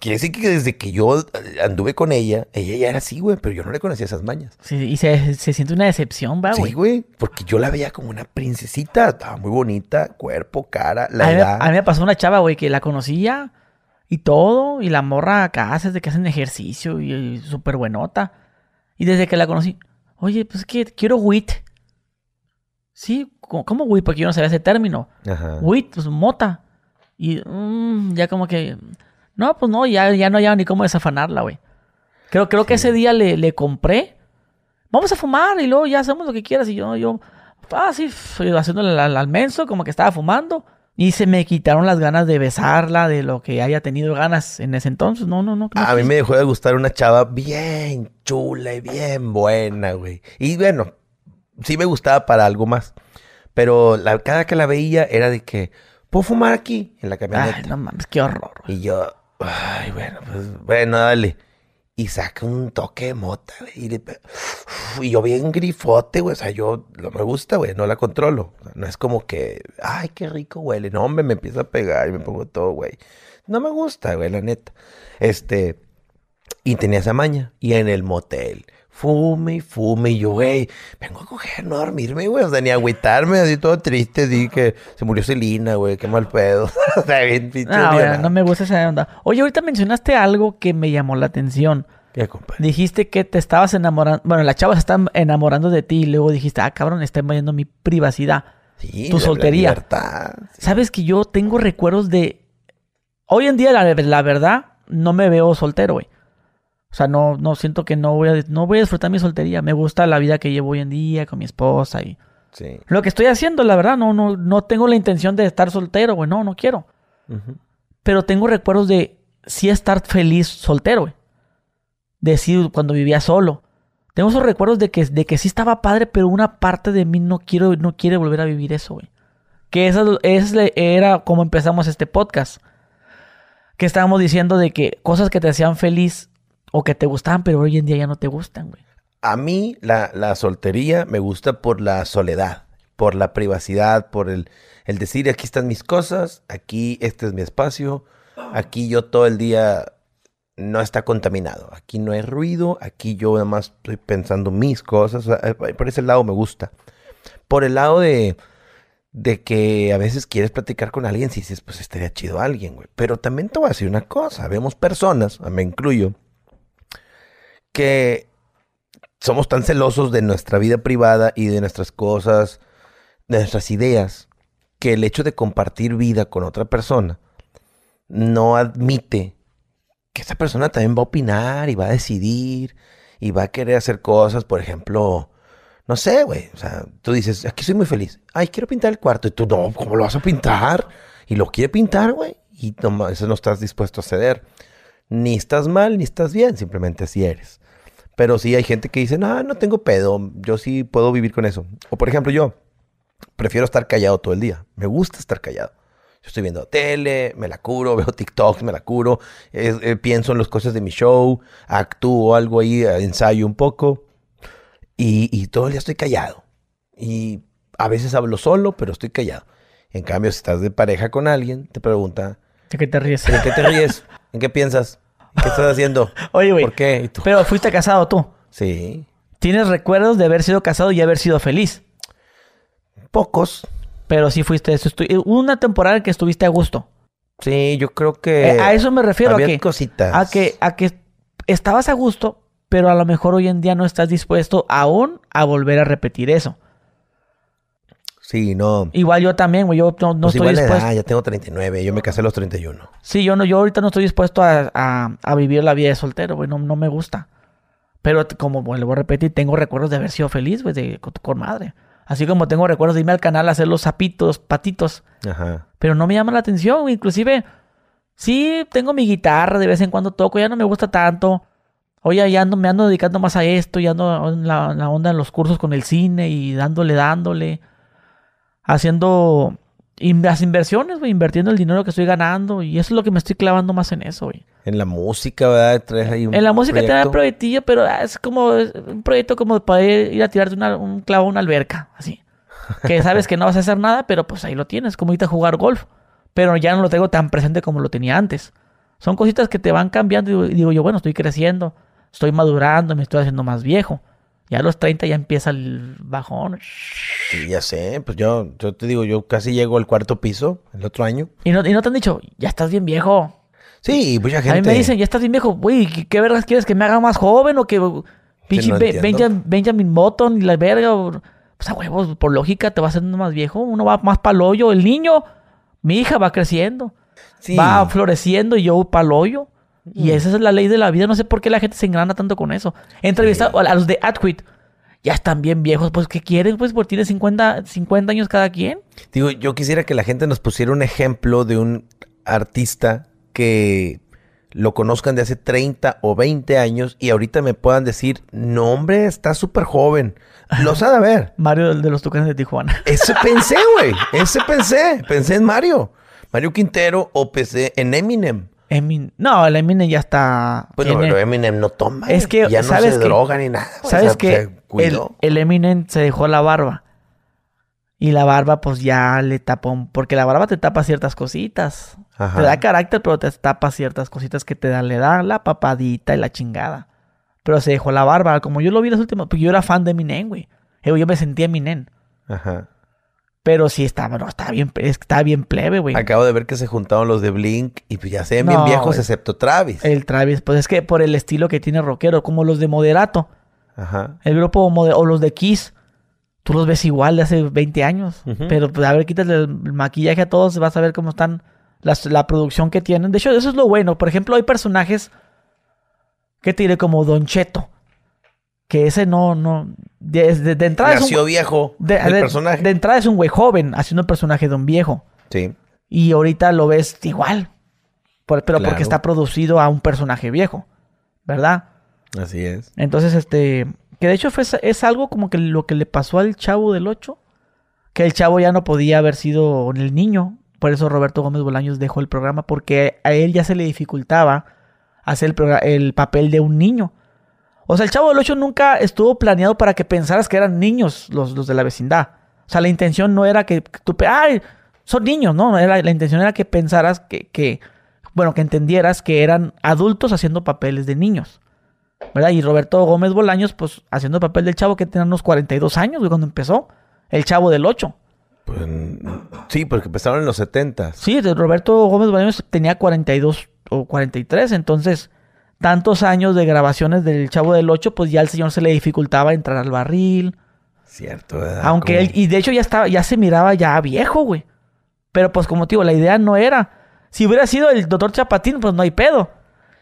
quiere decir que desde que yo anduve con ella, ella ya era así, güey, pero yo no le conocía esas mañas. Sí, y se, siente una decepción, va, güey. Sí, güey, porque yo la veía como una princesita, estaba muy bonita, cuerpo, cara, la edad. a mí me pasó una chava, güey, que la conocía y todo, y la morra acá hace de que hacen ejercicio y, súper buenota. Y desde que la conocí, oye, pues es que quiero wit. Sí, ¿cómo weed? Porque yo no sabía ese término. Ajá. Weed, pues mota. Y mm, ya como que. No, pues no, ya, ya no había ni cómo desafanarla, güey. Creo, creo que ese día le, le, compré. Vamos a fumar y luego ya hacemos lo que quieras. Y yo, yo, ah, sí, haciéndole al, al menso, como que estaba fumando. Y se me quitaron las ganas de besarla, de lo que haya tenido ganas en ese entonces. No, no, no. a mí me dejó de gustar una chava bien chula y bien buena, güey. Y bueno, sí me gustaba para algo más. Pero la, cada que la veía era de que, ¿puedo fumar aquí? En la camioneta. Ay, no mames, qué horror. Y yo, ay, bueno, pues, bueno, dale. Y saca un toque de mota, güey. Y, yo bien grifote, güey. O sea, yo no me gusta, güey. No la controlo. No es como que, ay, qué rico huele. No, hombre, me empieza a pegar y me pongo todo, güey. No me gusta, güey, la neta. Este, y tenía esa maña. Y en el motel fume y fume. Y yo, güey, vengo a coger, no a dormirme, güey. O sea, ni a agüitarme, así todo triste. Di que se murió Celina, güey, qué mal pedo. o sea, bien pinche. No, no me gusta esa onda. Oye, ahorita mencionaste algo que me llamó la atención. ¿Qué, compadre? Dijiste que te estabas enamorando. Bueno, la chava se está enamorando de ti. Y luego dijiste, ah, cabrón, está invadiendo mi privacidad. Sí, tu soltería. libertad, Sabes que yo tengo recuerdos de. Hoy en día, la, la verdad, no me veo soltero, güey. O sea, no, no siento que no voy, a, no voy a disfrutar mi soltería. Me gusta la vida que llevo hoy en día con mi esposa y lo que estoy haciendo, la verdad, no, no, no tengo la intención de estar soltero, güey. No, no quiero. Pero tengo recuerdos de sí estar feliz soltero, güey. decir cuando vivía solo. Tengo esos recuerdos de que, de que sí estaba padre, pero una parte de mí no, quiero, no quiere volver a vivir eso, güey. Que eso, era como empezamos este podcast. Que estábamos diciendo de que cosas que te hacían feliz o que te gustaban, pero hoy en día ya no te gustan, güey. A mí la, la soltería me gusta por la soledad, por la privacidad, por el, el decir aquí están mis cosas, aquí este es mi espacio, aquí yo todo el día no está contaminado. Aquí no hay ruido, aquí yo nada más estoy pensando mis cosas. Eh, por ese lado me gusta. Por el lado de, de que a veces quieres platicar con alguien, si dices, pues estaría chido alguien, güey. Pero también te voy a decir una cosa, vemos personas, me incluyo, que somos tan celosos de nuestra vida privada y de nuestras cosas, de nuestras ideas, que el hecho de compartir vida con otra persona no admite que esa persona también va a opinar y va a decidir y va a querer hacer cosas, por ejemplo, no sé, güey, o sea, tú dices, aquí soy muy feliz, ay, quiero pintar el cuarto, y tú, no, ¿cómo lo vas a pintar? Y lo quiere pintar, güey, y no, eso no estás dispuesto a ceder. Ni estás mal, ni estás bien, simplemente así eres. Pero sí hay gente que dice, no, no tengo pedo, yo sí puedo vivir con eso. O por ejemplo, yo prefiero estar callado todo el día, me gusta estar callado estoy viendo tele, me la curo, veo TikTok, me la curo, eh, pienso en las cosas de mi show, actúo algo ahí, eh, ensayo un poco y, todo el día estoy callado. Y a veces hablo solo, pero estoy callado. En cambio, si estás de pareja con alguien, te pregunta... ¿De qué te ríes? ¿En qué te ríes? ¿En qué piensas? ¿Qué estás haciendo? Oye, güey. ¿Por qué? Pero fuiste casado tú. Sí. ¿Tienes recuerdos de haber sido casado y haber sido feliz? Pocos. Pero sí fuiste eso. Una temporada que estuviste a gusto. Sí, yo creo que. Eh, a eso me refiero. Había a que, cositas. A que, a que estabas a gusto, pero a lo mejor hoy en día no estás dispuesto aún a volver a repetir eso. Sí, no. Igual yo también, güey. Yo no, no pues estoy igual dispuesto. ya tengo 39. Yo me casé a los 31. Sí, yo no, yo ahorita no estoy dispuesto a, a, vivir la vida de soltero, güey. No, no me gusta. Pero como vuelvo a repetir, tengo recuerdos de haber sido feliz, güey, de, con madre. Así como tengo recuerdos de irme al canal a hacer los zapitos, patitos. Ajá. Pero no me llama la atención. Inclusive, sí, tengo mi guitarra, de vez en cuando toco, ya no me gusta tanto. Oye, ya ando, me ando dedicando más a esto, ya ando en la, la onda en los cursos con el cine y dándole, dándole. Haciendo las inversiones, güey, invirtiendo el dinero que estoy ganando. Y eso es lo que me estoy clavando más en eso, güey. En la música, ¿verdad? Traes ahí un En la música te da proyectillo, pero es como un proyecto como para ir a tirarte un clavo a una alberca, así. Que sabes que no vas a hacer nada, pero pues ahí lo tienes, como irte a jugar golf. Pero ya no lo tengo tan presente como lo tenía antes. Son cositas que te van cambiando y digo yo, bueno, estoy creciendo, estoy madurando, me estoy haciendo más viejo. Ya a los 30 ya empieza el bajón. Sí, ya sé. Pues yo, yo te digo, yo casi llego al cuarto piso el otro año. ¿Y no, y no te han dicho, ya estás bien viejo? Sí, mucha gente. A mí me dicen, ya estás bien viejo. Güey, ¿qué, vergas quieres? ¿Que me haga más joven o que pinche Benjamin, Button y la verga? Pues a huevos, por lógica te va haciendo más viejo. Uno va más pa'l hoyo. El niño, mi hija va creciendo. Va floreciendo y yo pa'l hoyo. Y esa es la ley de la vida. No sé por qué la gente se engrana tanto con eso. Entrevista a los de Adquit. Ya están bien viejos. Pues, ¿qué quieren? Pues, porque tiene 50, 50 años cada quien. Digo, yo quisiera que la gente nos pusiera un ejemplo de un artista que lo conozcan de hace 30 o 20 años y ahorita me puedan decir, no hombre, está súper joven. Lo sabe ver. Mario de los Tucanes de Tijuana. Ese pensé, güey. Ese pensé. Pensé en Mario. Mario Quintero o pensé en Eminem. Eminem. No, el Eminem ya está. Bueno, pero Eminem no toma. Es que. Ya no ¿sabes se droga ni nada. ¿Sabes que el, el, Eminem se dejó la barba. Y la barba, pues ya le tapó. Porque la barba te tapa ciertas cositas. Te da carácter, pero te tapa ciertas cositas que te dan. Le da la papadita y la chingada. Pero se dejó la barba. Como yo lo vi las últimas. Porque yo era fan de Eminem, güey. Yo me sentía Eminem. Ajá. Pero sí estaba, no, está bien, está bien plebe, güey. Acabo de ver que se juntaron los de Blink y pues ya se ven bien viejos, excepto Travis. El Travis, pues es que por el estilo que tiene rockero, como los de Moderato. Ajá. El grupo o los de Kiss. Tú los ves igual de hace 20 años. Pero pues a ver, quítale el maquillaje a todos, vas a ver cómo están la producción que tienen. De hecho, eso es lo bueno. Por ejemplo, hay personajes que te diré como Don Cheto que ese no, no, de, de, entrada Nació es un, viejo de, el personaje. De entrada es un güey joven haciendo el personaje de un viejo. Sí. Y ahorita lo ves igual. pero porque está producido a un personaje viejo. ¿Verdad? Así es. Entonces, este, que de hecho fue, es algo como que lo que le pasó al chavo del 8, que el chavo ya no podía haber sido el niño, por eso Roberto Gómez Bolaños dejó el programa, porque a él ya se le dificultaba hacer el, el papel de un niño. O sea, el Chavo del 8 nunca estuvo planeado para que pensaras que eran niños los, los de la vecindad. O sea, la intención no era que tú, ay, son niños, no, era, la intención era que pensaras que, que, bueno, que entendieras que eran adultos haciendo papeles de niños. ¿Verdad? Y Roberto Gómez Bolaños, pues, haciendo el papel del chavo que tenía unos 42 años, cuando empezó. El chavo del 8. Pues, sí, porque empezaron en los 70. Sí, Roberto Gómez Bolaños tenía 42 o 43, entonces tantos años de grabaciones del Chavo del 8, pues ya al señor se le dificultaba entrar al barril. Cierto, ¿verdad? Aunque él, y de hecho ya estaba, ya se miraba ya viejo, güey. Pero pues como digo, la idea no era. Si hubiera sido el doctor Chapatín, pues no hay pedo.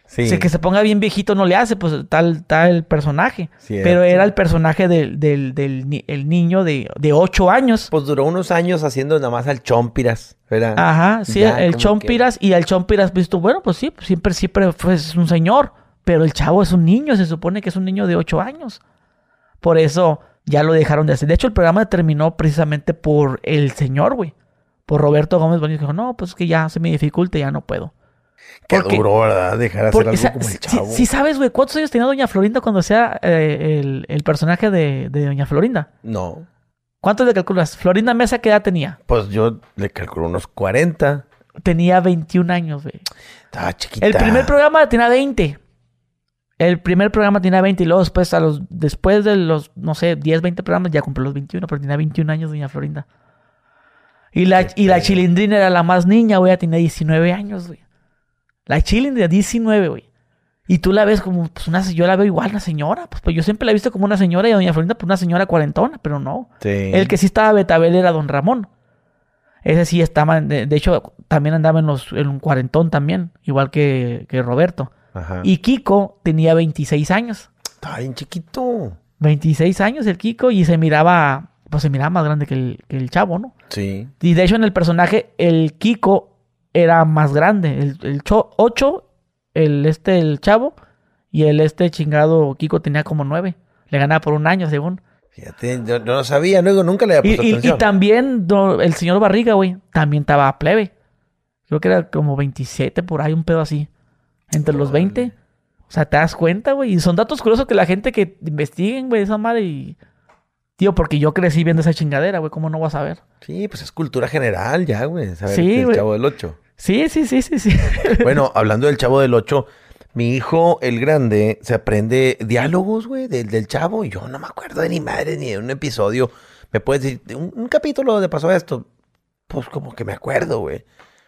Sí. que se ponga bien viejito no le hace, pues tal, tal personaje. Pero era el personaje del, del, del el niño de, de 8 años. Pues duró unos años haciendo nada más al Chompiras, ¿verdad? Ajá, sí, el Chompiras y al Chompiras, visto, bueno, pues sí, siempre, siempre fue un señor. Pero el chavo es un niño, se supone que es un niño de 8 años. Por eso ya lo dejaron de hacer. De hecho, el programa terminó precisamente por el señor, güey. Por Roberto Gómez Bonito. Dijo, no, pues es que ya se me dificulta, ya no puedo. Qué duro, ¿verdad? Dejar hacer algo como el chavo. Sí, sabes, güey, ¿cuántos años tenía Doña Florinda cuando sea eh, el, personaje de, Doña Florinda? No. ¿Cuántos le calculas? Florinda Mesa, ¿qué edad tenía? Pues yo le calculo unos 40. Tenía 21 años, güey. Estaba chiquita. El primer programa tenía 20. El primer programa tenía 20 y luego después, a los, después de los, no sé, 10, 20 programas ya cumplió los 21, pero tenía 21 años Doña Florinda. Y la, y la chilindrina era la más niña, güey, tenía 19 años, güey. La Chilling de 19, güey. Y tú la ves como, pues una yo la veo igual, una señora. Pues, pues yo siempre la he visto como una señora y a Doña Florinda, pues una señora cuarentona, pero no. El que sí estaba Betabel era Don Ramón. Ese sí estaba, de, hecho, también andaba en, los, en un cuarentón también, igual que, que Roberto. Ajá. Y Kiko tenía 26 años. Estaba bien chiquito. 26 años el Kiko y se miraba, pues se miraba más grande que el, que el chavo, ¿no? Sí. Y de hecho en el personaje, el Kiko era más grande. El, el 8, el este, el chavo, y el este chingado Kiko tenía como 9. Le ganaba por un año, según. Fíjate, yo no lo sabía, nunca le había puesto y, Y, también el señor Barriga, güey, también estaba plebe. Creo que era como 27 por ahí, un pedo así. Entre los 20. O sea, te das cuenta, güey. Y son datos curiosos que la gente que investiguen, güey, esa madre y... Tío, porque yo crecí viendo esa chingadera, güey. ¿Cómo no vas a saber? Sí, pues es cultura general ya, güey. Saber sí, el Chavo del 8. Sí, sí, sí, sí, sí. Bueno, hablando del chavo del 8, mi hijo, el grande, se aprende diálogos, güey, del, del chavo. Y yo no me acuerdo de ni madre ni de un episodio. ¿Me puedes decir un, capítulo de pasó esto? Pues como que me acuerdo, güey.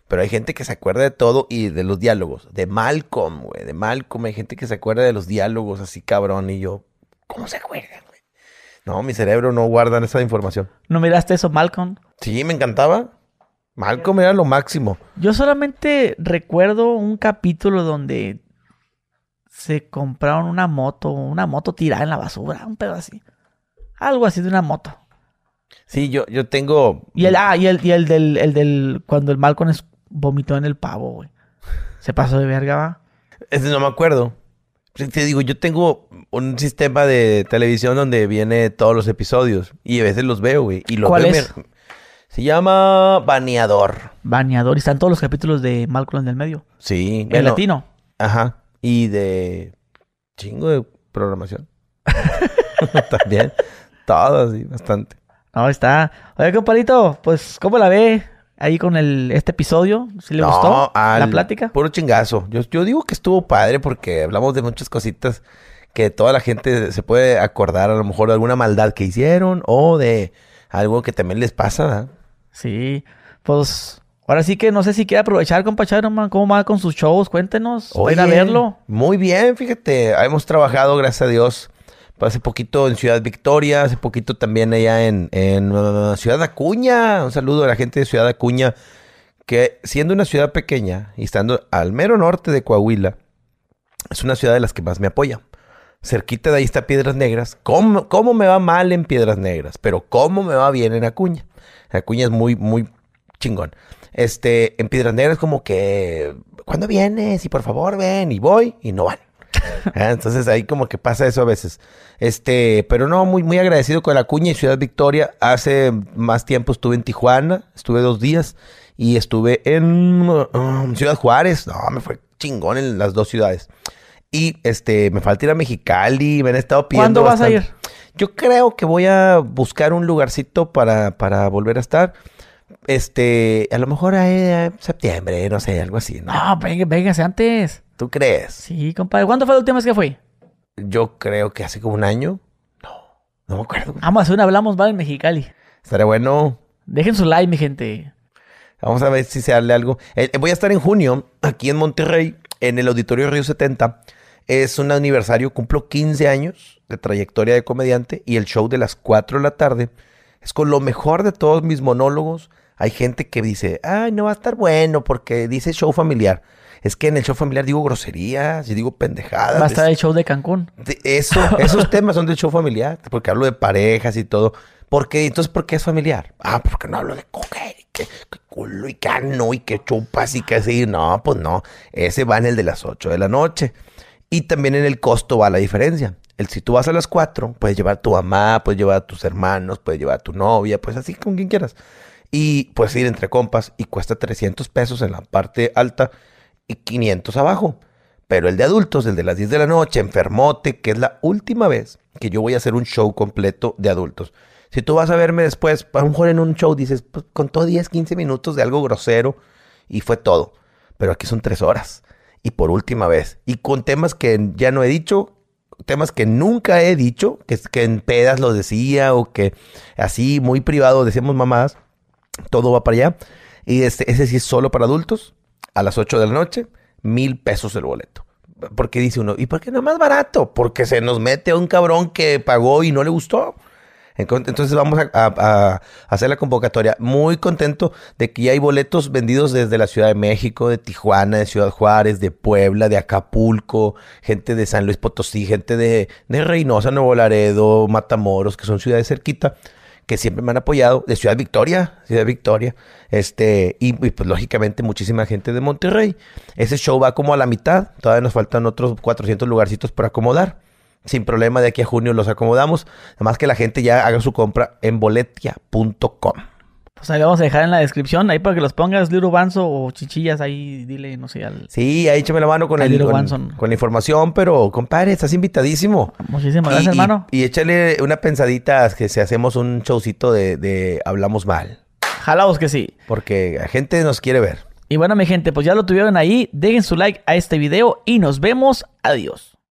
Pero hay gente que se acuerda de todo y de los diálogos. De Malcolm, güey. De Malcolm hay gente que se acuerda de los diálogos así cabrón. Y yo, ¿cómo se acuerdan, güey? No, mi cerebro no guarda esa información. ¿No miraste eso, Malcolm? Sí, me encantaba. Malcolm era lo máximo. Yo solamente recuerdo un capítulo donde se compraron una moto, una moto tirada en la basura, un pedo así. Algo así de una moto. Sí, yo, yo tengo. Y el, ah, y el, y el del, el del, cuando el Malcolm vomitó en el pavo, güey. Se pasó de verga, va. Ese no me acuerdo. Te digo, yo tengo un sistema de televisión donde viene todos los episodios. Y a veces los veo, güey. Y los ¿Cuál es? Se llama Baneador. Baneador. Y están todos los capítulos de Malcolm en el medio. Sí. En latino. Ajá. Y de chingo de programación. También. Todo así, bastante. No, está. Oye, compadrito, pues, ¿cómo la ve ahí con el, este episodio? ¿Si le gustó la plática? Puro chingazo. Yo, yo digo que estuvo padre porque hablamos de muchas cositas que toda la gente se puede acordar a lo mejor de alguna maldad que hicieron o de algo que también les pasa, ¿verdad? Sí, pues ahora sí que no sé si quiere aprovechar, compa man, cómo va con sus shows, cuéntenos, Oye, a verlo. Muy bien, fíjate, hemos trabajado, gracias a Dios, hace poquito en Ciudad Victoria, hace poquito también allá en, en uh, Ciudad Acuña, un saludo a la gente de Ciudad Acuña, que siendo una ciudad pequeña y estando al mero norte de Coahuila, es una ciudad de las que más me apoya. Cerquita de ahí está Piedras Negras. ¿Cómo, ¿Cómo, me va mal en Piedras Negras? Pero ¿cómo me va bien en Acuña? Acuña es muy, muy chingón. Este, en Piedras Negras como que, ¿cuándo vienes? Y por favor ven, y voy, y no van. Ah, entonces ahí como que pasa eso a veces. Este, pero no, muy, muy agradecido con la cuña y Ciudad Victoria. Hace más tiempo estuve en Tijuana, estuve dos días y estuve en um, Ciudad Juárez. No, me fue chingón en las dos ciudades. Y este, me falta ir a Mexicali, me han estado pidiendo. ¿Cuándo vas a ir? Yo creo que voy a buscar un lugarcito para, para volver a estar. Este, a lo mejor en septiembre, no sé, algo así, ¿no? No, venga, véngase antes. ¿Tú crees? Sí, compadre. ¿Cuándo fue la última vez que fui? Yo creo que hace como un año. No, no me acuerdo. Vamos a una hablamos mal en Mexicali. Estaría bueno. Dejen su like, mi gente. Vamos a ver si se hable algo. Eh, voy a estar en junio aquí en Monterrey, en el Auditorio Río 70. Es un aniversario, cumplo 15 años de trayectoria de comediante y el show de las 4 de la tarde es con lo mejor de todos mis monólogos. Hay gente que dice, ay, no va a estar bueno porque dice show familiar. Es que en el show familiar digo groserías y digo pendejadas. Va a estar el show de Cancún. eso, esos temas son del show familiar, porque hablo de parejas y todo. Porque, entonces, ¿por qué es familiar? Ah, porque no hablo de coger y que, culo y que no y que chupas y que así. No, pues no. Ese va en el de las 8 de la noche. Y también en el costo va la diferencia. El si tú vas a las 4, puedes llevar a tu mamá, puedes llevar a tus hermanos, puedes llevar a tu novia, pues así con quien quieras. Y puedes ir entre compas y cuesta 300 pesos en la parte alta y 500 abajo. Pero el de adultos, el de las 10 de la noche, enfermote, que es la última vez que yo voy a hacer un show completo de adultos. Si tú vas a verme después, a lo mejor en un show dices, pues contó 10, 15 minutos de algo grosero y fue todo. Pero aquí son 3 horas. Y por última vez. Y con temas que ya no he dicho, temas que nunca he dicho, que, en pedas lo decía o que así muy privado decíamos mamás, todo va para allá. Y este, ese sí es solo para adultos, a las 8 de la noche, mil pesos el boleto. Porque dice uno, ¿y por qué no más barato? Porque se nos mete a un cabrón que pagó y no le gustó. Entonces vamos a, hacer la convocatoria. Muy contento de que ya hay boletos vendidos desde la Ciudad de México, de Tijuana, de Ciudad Juárez, de Puebla, de Acapulco, gente de San Luis Potosí, gente de, de Reynosa, Nuevo Laredo, Matamoros, que son ciudades cerquita que siempre me han apoyado, de Ciudad Victoria, Ciudad Victoria, este, y, y, pues lógicamente muchísima gente de Monterrey. Ese show va como a la mitad, todavía nos faltan otros 400 lugarcitos por acomodar sin problema de aquí a junio los acomodamos. Además que la gente ya haga su compra en boletia.com. Pues ahí vamos a dejar en la descripción, ahí para que los pongas, Liro Banzo o Chichillas, ahí dile, no sé, al... Sí, ahí échame la mano con, el, con, con, la información, pero compadre, estás invitadísimo. Muchísimas gracias, hermano. Y, échale una pensadita que si hacemos un showcito de, de Hablamos Mal. Jalaos que sí. Porque la gente nos quiere ver. Y bueno, mi gente, pues ya lo tuvieron ahí. Dejen su like a este video y nos vemos. Adiós.